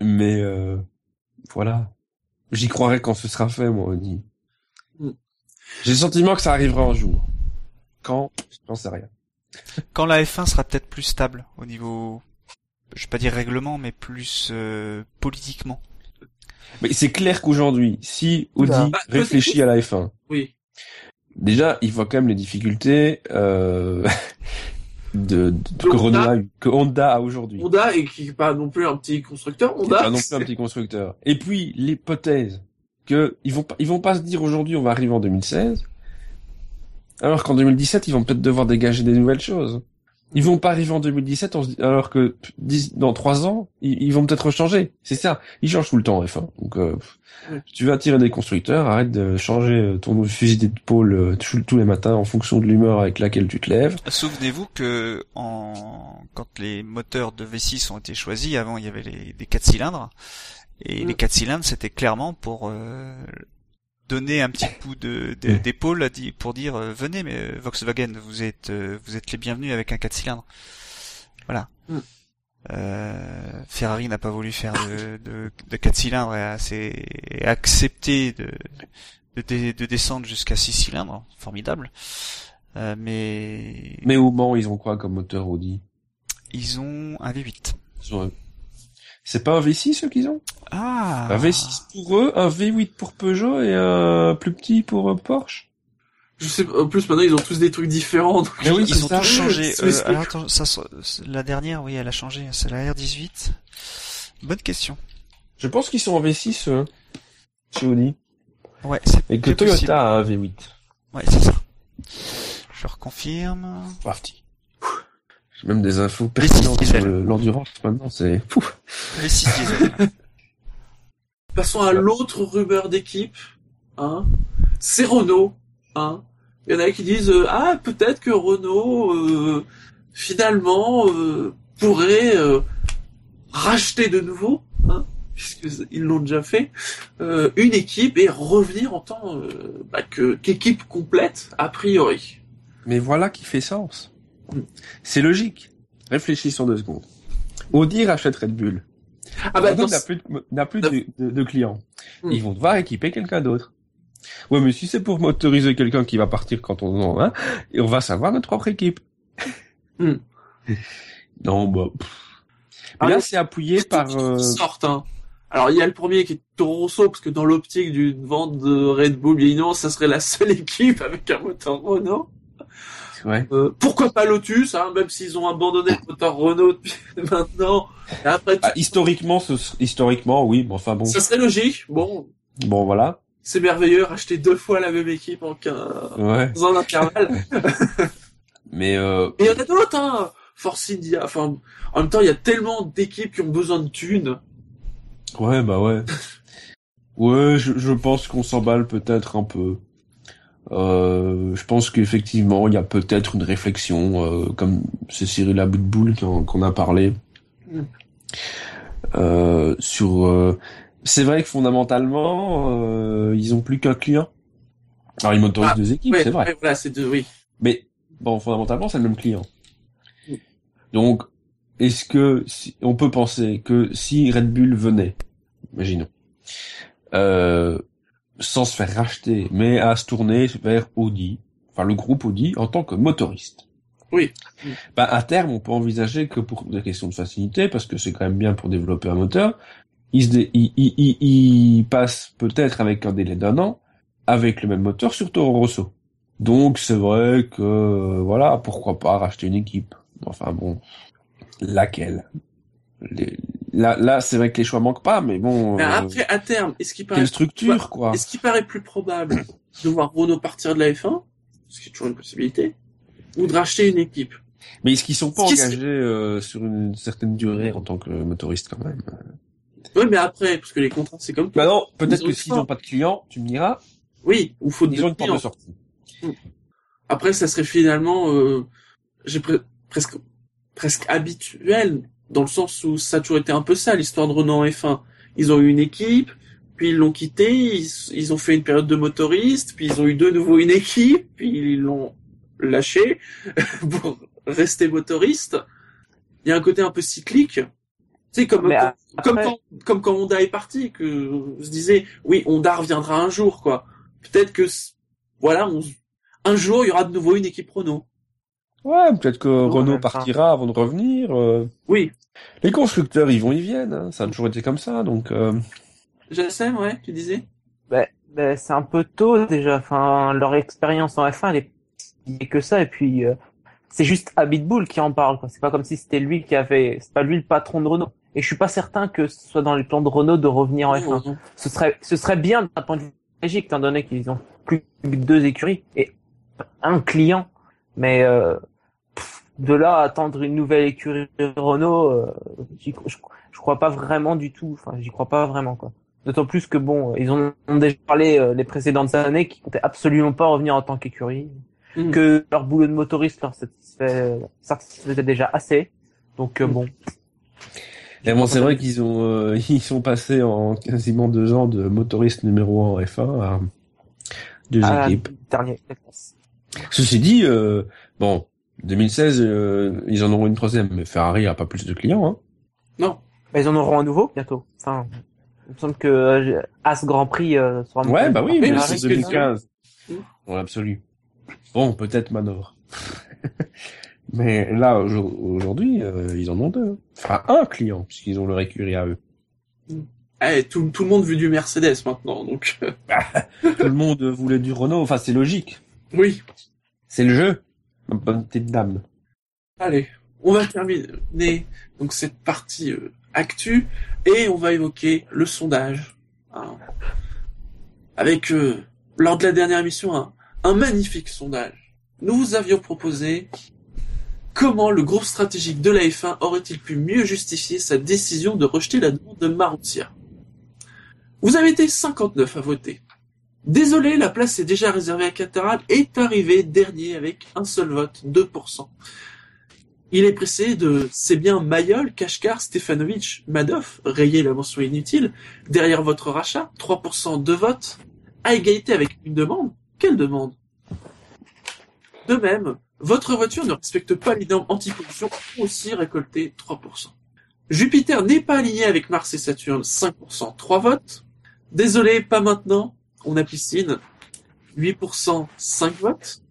Mais euh, voilà. J'y croirai quand ce sera fait, moi, Audi. Mm. J'ai le sentiment que ça arrivera un jour. Quand? J'en sais rien. Quand la F1 sera peut-être plus stable au niveau, je vais pas dire règlement, mais plus euh, politiquement. Mais c'est clair qu'aujourd'hui, si Audi Bah, bah, réfléchit à la F1, Oui. déjà, il voit quand même les difficultés euh, (laughs) de, de- que, Honda. Que Honda a aujourd'hui. Honda, et qui n'est pas non plus un petit constructeur, C'est Honda. pas non plus un petit constructeur. Et puis l'hypothèse que ils vont pas, ils vont pas se dire aujourd'hui on va arriver en 2016, alors qu'en 2017 ils vont peut-être devoir dégager des nouvelles choses. Ils vont pas arriver en 2017 on se dit- alors que dans trois ans ils, ils vont peut-être changer. C'est ça. Ils changent tout le temps F1. Donc euh, tu veux attirer des constructeurs, arrête de changer euh, ton fusil d'épaule euh, tous les matins en fonction de l'humeur avec laquelle tu te lèves. Souvenez-vous que en quand les moteurs de V6 ont été choisis, avant il y avait les, des 4 cylindres et Mm. les 4 cylindres c'était clairement pour euh, donner un petit coup de de- d'épaule pour dire euh, venez mais euh, Volkswagen vous êtes euh, vous êtes les bienvenus avec un 4 cylindres. Voilà. Mm. Euh, Ferrari n'a pas voulu faire de, de, de 4 cylindres et a, s'est- et a accepté de, de, de descendre jusqu'à 6 cylindres, formidable. Euh, mais Mais au Mans ils ont quoi comme moteur Audi? Ils ont un V8. Ils ont un- C'est pas un V6 ceux qu'ils ont? Ah Un V6 pour eux, un V8 pour Peugeot et un plus petit pour euh, Porsche. Je sais, en plus, maintenant, ils ont tous des trucs différents. donc- Mais oui, Ils c'est ont ça. tous changé. (laughs) Euh, alors attends, ça, la dernière, oui, elle a changé. C'est la R18. Bonne question. Je pense qu'ils sont en V6 eux, chez Audi. Ouais, c'est Et que possible. Toyota a un V8. Ouais, c'est ça. Je reconfirme. Parti. J'ai même des infos pertinentes sur le- l'endurance maintenant, c'est fou. Les 6 diesel. (laughs) Passons à l'autre rumeur d'équipe. Hein. C'est Renault. Hein. Il y en a qui disent euh, ah peut-être que Renault euh, finalement euh, pourrait euh, racheter de nouveau, hein, puisque ils l'ont déjà fait, euh, une équipe et revenir en tant euh, bah, que qu'équipe complète a priori. Mais voilà qui fait sens. C'est logique. Réfléchissons deux secondes. Audi rachète Red Bull. Ah bah n'a plus, de, plus Non. de, de- de clients. Hmm. Ils vont devoir équiper quelqu'un d'autre. Ouais, mais si c'est pour motoriser quelqu'un qui va partir quand on en a, et on va savoir notre propre équipe. Hmm. (laughs) Non, bah. Ah, là, c'est appuyé par. Euh, hein. Alors il y a le premier qui est Toro Rosso parce que dans l'optique du vente de Red Bull, bien évidemment, ça serait la seule (laughs) équipe avec un moteur Renault. Ouais. Euh, pourquoi pas Lotus, hein, même s'ils ont abandonné le moteur Renault depuis (laughs) maintenant. Et après, tu- Ah, historiquement, ce, historiquement, oui. Bon, enfin bon. ça serait logique. Bon, Bon, voilà. c'est merveilleux, racheter deux fois la même équipe en quin- Ouais. dans un intervalle. (laughs) Mais euh, Et il y en a d'autres, hein. Force India. Enfin, en même temps, il y a tellement d'équipes qui ont besoin de thunes. ouais, bah ouais. (laughs) Ouais, je, je pense qu'on s'emballe peut-être un peu. Euh, je pense qu'effectivement, il y a peut-être une réflexion, euh, comme c'est Cyril en- qu'on a parlé, euh, sur. euh, c'est vrai que fondamentalement, euh, ils ont plus qu'un client. Alors ils motorisent Ah, deux équipes, c'est vrai. voilà, c'est deux, oui. Mais bon, fondamentalement, c'est le même client. Donc, est-ce que si, on peut penser que si Red Bull venait, imaginons, euh, sans se faire racheter, mais à se tourner vers Audi, enfin le groupe Audi en tant que motoriste. Oui. Bah, à terme, on peut envisager que pour des questions de facilité, parce que c'est quand même bien pour développer un moteur, il, se dé- il, il, il, passe peut-être avec un délai d'un an avec le même moteur sur Toro Rosso. Donc c'est vrai que voilà, pourquoi pas racheter une équipe. Enfin bon, laquelle? Les- Là, là, c'est vrai que les choix manquent pas, mais bon, Mais euh, après, à terme, est-ce qu'il paraît, quelle structure quoi est-ce qu'il paraît plus probable de voir Renault partir de la F1, ce qui est toujours une possibilité, ou de racheter une équipe? Mais est-ce qu'ils sont pas engagés euh, sur une certaine durée en tant que motoriste quand même? Oui, mais après, parce que les contrats, c'est comme tout. Bah non, peut-être que s'ils n'ont pas de clients, tu me diras, Oui, ou faute ils ont une porte de sortie. Après, ça serait finalement, euh, j'ai pre- presque, presque habituel, dans le sens où ça a toujours été un peu ça, l'histoire de Renault en F1. Ils ont eu une équipe, puis ils l'ont quitté, ils, ils ont fait une période de motoriste, puis ils ont eu de nouveau une équipe, puis ils l'ont lâché (laughs) pour rester motoriste. Il y a un côté un peu cyclique. Tu sais, comme, comme, comme quand, comme quand Honda est parti, que on se disait, oui, Honda reviendra un jour, quoi. Peut-être que, voilà, on, un jour, il y aura de nouveau une équipe Renault. Ouais, peut-être que en Renault partira avant de revenir. euh. Oui, Les constructeurs, ils vont, ils viennent. hein. Ça a toujours été comme ça, donc. Euh... GSM, ouais, tu disais? Ben, c'est un peu tôt déjà. Enfin, leur expérience en F1, elle est il que ça. Et puis, euh, c'est juste Abitbull qui en parle. quoi. C'est pas comme si c'était lui qui avait. C'est pas lui le patron de Renault. Et je suis pas certain que ce soit dans les plans de Renault de revenir en F1. Non, Ce serait, ce serait bien d'un point de vue stratégique, étant donné qu'ils ont plus que deux écuries et un client. Mais euh, de là à attendre une nouvelle écurie Renault, euh, je, je crois pas vraiment du tout. Enfin, j'y crois pas vraiment quoi. D'autant plus que bon, ils ont, ont déjà parlé euh, les précédentes années qui comptaient absolument pas revenir en tant qu'écurie, Mhm. que leur boulot de motoriste leur satisfait, satisfaisait déjà assez. Donc euh, Mhm. bon, Et bon, c'est vrai qu'ils ont, euh, (laughs) ils sont passés en quasiment deux ans de motoriste numéro 1 en F1 à deux à équipes. place. Ceci dit, euh, bon, 2016, euh, ils en auront une troisième, mais Ferrari a pas plus de clients. Hein. Non. Mais ils en auront un nouveau bientôt. Enfin, il me semble que euh, As Grand Prix euh, sera Ouais, bah oui, Oui, mais c'est c'est ce que 2015. Mm. Dans l'absolu. Bon, peut-être Manor. (laughs) mais là, aujourd- aujourd'hui, euh, ils en ont deux. Enfin, un client, puisqu'ils ont leur écurie à eux. Eh, tout, tout le monde veut du Mercedes maintenant, donc euh, (laughs) Tout le monde voulait du Renault, enfin, c'est logique. oui. C'est le jeu. Bonne petite dame. Allez, on va terminer donc cette partie euh, actu et on va évoquer le sondage. hein. Avec euh, lors de la dernière émission un, un magnifique sondage. Nous vous avions proposé comment le groupe stratégique de la F1 aurait-il pu mieux justifier sa décision de rejeter la demande de Marussia. Vous avez été 59 à voter. Désolé, la place est déjà réservée à Caterham est arrivé dernier avec un seul vote, 2%. Il est pressé de c'est bien Mayol, Kashkar, Stefanovic, Madoff, rayez la mention inutile, derrière votre rachat, 3% de votes, à égalité avec une demande. Quelle demande? De même, votre voiture ne respecte pas les normes anti-pollution, aussi récolté 3%. Jupiter n'est pas aligné avec Mars et Saturne, 5%, 3 votes. Désolé, pas maintenant, on a piscine, 8%, 5 votes.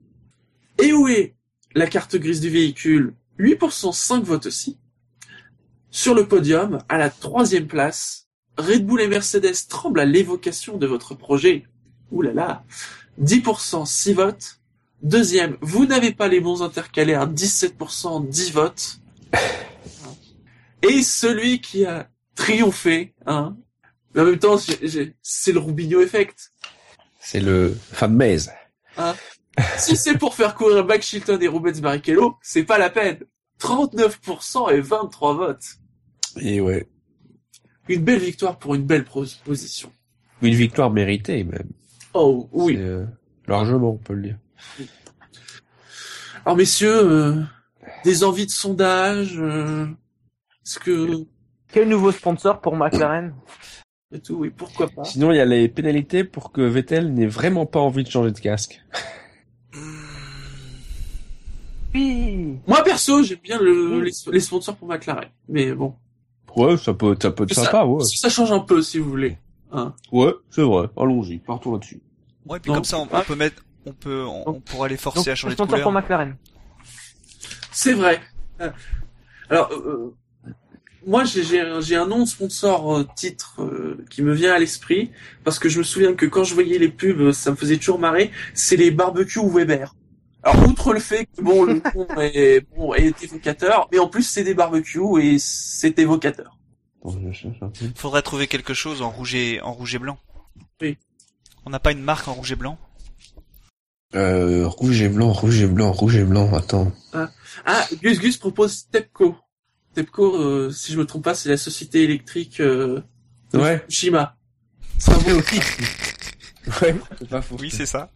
Et où est la carte grise du véhicule 8%, 5 votes aussi. Sur le podium, à la troisième place, Red Bull et Mercedes tremblent à l'évocation de votre projet. Ouh là là. 10%, 6 votes. Deuxième, vous n'avez pas les bons intercalaires, 17%, 10 votes. Et celui qui a triomphé, hein. Mais en même temps, c'est le Rubinho effect. C'est le fan maze. Si c'est pour faire courir Max Chilton et Rubens Barrichello, c'est pas la peine. 39% et 23 votes. Et ouais. Une belle victoire pour une belle position. Une victoire méritée, même. Oh, oui. Euh, largement, on peut le dire. Alors messieurs, euh, des envies de sondage, euh, est-ce que Quel nouveau sponsor pour McLaren? Et tout, oui, pourquoi pas. Sinon, il y a les pénalités pour que Vettel n'ait vraiment pas envie de changer de casque. (laughs) Oui. Moi perso, j'aime bien le, les, les sponsors pour McLaren, mais bon, Ouais, ça peut, ça peut être Ça- sympa, ouais. ça change un peu si vous voulez. Hein. Ouais, c'est vrai. Allons-y, partons là-dessus. Ouais, puis Non. comme ça, on, on peut mettre, on peut, on, on pourra les Donc, forcer à changer de sponsor couleur. pour McLaren. C'est vrai. Euh, Alors, euh, moi, j'ai- j'ai un- j'ai un nom de sponsor euh, titre euh, qui me vient à l'esprit parce que je me souviens que quand je voyais les pubs, euh, ça me faisait toujours marrer. C'est les barbecues Weber. Alors, outre le fait que bon, le (laughs) nom est, bon, est évocateur, mais en plus c'est des barbecues et c'est évocateur. Peu. Faudrait trouver quelque chose en rouge et, en rouge et blanc. Oui. On n'a pas une marque en rouge et blanc? Euh, rouge et blanc, rouge et blanc, rouge et blanc, attends. Ah, Gus Gus propose Tepco. Tepco, euh, si je me trompe pas, c'est la société électrique euh, de Ouais. Fukushima. C'est un bon (laughs) Ouais, c'est pas faux. Oui, c'est ça.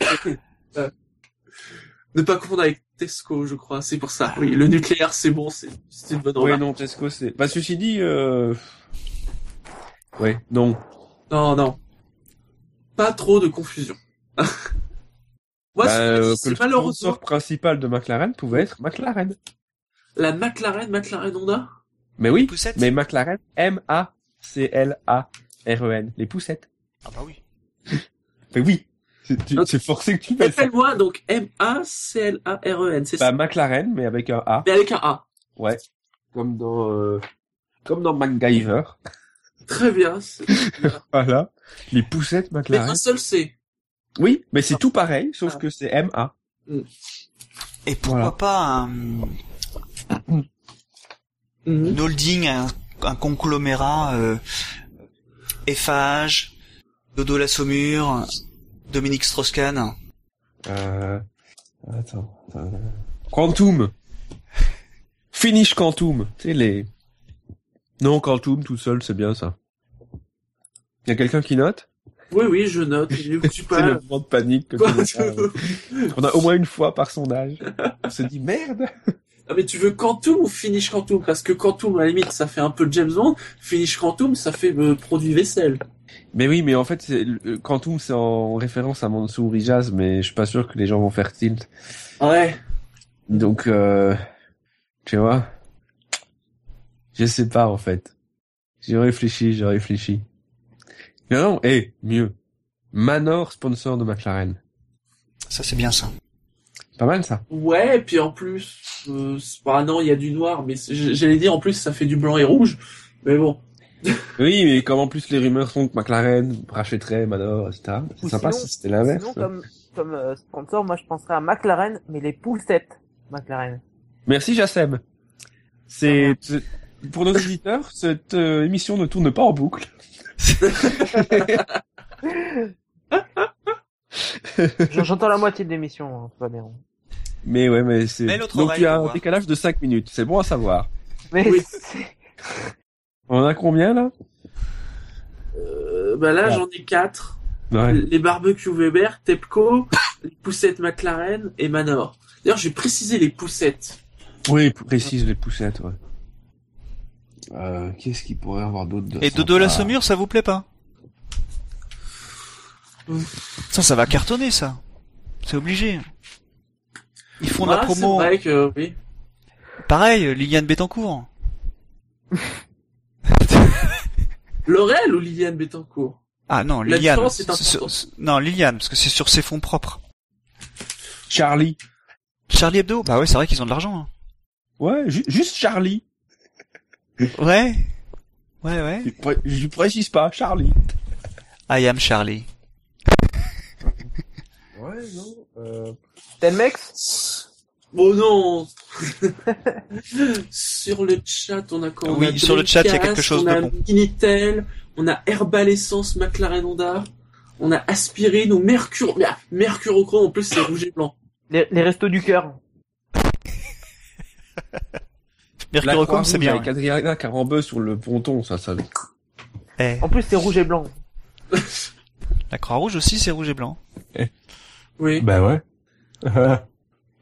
(coughs) Ne pas confondre avec Tesco, je crois. C'est pour ça. Oui, le nucléaire, c'est bon, c'est c'est une bonne Ouais, remarque. non, Tesco, c'est... Bah, ceci dit, euh... Ouais, non. Non, non. Pas trop de confusion. (laughs) Moi, Bah, c'est- euh, que c'est le malheureusement sponsor principal de McLaren pouvait être McLaren. La McLaren, McLaren Honda? Mais oui, Poussette? mais McLaren, M-A-C-L-A-R-E-N, les poussettes. Ah bah oui. (laughs) Mais oui, c'est, tu- Donc, c'est forcé que tu fasses ça. Appelle-moi donc M-A-C-L-A-R-E-N, c'est ça? Bah, McLaren, mais avec un A. Mais avec un A. Ouais. Comme dans, euh... comme dans MacGyver. (laughs) Très bien. (laughs) Voilà. Les poussettes Mais McLaren. un seul C. Oui, mais c'est tout pareil, sauf Ah. que c'est MA. Et pourquoi Voilà. pas un. Une holding, un, un conglomérat, euh, Eiffage, Dodo la Saumur, Dominique Strauss-Kahn. Euh... Attends, attends. Quantum. (laughs) Finish Quantum. Tu sais, les... Non, Quantum, tout seul, c'est bien, ça. Y a quelqu'un qui note? Oui, oui, je note. (laughs) C'est le moment de panique que tu. (laughs) On a au moins une fois par sondage. On se dit, merde Ah, mais tu veux Quantum ou Finish Quantum? Parce que Quantum, à la limite, ça fait un peu James Bond. Finish Quantum, ça fait euh, produit vaisselle. Mais oui, mais en fait, le- Quantum, c'est en référence à Mansour Ijaz, mais je suis pas sûr que les gens vont faire tilt. Ouais. Donc, euh, tu vois, je sais pas en fait. J'ai réfléchi, j'ai réfléchi. Mais non, eh, mieux. Manor, sponsor de McLaren. Ça c'est bien ça. Pas mal ça. Ouais, et puis en plus, euh, bah non, il y a du noir, mais j'allais dire en plus, ça fait du blanc et rouge. Mais bon. (laughs) Oui, mais comme en plus les rumeurs sont que McLaren rachèterait Manor, etc. C'est sympa sinon- si c'était l'inverse. Sinon, comme, comme euh, sponsor, moi je penserais à McLaren, mais les poussettes McLaren. Merci. C'est, c'est- pour nos éditeurs, cette euh, émission ne tourne pas en boucle. (laughs) (laughs) (laughs) J'en- J'entends la moitié de l'émission, hein, tout va bien. Mais ouais, mais c'est, donc oreille, il y a un décalage de 5 minutes. C'est bon à savoir. Mais Oui. On a combien là? Euh, bah là, Ouais. j'en ai quatre. Ouais. Les barbecues Weber, Tepco, (coughs) les poussettes McLaren et Manor. D'ailleurs, j'ai précisé les poussettes. Oui, précise les poussettes, ouais. Euh, qu'est-ce qu'il pourrait y avoir d'autre de Et Dodo la Saumur, ça vous plaît pas? Ça, ça va cartonner ça. C'est obligé. Ils font de la Ah, c'est promo. vrai que, oui. Pareil, Liliane Bettencourt. (laughs) Laurel ou Liliane Bettencourt? Ah non, La Liliane. est sur- Non, Liliane, parce que c'est sur ses fonds propres. Charlie. Charlie Hebdo? Bah ouais, c'est vrai qu'ils ont de l'argent. hein. Ouais, ju- juste Charlie. Ouais. Ouais, ouais. Je pré- Je précise pas, Charlie. I am Charlie. Ouais, non. Euh... Telmex Oh non (laughs) Sur le chat, on a quoi On Oui, a sur le chat, il y a quelque chose on de a bon. Minitel, on a Herbal Essence McLaren Honda, on a Aspirine ou Mercure... Ah, Mercurochrome, en plus c'est rouge et blanc. les, les restos du cœur. (laughs) Mercurochrome, c'est bien. Avec Adriana Carambeu sur le ponton, ça, ça. Eh, En plus, c'est rouge et blanc. la Croix-Rouge aussi, c'est rouge et blanc. Oui. Bah ouais. Ah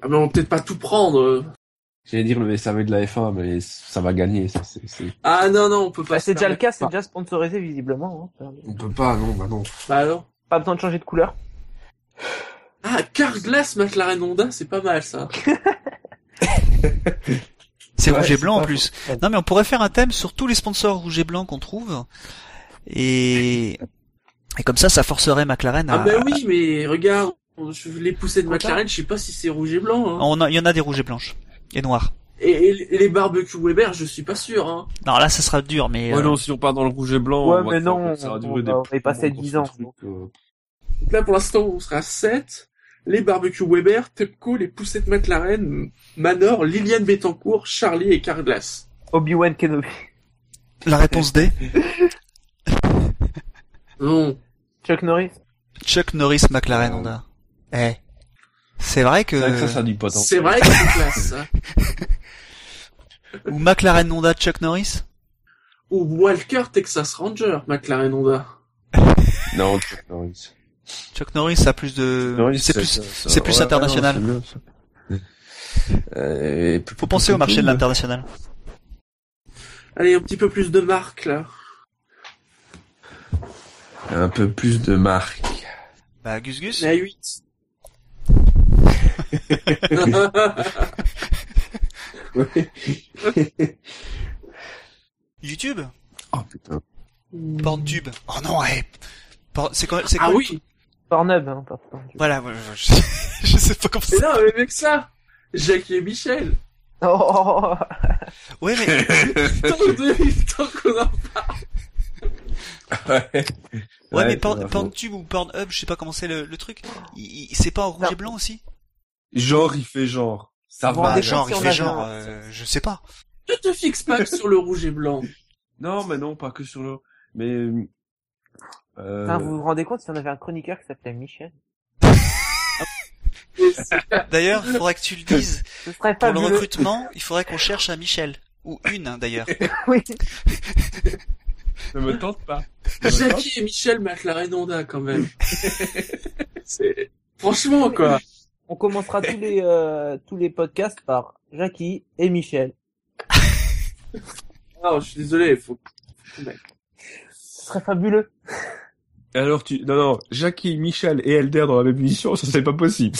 mais on va peut-être pas tout prendre. J'allais dire le SAV de la F1, mais ça va gagner, ça, c'est, c'est- Ah non, non, on peut pas Bah, c'est déjà le cas, c'est déjà sponsorisé visiblement. hein. On peut pas, non, bah non. Bah alors Pas besoin de changer de couleur. Ah, Carglass McLaren Honda, c'est pas mal ça. (laughs) C'est Ouais, rouge et blanc en plus. Non mais on pourrait faire un thème sur tous les sponsors rouge et blanc qu'on trouve. Et... et comme ça, ça forcerait McLaren à... Ah bah oui, mais regarde, je les poussées de McLaren, je sais pas si c'est rouge et blanc. Hein. On a- Il y en a des rouges et blanches. Et noirs. Et, et les barbecues Weber, je suis pas sûr. Hein. Non, là, ça sera dur, mais... Ouais, euh, non, si on part dans le rouge et blanc. Ouais, on mais non, ça va on on va y passer pour 10 ce ans. euh. Donc là, pour l'instant, on sera à 7. Les barbecues Weber, Tepco, les poussettes McLaren, Manor, Liliane Bettencourt, Charlie et Carglass. Obi-Wan Kenobi. La réponse D. Non. Chuck Norris. Chuck Norris McLaren Honda. Eh. C'est vrai que... C'est vrai que ça, ça a du potentiel. C'est vrai que c'est classe, ça. (laughs) Ou McLaren Honda Chuck Norris Ou Walker Texas Ranger, McLaren Honda. (laughs) Non, Chuck Norris. Chuck Norris, ça a plus de... C'est plus... ça- ça- c'est plus ouais, international. ouais, non. Euh, (laughs) Faut penser au marché de l'international. Allez, un petit peu plus de marque, là. Un peu plus de marque. Bah, Gus Gus à 8. (laughs) YouTube Oh putain. Porntube Oh non, eh Por- C'est quoi, c'est quoi ah oui Pornhub, hein, pas. Voilà, ouais, je... (laughs) je sais pas comment Mais ça... non, mais avec ça Jackie et Michel Oh, oh, oh, Ouais, mais... (laughs) Tant de tant qu'on en ouais. Ouais, mais c'est Porn-. Porntube ou Pornhub, je sais pas comment c'est le, le truc. C'est pas en rouge Non. et blanc aussi? Genre, il fait genre. Ça va. des Bah, genre, il fait genre, euh, je sais pas. Ne te fixe pas que sur le rouge et blanc. (laughs) Non, mais non, pas que sur le. Mais. Euh... Putain, vous vous rendez compte si on avait un chroniqueur qui s'appelait Michel (laughs) D'ailleurs, il faudrait que tu le dises. (laughs) Ce serait Pour le recrutement, il faudrait qu'on cherche un Michel. Ou une, hein, d'ailleurs. Oui. Ne me tente pas. Me tente Jackie et Michel McLaren Honda, quand même. C'est... Franchement, quoi. On commencera tous les euh, tous les podcasts par Jackie et Michel. Non, je suis désolé, faut... Ce serait fabuleux. Alors tu, non, non, Jackie, Michel et Elder dans la même émission, ça c'est pas possible.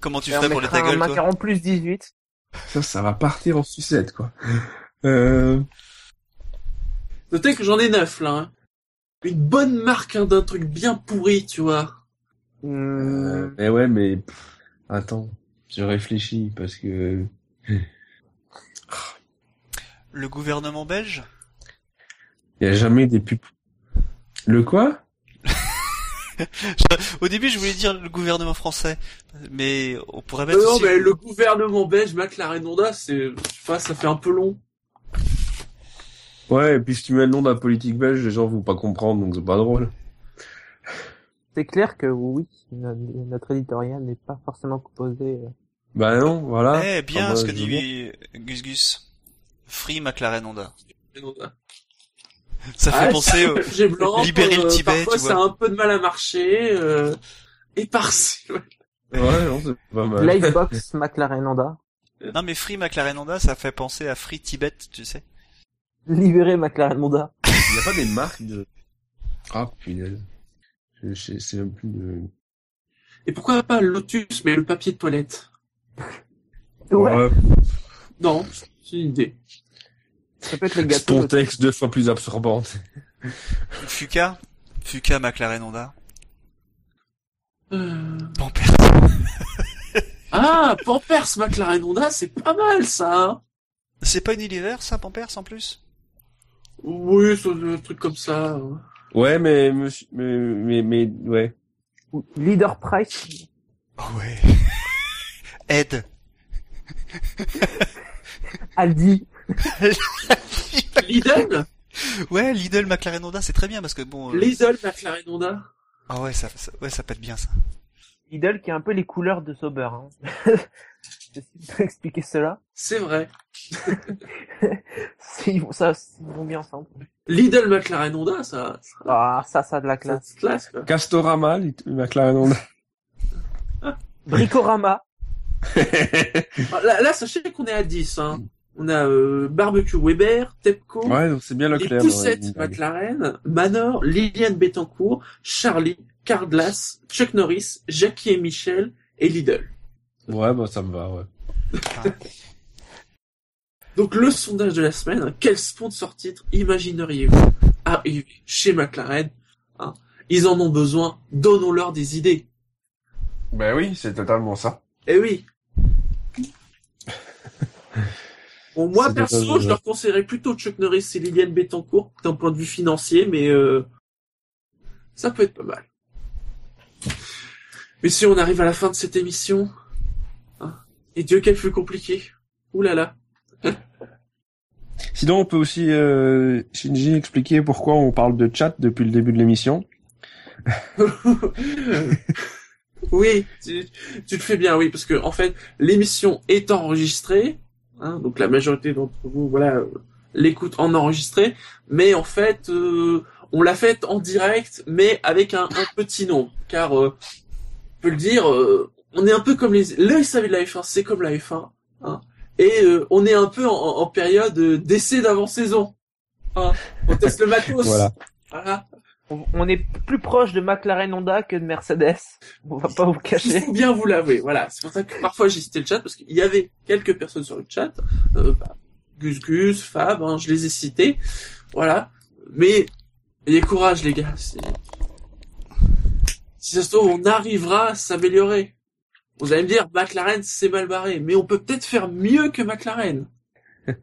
Comment tu Et ferais pour les ta un gueule, toi macaron plus 18. Ça, ça va partir en sucette, quoi. Euh, Notez que j'en ai neuf, là. hein. Une bonne marque hein, d'un truc bien pourri, tu vois. Euh, mais ouais, mais, pff, attends, je réfléchis parce que, (laughs) Le gouvernement belge? Il y a jamais des pubs. Le quoi? (laughs) Au début, je voulais dire le gouvernement français. Mais on pourrait Euh, mettre non, aussi... mais le gouvernement belge McLaren Honda, c'est... Pas, ça fait un peu long. Ouais, et puis si tu mets le nom d'un politique belge, les gens vont pas comprendre, donc c'est pas drôle. C'est clair que oui, notre, notre éditorial n'est pas forcément composé. euh, Bah non, voilà. Eh, bien Ah bah, ce que dit Gus Gus. Free McLaren Honda. Ça fait Ah, penser au... (laughs) Blanc. Libérer le euh, Tibet, Parfois, tu ça a un peu de mal à marcher. Euh... Et par-ci, (laughs) ouais. Ouais, non, c'est pas mal. Livebox McLaren Honda. Non mais Free McLaren Honda, ça fait penser à Free Tibet, tu sais. Libéré McLaren Honda. Il y a pas des marques de... Ah, punaise. Plus de... Et pourquoi pas Lotus, mais le papier de toilette? Ouais. Non, c'est une idée. Ça peut être les gâteaux. Spontex deux fois plus absorbante. Fuka. Fuka McLaren Honda. Euh... Pampers. (laughs) Ah, Pampers McLaren Honda, c'est pas mal ça. hein. C'est pas Unilever, ça, Pampers, en plus? Oui, c'est un truc comme ça. Ouais, mais, monsieur, mais, mais, mais, ouais. Ou Leader Price. Oh ouais. (laughs) Ed. (laughs) Aldi. (laughs) Lidl Ouais, Lidl, McLaren Honda, c'est très bien parce que bon. euh, Lidl, McLaren Honda Ah ouais, ça, ça- ouais, ça pète bien ça. Lidl qui a un peu les couleurs de Sauber. Hein. J'essaie de expliquer cela. C'est vrai. (laughs) Ils vont, ça, ils vont bien ensemble. Lidl, McLaren Honda, ça, ça, Ah, ça, ça a de la ça classe. se classe, quoi. Castorama, le McLaren Honda. Bricorama. Ah, Là, là, sachez qu'on est à 10, hein. On a euh, Barbecue Weber, Tepco, ouais, donc c'est bien les Leclerc. Poussettes ouais, McLaren, Manor, Liliane Bettencourt, Charlie, Carglass, Chuck Norris, Jackie et Michel et Lidl. Ouais, bah ça me va, ouais. (laughs) Donc le sondage de la semaine, quel sponsor titre imagineriez-vous arriver chez McLaren hein? Ils en ont besoin, donnons-leur des idées. Ben oui, c'est totalement ça. Eh oui. (laughs) Bon, moi perso, totalement je leur conseillerais plutôt Chuck Norris et Liliane Bettencourt d'un point de vue financier, mais euh, ça peut être pas mal. Mais si on arrive à la fin de cette émission, hein, et Dieu qu'elle fut compliquée. Ouh là (laughs) là. Sinon, on peut aussi, euh, Shinji, expliquer pourquoi on parle de chat depuis le début de l'émission. (laughs) oui, tu, tu le fais bien, oui, parce que en fait, l'émission est enregistrée, hein, donc la majorité d'entre vous, voilà, l'écoute en enregistré, mais en fait, euh, on l'a faite en direct, mais avec un, un petit nombre, car euh, on peut le dire, euh, on est un peu comme les, le SAV de la F1, c'est comme la F1, hein, et euh, on est un peu en, en période euh, d'essai d'avant-saison. Hein. On teste le matos. (laughs) Voilà. Voilà. On, on est plus proche de McLaren Honda que de Mercedes. On va pas vous Il cacher. faut bien vous l'avouer, voilà. C'est pour ça que parfois j'ai cité le chat, parce qu'il y avait quelques personnes sur le chat. Euh, bah, Gus Gus, Fab, hein, je les ai cités. Voilà. Mais, ayez courage les gars. c'est- Si ça se trouve, on arrivera à s'améliorer. Vous allez me dire, McLaren, c'est mal barré. Mais on peut peut-être faire mieux que McLaren. (laughs)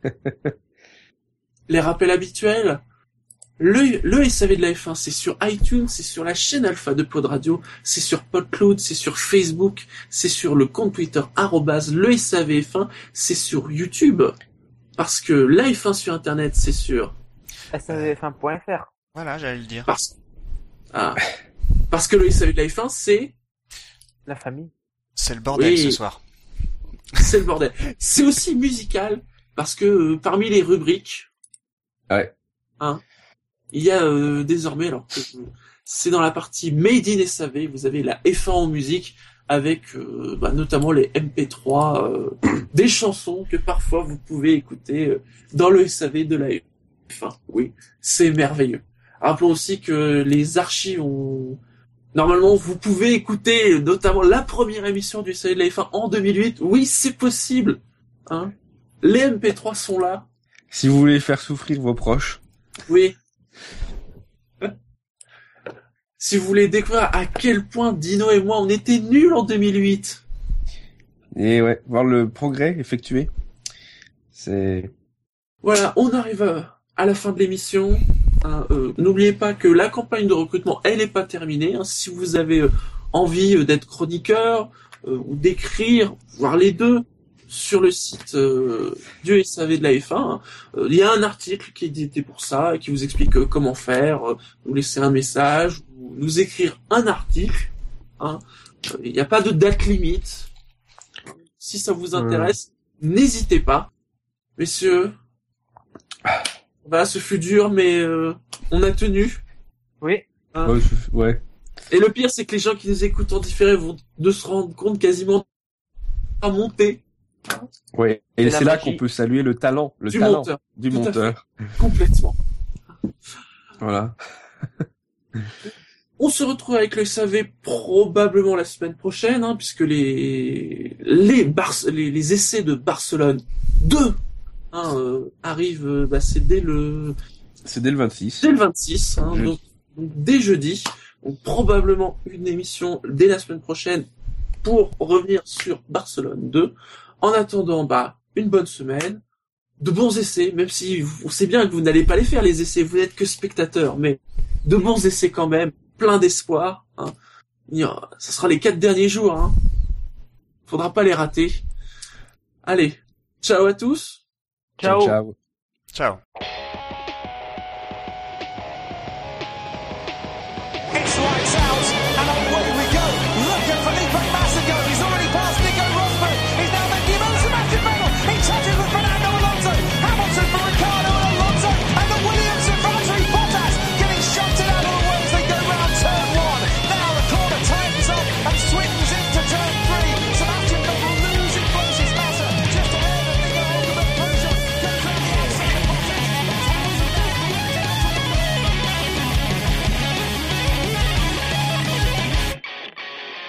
les rappels habituels. Le, le SAV de la F1, c'est sur iTunes, c'est sur la chaîne Alpha de Pod Radio, c'est sur PodCloud, c'est sur Facebook, c'est sur le compte Twitter arrobase le SAVF1, c'est sur YouTube. Parce que la F1 sur Internet, c'est sur... SAVF1.fr. Voilà, j'allais le dire. Parce, ah, parce que le SAV de la F1, c'est... La famille. C'est le bordel Oui. ce soir. (laughs) C'est le bordel. C'est aussi musical, parce que euh, parmi les rubriques... Ouais. Hein, il y a euh, désormais, alors que c'est dans la partie Made in SAV, vous avez la F1 en musique, avec euh, bah, notamment les MP3 euh, des chansons que parfois vous pouvez écouter euh, dans le SAV de la F1. Oui, c'est merveilleux. Rappelons aussi que les archives ont... Normalement, vous pouvez écouter notamment la première émission du SAV de la F1 en 2008. Oui, c'est possible. Hein les MP3 sont là. Si vous voulez faire souffrir vos proches. Oui. Si vous voulez découvrir à quel point Dino et moi on était nuls en 2008. Et ouais, voir le progrès effectué. C'est, Voilà, on arrive à la fin de l'émission. Hein, euh, N'oubliez pas que la campagne de recrutement, elle n'est pas terminée. hein. Si vous avez euh, envie euh, d'être chroniqueur euh, ou d'écrire, voire les deux, sur le site euh, du SAV de la F1, hein, euh, il y a un article qui est édité pour ça et qui vous explique comment faire, nous laisser un message, ou nous écrire un article. hein. Il n'y a pas de date limite. Si ça vous intéresse, n'hésitez pas. Messieurs, voilà, ce fut dur, mais euh, on a tenu. Oui. hein. ouais, je- ouais. Et le pire, c'est que les gens qui nous écoutent en différé vont de se rendre compte quasiment à monter Ouais. Et C'est là qu'on peut saluer le talent, le du talent monteur du Tout monteur. complètement. Voilà. On se retrouve avec le SAV probablement la semaine prochaine, hein, puisque les les, Bar les les essais de Barcelone 2 hein, euh, arrivent, euh, bah, c'est dès le C'est dès le 26. dès le 26, hein, Jeudi. donc, donc dès jeudi. Donc probablement une émission dès la semaine prochaine pour revenir sur Barcelone 2. En attendant, bah, une bonne semaine, de bons essais, même si on sait bien que vous n'allez pas les faire les essais, vous n'êtes que spectateurs, mais de bons essais quand même, plein d'espoir. Hein. Ça sera les quatre derniers jours. Hein. Faudra pas les rater. Allez, ciao à tous. Ciao. ciao. ciao.